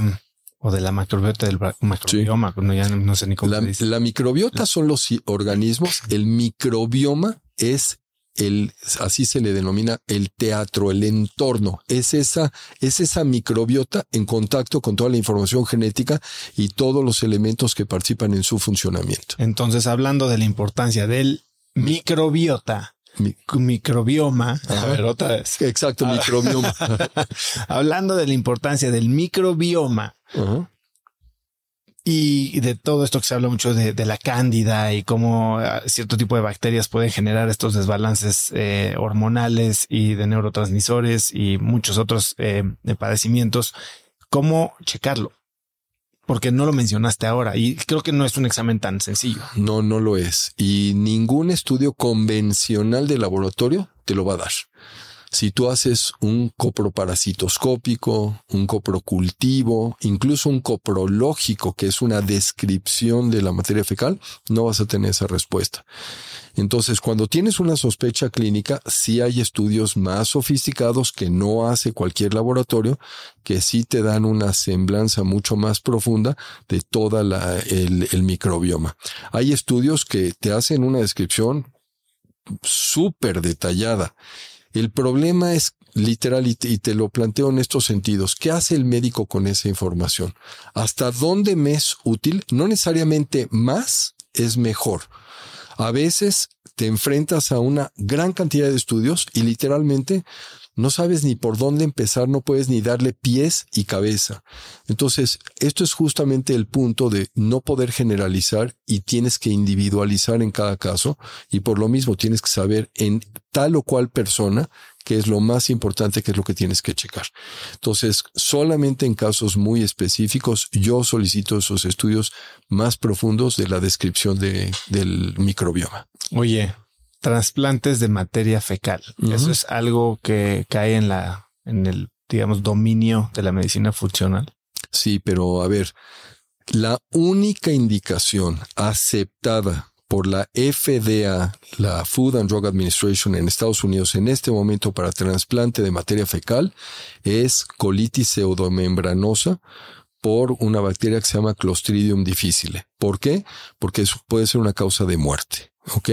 o de la macrobiota del macrobioma, no, ya no, sé ni cómo la, La microbiota son los organismos, el microbioma es el, así se le denomina el teatro, el entorno. Es esa, es esa microbiota en contacto con toda la información genética y todos los elementos que participan en su funcionamiento. Entonces, hablando de la importancia del microbiota, microbioma. A ver, otra vez. Exacto, microbioma. Hablando de la importancia del microbioma y de todo esto que se habla mucho de, la cándida y cómo ah, cierto tipo de bacterias pueden generar estos desbalances eh, hormonales y de neurotransmisores y muchos otros eh, padecimientos. ¿Cómo checarlo? porque no lo mencionaste ahora y creo que no es un examen tan sencillo. No, no lo es. Y ningún estudio convencional de laboratorio te lo va a dar. Si tú haces un coproparasitoscópico, un coprocultivo, incluso un coprológico, que es una descripción de la materia fecal, no vas a tener esa respuesta. Entonces, cuando tienes una sospecha clínica, sí hay estudios más sofisticados que no hace cualquier laboratorio, que sí te dan una semblanza mucho más profunda de toda el, el microbioma. Hay estudios que te hacen una descripción súper detallada. El problema es literal y te, lo planteo en estos sentidos. ¿Qué hace el médico con esa información? ¿Hasta dónde me es útil? No necesariamente más es mejor. A veces te enfrentas a una gran cantidad de estudios y literalmente no sabes ni por dónde empezar, no puedes ni darle pies y cabeza. Entonces, esto es justamente el punto de no poder generalizar y tienes que individualizar en cada caso y por lo mismo tienes que saber en tal o cual persona que es lo más importante, que es lo que tienes que checar. Entonces, solamente en casos muy específicos, yo solicito esos estudios más profundos de la descripción de, del microbioma. Oye, trasplantes de materia fecal. Eso es algo que cae en la, en el, digamos, dominio de la medicina funcional. Sí, pero a ver, la única indicación aceptada por la FDA, la Food and Drug Administration en Estados Unidos en este momento para trasplante de materia fecal es colitis pseudomembranosa por una bacteria que se llama Clostridium difficile. ¿Por qué? Porque eso puede ser una causa de muerte. ¿Ok?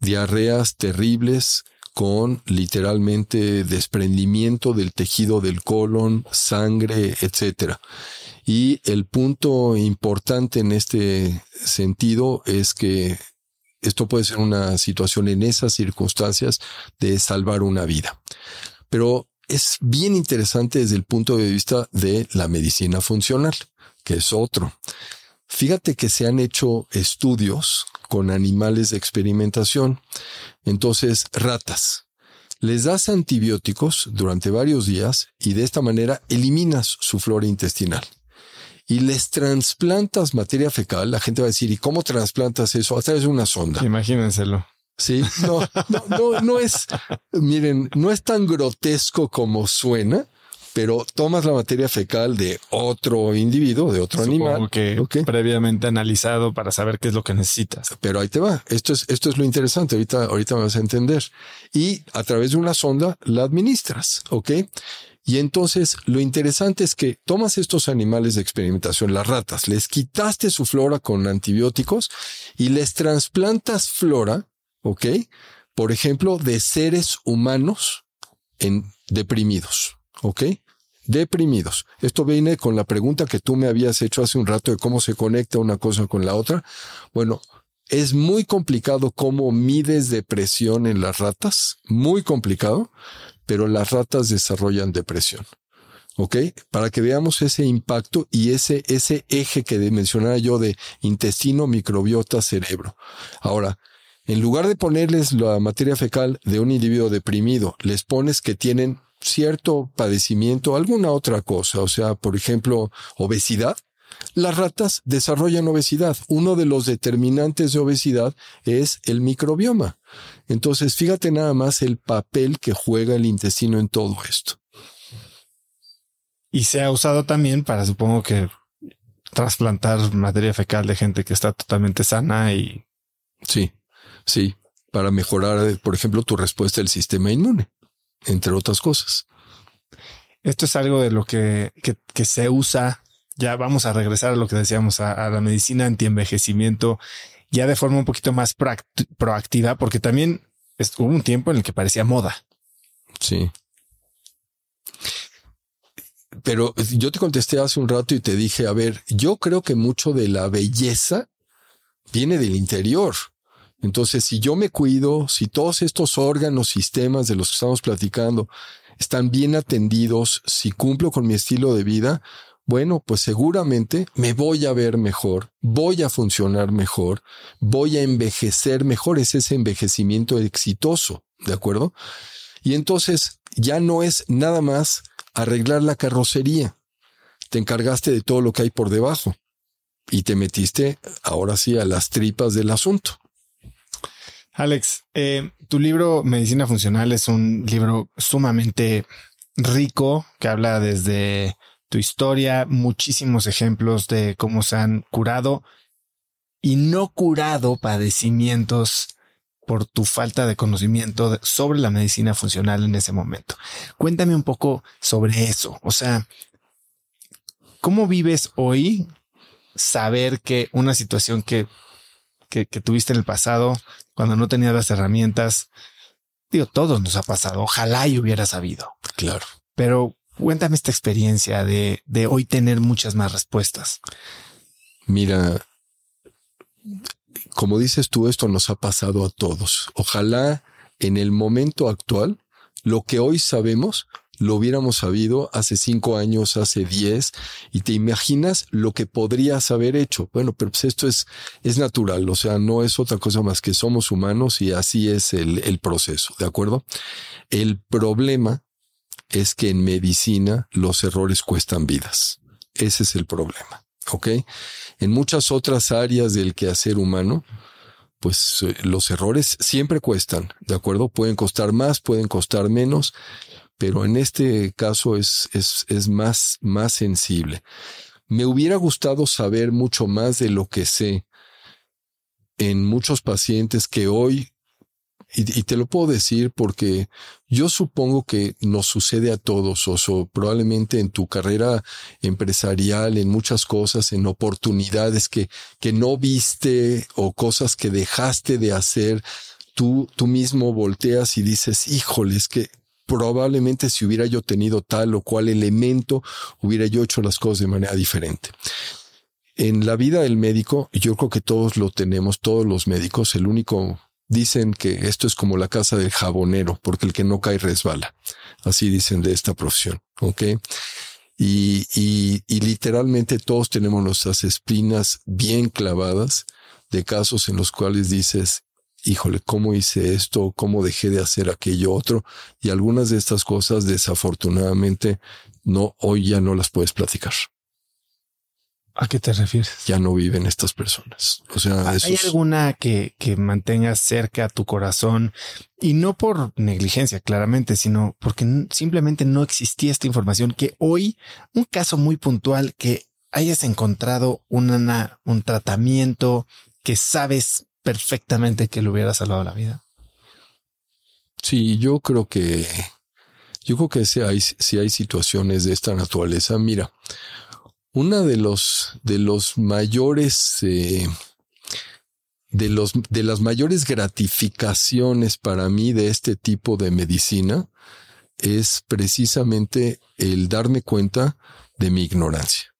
Diarreas terribles con literalmente desprendimiento del tejido del colon, sangre, etcétera. Y el punto importante en este sentido es que esto puede ser una situación en esas circunstancias de salvar una vida. Pero es bien interesante desde el punto de vista de la medicina funcional, que es otro. Fíjate que se han hecho estudios con animales de experimentación. Entonces, ratas. Les das antibióticos durante varios días y de esta manera eliminas su flora intestinal y les trasplantas materia fecal, la gente va a decir, ¿y cómo trasplantas eso? A través de una sonda. Imagínenselo. Sí, no, no, no, no es, miren, no es tan grotesco como suena, pero tomas la materia fecal de otro individuo, de otro animal. que previamente analizado para saber qué es lo que necesitas. Pero ahí te va. Esto es, esto es lo interesante. Ahorita, ahorita me vas a entender. Y a través de una sonda la administras. Ok. Y entonces lo interesante es que tomas estos animales de experimentación, las ratas, les quitaste su flora con antibióticos y les trasplantas flora, ¿ok? Por ejemplo, de seres humanos en deprimidos, ¿ok? Deprimidos. Esto viene con la pregunta que tú me habías hecho hace un rato de cómo se conecta una cosa con la otra. Bueno, es muy complicado cómo mides depresión en las ratas, muy complicado, pero las ratas desarrollan depresión. ¿Ok? Para que veamos ese impacto y ese, ese eje que mencionaba yo de intestino, microbiota, cerebro. Ahora, En lugar de ponerles la materia fecal de un individuo deprimido, les pones que tienen cierto padecimiento, alguna otra cosa, o sea, por ejemplo, obesidad. Las ratas desarrollan obesidad. Uno de los determinantes de obesidad es el microbioma. Entonces, fíjate nada más el papel que juega el intestino en todo esto. Y se ha usado también para, supongo que, trasplantar materia fecal de gente que está totalmente sana y... Sí, sí, para mejorar, por ejemplo, tu respuesta del sistema inmune, entre otras cosas. Esto es algo de lo que, que, se usa. Ya vamos a regresar a lo que decíamos, a, la medicina antienvejecimiento, ya de forma un poquito más proactiva, porque también hubo un tiempo en el que parecía moda. Sí. Pero yo te contesté hace un rato y te dije, a ver, yo creo que mucho de la belleza viene del interior. Entonces, si yo me cuido, si todos estos órganos, sistemas de los que estamos platicando están bien atendidos, si cumplo con mi estilo de vida, bueno, pues seguramente me voy a ver mejor, voy a funcionar mejor, voy a envejecer mejor, es ese envejecimiento exitoso, ¿de acuerdo? Y entonces ya no es nada más arreglar la carrocería. Te encargaste de todo lo que hay por debajo y te metiste ahora sí a las tripas del asunto. Alex, eh, tu libro Medicina Funcional es un libro sumamente rico que habla desde tu historia, muchísimos ejemplos de cómo se han curado y no curado padecimientos por tu falta de conocimiento sobre la medicina funcional en ese momento. Cuéntame un poco sobre eso. O sea, ¿cómo vives hoy saber que una situación que, que, tuviste en el pasado, cuando no tenías las herramientas, digo, todos nos ha pasado. Ojalá y hubiera sabido. Claro. Pero cuéntame esta experiencia de, de hoy tener muchas más respuestas. Mira, como dices tú, esto nos ha pasado a todos. Ojalá en el momento actual, lo que hoy sabemos, lo hubiéramos sabido hace cinco años, hace diez, y te imaginas lo que podrías haber hecho. Bueno, pero pues esto es, es natural, o sea, no es otra cosa más que somos humanos y así es el, el proceso, ¿de acuerdo? El problema es que en medicina los errores cuestan vidas. Ese es el problema. ¿ok? En muchas otras áreas del quehacer humano, pues eh, los errores siempre cuestan, ¿de acuerdo? Pueden costar más, pueden costar menos, pero en este caso es, es, es más, más sensible. Me hubiera gustado saber mucho más de lo que sé en muchos pacientes que hoy y, te lo puedo decir porque yo supongo que nos sucede a todos, Oso, probablemente en tu carrera empresarial, en muchas cosas, en oportunidades que, que no viste o cosas que dejaste de hacer, tú, tú mismo volteas y dices, híjoles, que probablemente si hubiera yo tenido tal o cual elemento, hubiera yo hecho las cosas de manera diferente. En la vida del médico, yo creo que todos lo tenemos, todos los médicos, el único Dicen que esto es como la casa del jabonero, porque el que no cae resbala. Así dicen de esta profesión. Ok. Y, y, y literalmente todos tenemos nuestras espinas bien clavadas de casos en los cuales dices, híjole, ¿cómo hice esto? ¿Cómo dejé de hacer aquello otro? Y algunas de estas cosas, desafortunadamente, no, hoy ya no las puedes platicar. ¿A qué te refieres? Ya no viven estas personas. O sea, ¿hay alguna que, que mantengas cerca a tu corazón y no por negligencia, claramente, sino porque simplemente no existía esta información que hoy, un caso muy puntual que hayas encontrado una, un tratamiento que sabes perfectamente que le hubiera salvado la vida? Sí, yo creo que, yo creo que si hay, si hay situaciones de esta naturaleza, mira, una de los, de los mayores, eh, de los, de las mayores gratificaciones para mí de este tipo de medicina es precisamente el darme cuenta de mi ignorancia.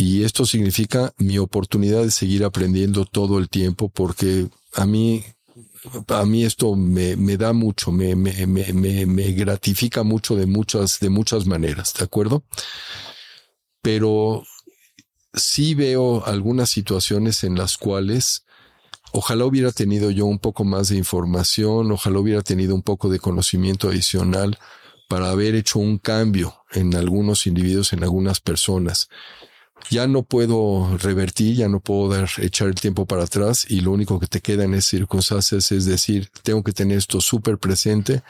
Y esto significa mi oportunidad de seguir aprendiendo todo el tiempo porque a mí, a mí esto me, me da mucho, me, me, me, gratifica mucho de muchas, de muchas maneras, ¿de acuerdo? pero sí veo algunas situaciones en las cuales Ojalá hubiera tenido yo un poco más de información, ojalá hubiera tenido un poco de conocimiento adicional para haber hecho un cambio en algunos individuos, en algunas personas. Ya no puedo revertir, ya no puedo dar, echar el tiempo para atrás y lo único que te queda en esas circunstancias es decir, tengo que tener esto súper presente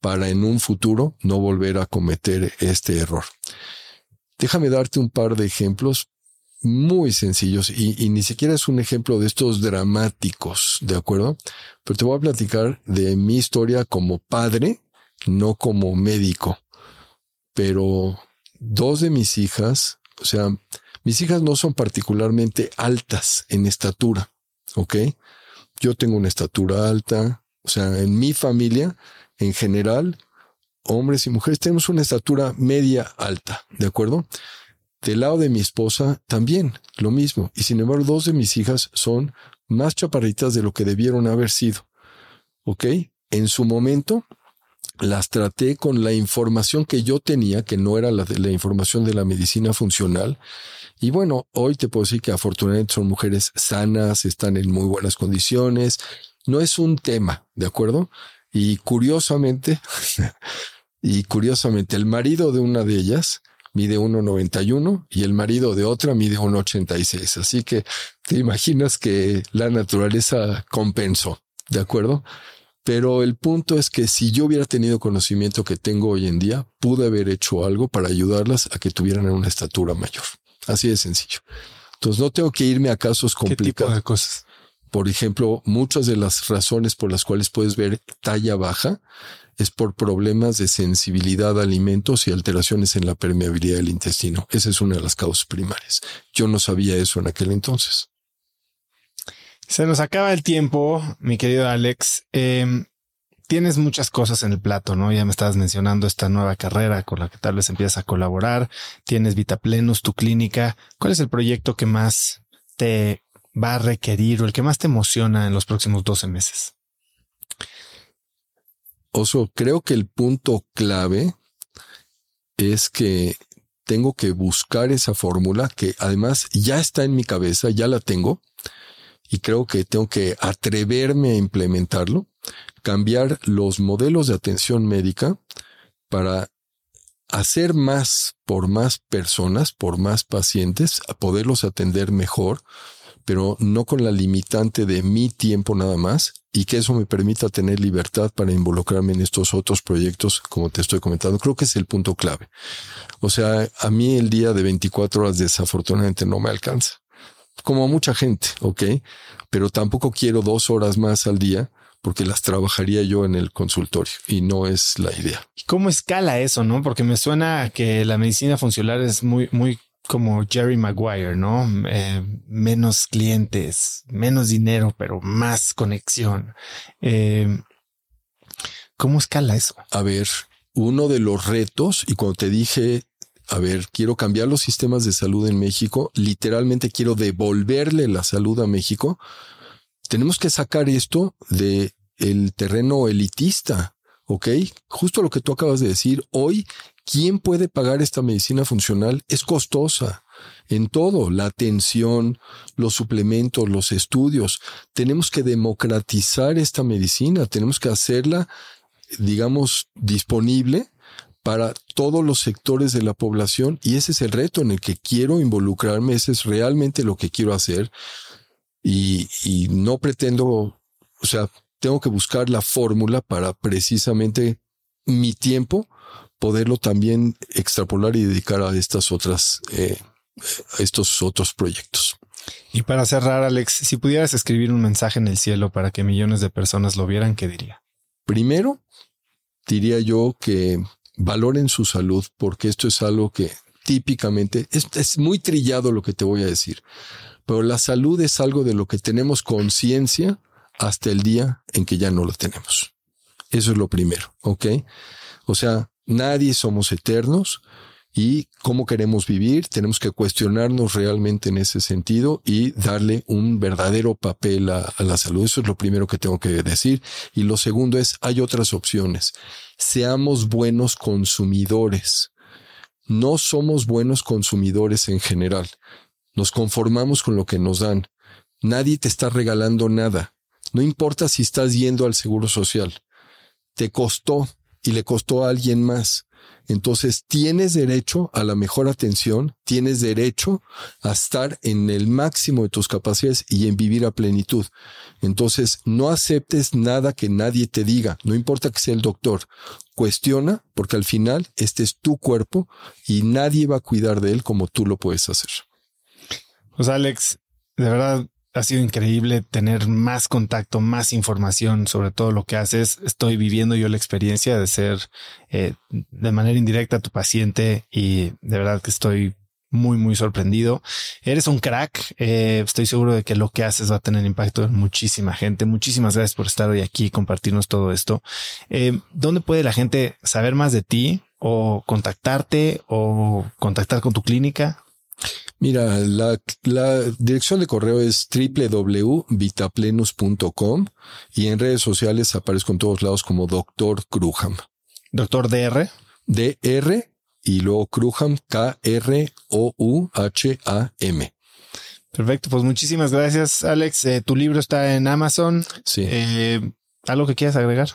para en un futuro no volver a cometer este error. Déjame darte un par de ejemplos muy sencillos y, ni siquiera es un ejemplo de estos dramáticos, ¿de acuerdo? Pero te voy a platicar de mi historia como padre, no como médico. Pero dos de mis hijas, o sea, mis hijas no son particularmente altas en estatura, ¿ok? Yo tengo una estatura alta, o sea, en mi familia, en general, hombres y mujeres tenemos una estatura media alta, ¿de acuerdo? Del lado de mi esposa también, lo mismo. Y sin embargo, dos de mis hijas son más chaparritas de lo que debieron haber sido. ¿Ok? En su momento, las traté con la información que yo tenía, que no era la, la información de la medicina funcional. Y bueno, hoy te puedo decir que afortunadamente son mujeres sanas, están en muy buenas condiciones. No es un tema, ¿de acuerdo? Y curiosamente, y curiosamente, el marido de una de ellas mide 1,91 y el marido de otra mide 1,86. Así que te imaginas que la naturaleza compensó, ¿de acuerdo? Pero el punto es que si yo hubiera tenido conocimiento que tengo hoy en día, pude haber hecho algo para ayudarlas a que tuvieran una estatura mayor. Así de sencillo. Entonces no tengo que irme a casos complicados. ¿Qué de cosas? Por ejemplo, muchas de las razones por las cuales puedes ver talla baja es por problemas de sensibilidad a alimentos y alteraciones en la permeabilidad del intestino. Esa es una de las causas primarias. Yo no sabía eso en aquel entonces. Se nos acaba el tiempo, mi querido Alex. Em, tienes muchas cosas en el plato, ¿no? Ya me estabas mencionando esta nueva carrera con la que tal vez empiezas a colaborar. Tienes Vitaplenus, tu clínica. ¿Cuál es el proyecto que más te va a requerir o el que más te emociona en los próximos 12 meses? Oso, creo que el punto clave es que tengo que buscar esa fórmula que además ya está en mi cabeza, ya la tengo, y creo que tengo que atreverme a implementarlo, cambiar los modelos de atención médica para hacer más por más personas, por más pacientes, a poderlos atender mejor, pero no con la limitante de mi tiempo nada más y que eso me permita tener libertad para involucrarme en estos otros proyectos, como te estoy comentando. Creo que es el punto clave. O sea, a mí el día de 24 horas desafortunadamente no me alcanza, como mucha gente, ¿ok? Pero tampoco quiero dos horas más al día porque las trabajaría yo en el consultorio y no es la idea. ¿Cómo escala eso, no? Porque me suena que la medicina funcional es muy, muy como Jerry Maguire, ¿no? Eh, menos clientes, menos dinero, pero más conexión. Eh, ¿Cómo escala eso? A ver, uno de los retos, y cuando te dije, a ver, quiero cambiar los sistemas de salud en México, literalmente quiero devolverle la salud a México, tenemos que sacar esto de el terreno elitista, ¿ok? Justo lo que tú acabas de decir, hoy ¿Quién puede pagar esta medicina funcional? Es costosa en todo, la atención, los suplementos, los estudios. Tenemos que democratizar esta medicina, tenemos que hacerla, digamos, disponible para todos los sectores de la población y ese es el reto en el que quiero involucrarme, ese es realmente lo que quiero hacer y, y no pretendo, o sea, tengo que buscar la fórmula para precisamente mi tiempo poderlo también extrapolar y dedicar a estas otras, eh, a estos otros proyectos. Y para cerrar, Alex, si pudieras escribir un mensaje en el cielo para que millones de personas lo vieran, ¿qué diría? Primero, diría yo que valoren su salud, porque esto es algo que típicamente es, es muy trillado lo que te voy a decir, pero la salud es algo de lo que tenemos conciencia hasta el día en que ya no lo tenemos. Eso es lo primero, ¿ok? O sea, Nadie somos eternos y cómo queremos vivir, tenemos que cuestionarnos realmente en ese sentido y darle un verdadero papel a, la salud. Eso es lo primero que tengo que decir. Y lo segundo es, hay otras opciones. Seamos buenos consumidores. No somos buenos consumidores en general. Nos conformamos con lo que nos dan. Nadie te está regalando nada. No importa si estás yendo al Seguro Social. Te costó y le costó a alguien más. Entonces tienes derecho a la mejor atención, tienes derecho a estar en el máximo de tus capacidades y en vivir a plenitud. Entonces no aceptes nada que nadie te diga, no importa que sea el doctor. Cuestiona porque al final este es tu cuerpo y nadie va a cuidar de él como tú lo puedes hacer. Pues Alex, de verdad ha sido increíble tener más contacto, más información sobre todo lo que haces. Estoy viviendo yo la experiencia de ser eh, de manera indirecta tu paciente y de verdad que estoy muy, muy sorprendido. Eres un crack. Eh, estoy seguro de que lo que haces va a tener impacto en muchísima gente. Muchísimas gracias por estar hoy aquí y compartirnos todo esto. Eh, ¿Dónde puede la gente saber más de ti o contactarte o contactar con tu clínica? Mira, la, dirección de correo es www.vitaplenus.com y en redes sociales aparezco en todos lados como Doctor Kruham. Doctor DR. DR y luego Kruham, K-R-O-U-H-A-M. Perfecto, pues muchísimas gracias, Alex. Eh, tu libro está en Amazon. Sí. Eh, ¿Algo que quieras agregar?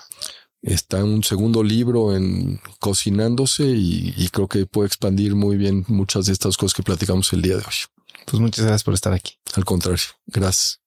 Está un segundo libro en cocinándose y, y, creo que puede expandir muy bien muchas de estas cosas que platicamos el día de hoy. Pues muchas gracias por estar aquí. Al contrario, gracias.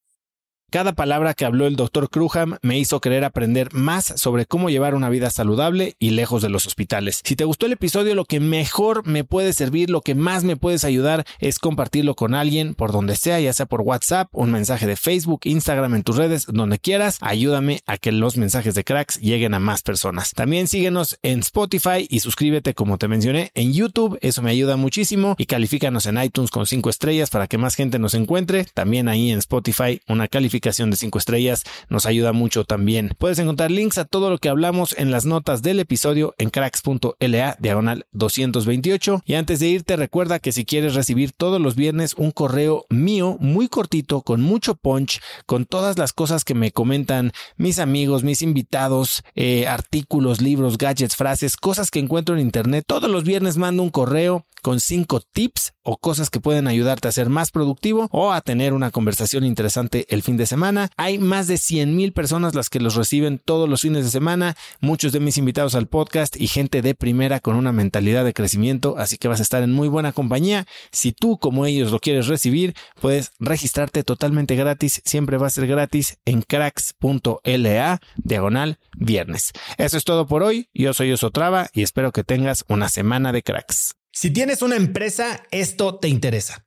Cada palabra que habló el doctor Kruham me hizo querer aprender más sobre cómo llevar una vida saludable y lejos de los hospitales. Si te gustó el episodio, lo que mejor me puede servir, lo que más me puedes ayudar es compartirlo con alguien por donde sea, ya sea por WhatsApp, un mensaje de Facebook, Instagram, en tus redes, donde quieras. Ayúdame a que los mensajes de cracks lleguen a más personas. También síguenos en Spotify y suscríbete como te mencioné en YouTube, eso me ayuda muchísimo y califícanos en iTunes con 5 estrellas para que más gente nos encuentre. También ahí en Spotify una calificación de 5 estrellas nos ayuda mucho también. Puedes encontrar links a todo lo que hablamos en las notas del episodio en cracks.la diagonal 228. Y antes de irte, recuerda que si quieres recibir todos los viernes un correo mío muy cortito, con mucho punch, con todas las cosas que me comentan mis amigos, mis invitados, eh, artículos, libros, gadgets, frases, cosas que encuentro en internet, todos los viernes mando un correo con 5 tips o cosas que pueden ayudarte a ser más productivo o a tener una conversación interesante el fin de semana. Hay más de 100 mil personas las que los reciben todos los fines de semana, muchos de mis invitados al podcast y gente de primera con una mentalidad de crecimiento, así que vas a estar en muy buena compañía. Si tú como ellos lo quieres recibir, puedes registrarte totalmente gratis, siempre va a ser gratis en cracks.la diagonal viernes. Eso es todo por hoy, yo soy Osotrava y espero que tengas una semana de cracks. Si tienes una empresa, esto te interesa.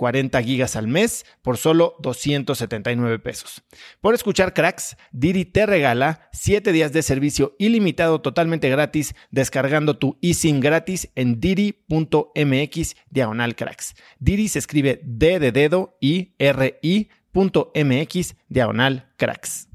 40 gigas al mes por solo 279 pesos. Por escuchar cracks, Didi te regala 7 días de servicio ilimitado totalmente gratis descargando tu eSIM gratis en didi.mx diagonal cracks. Didi se escribe D de dedo y R diagonal cracks.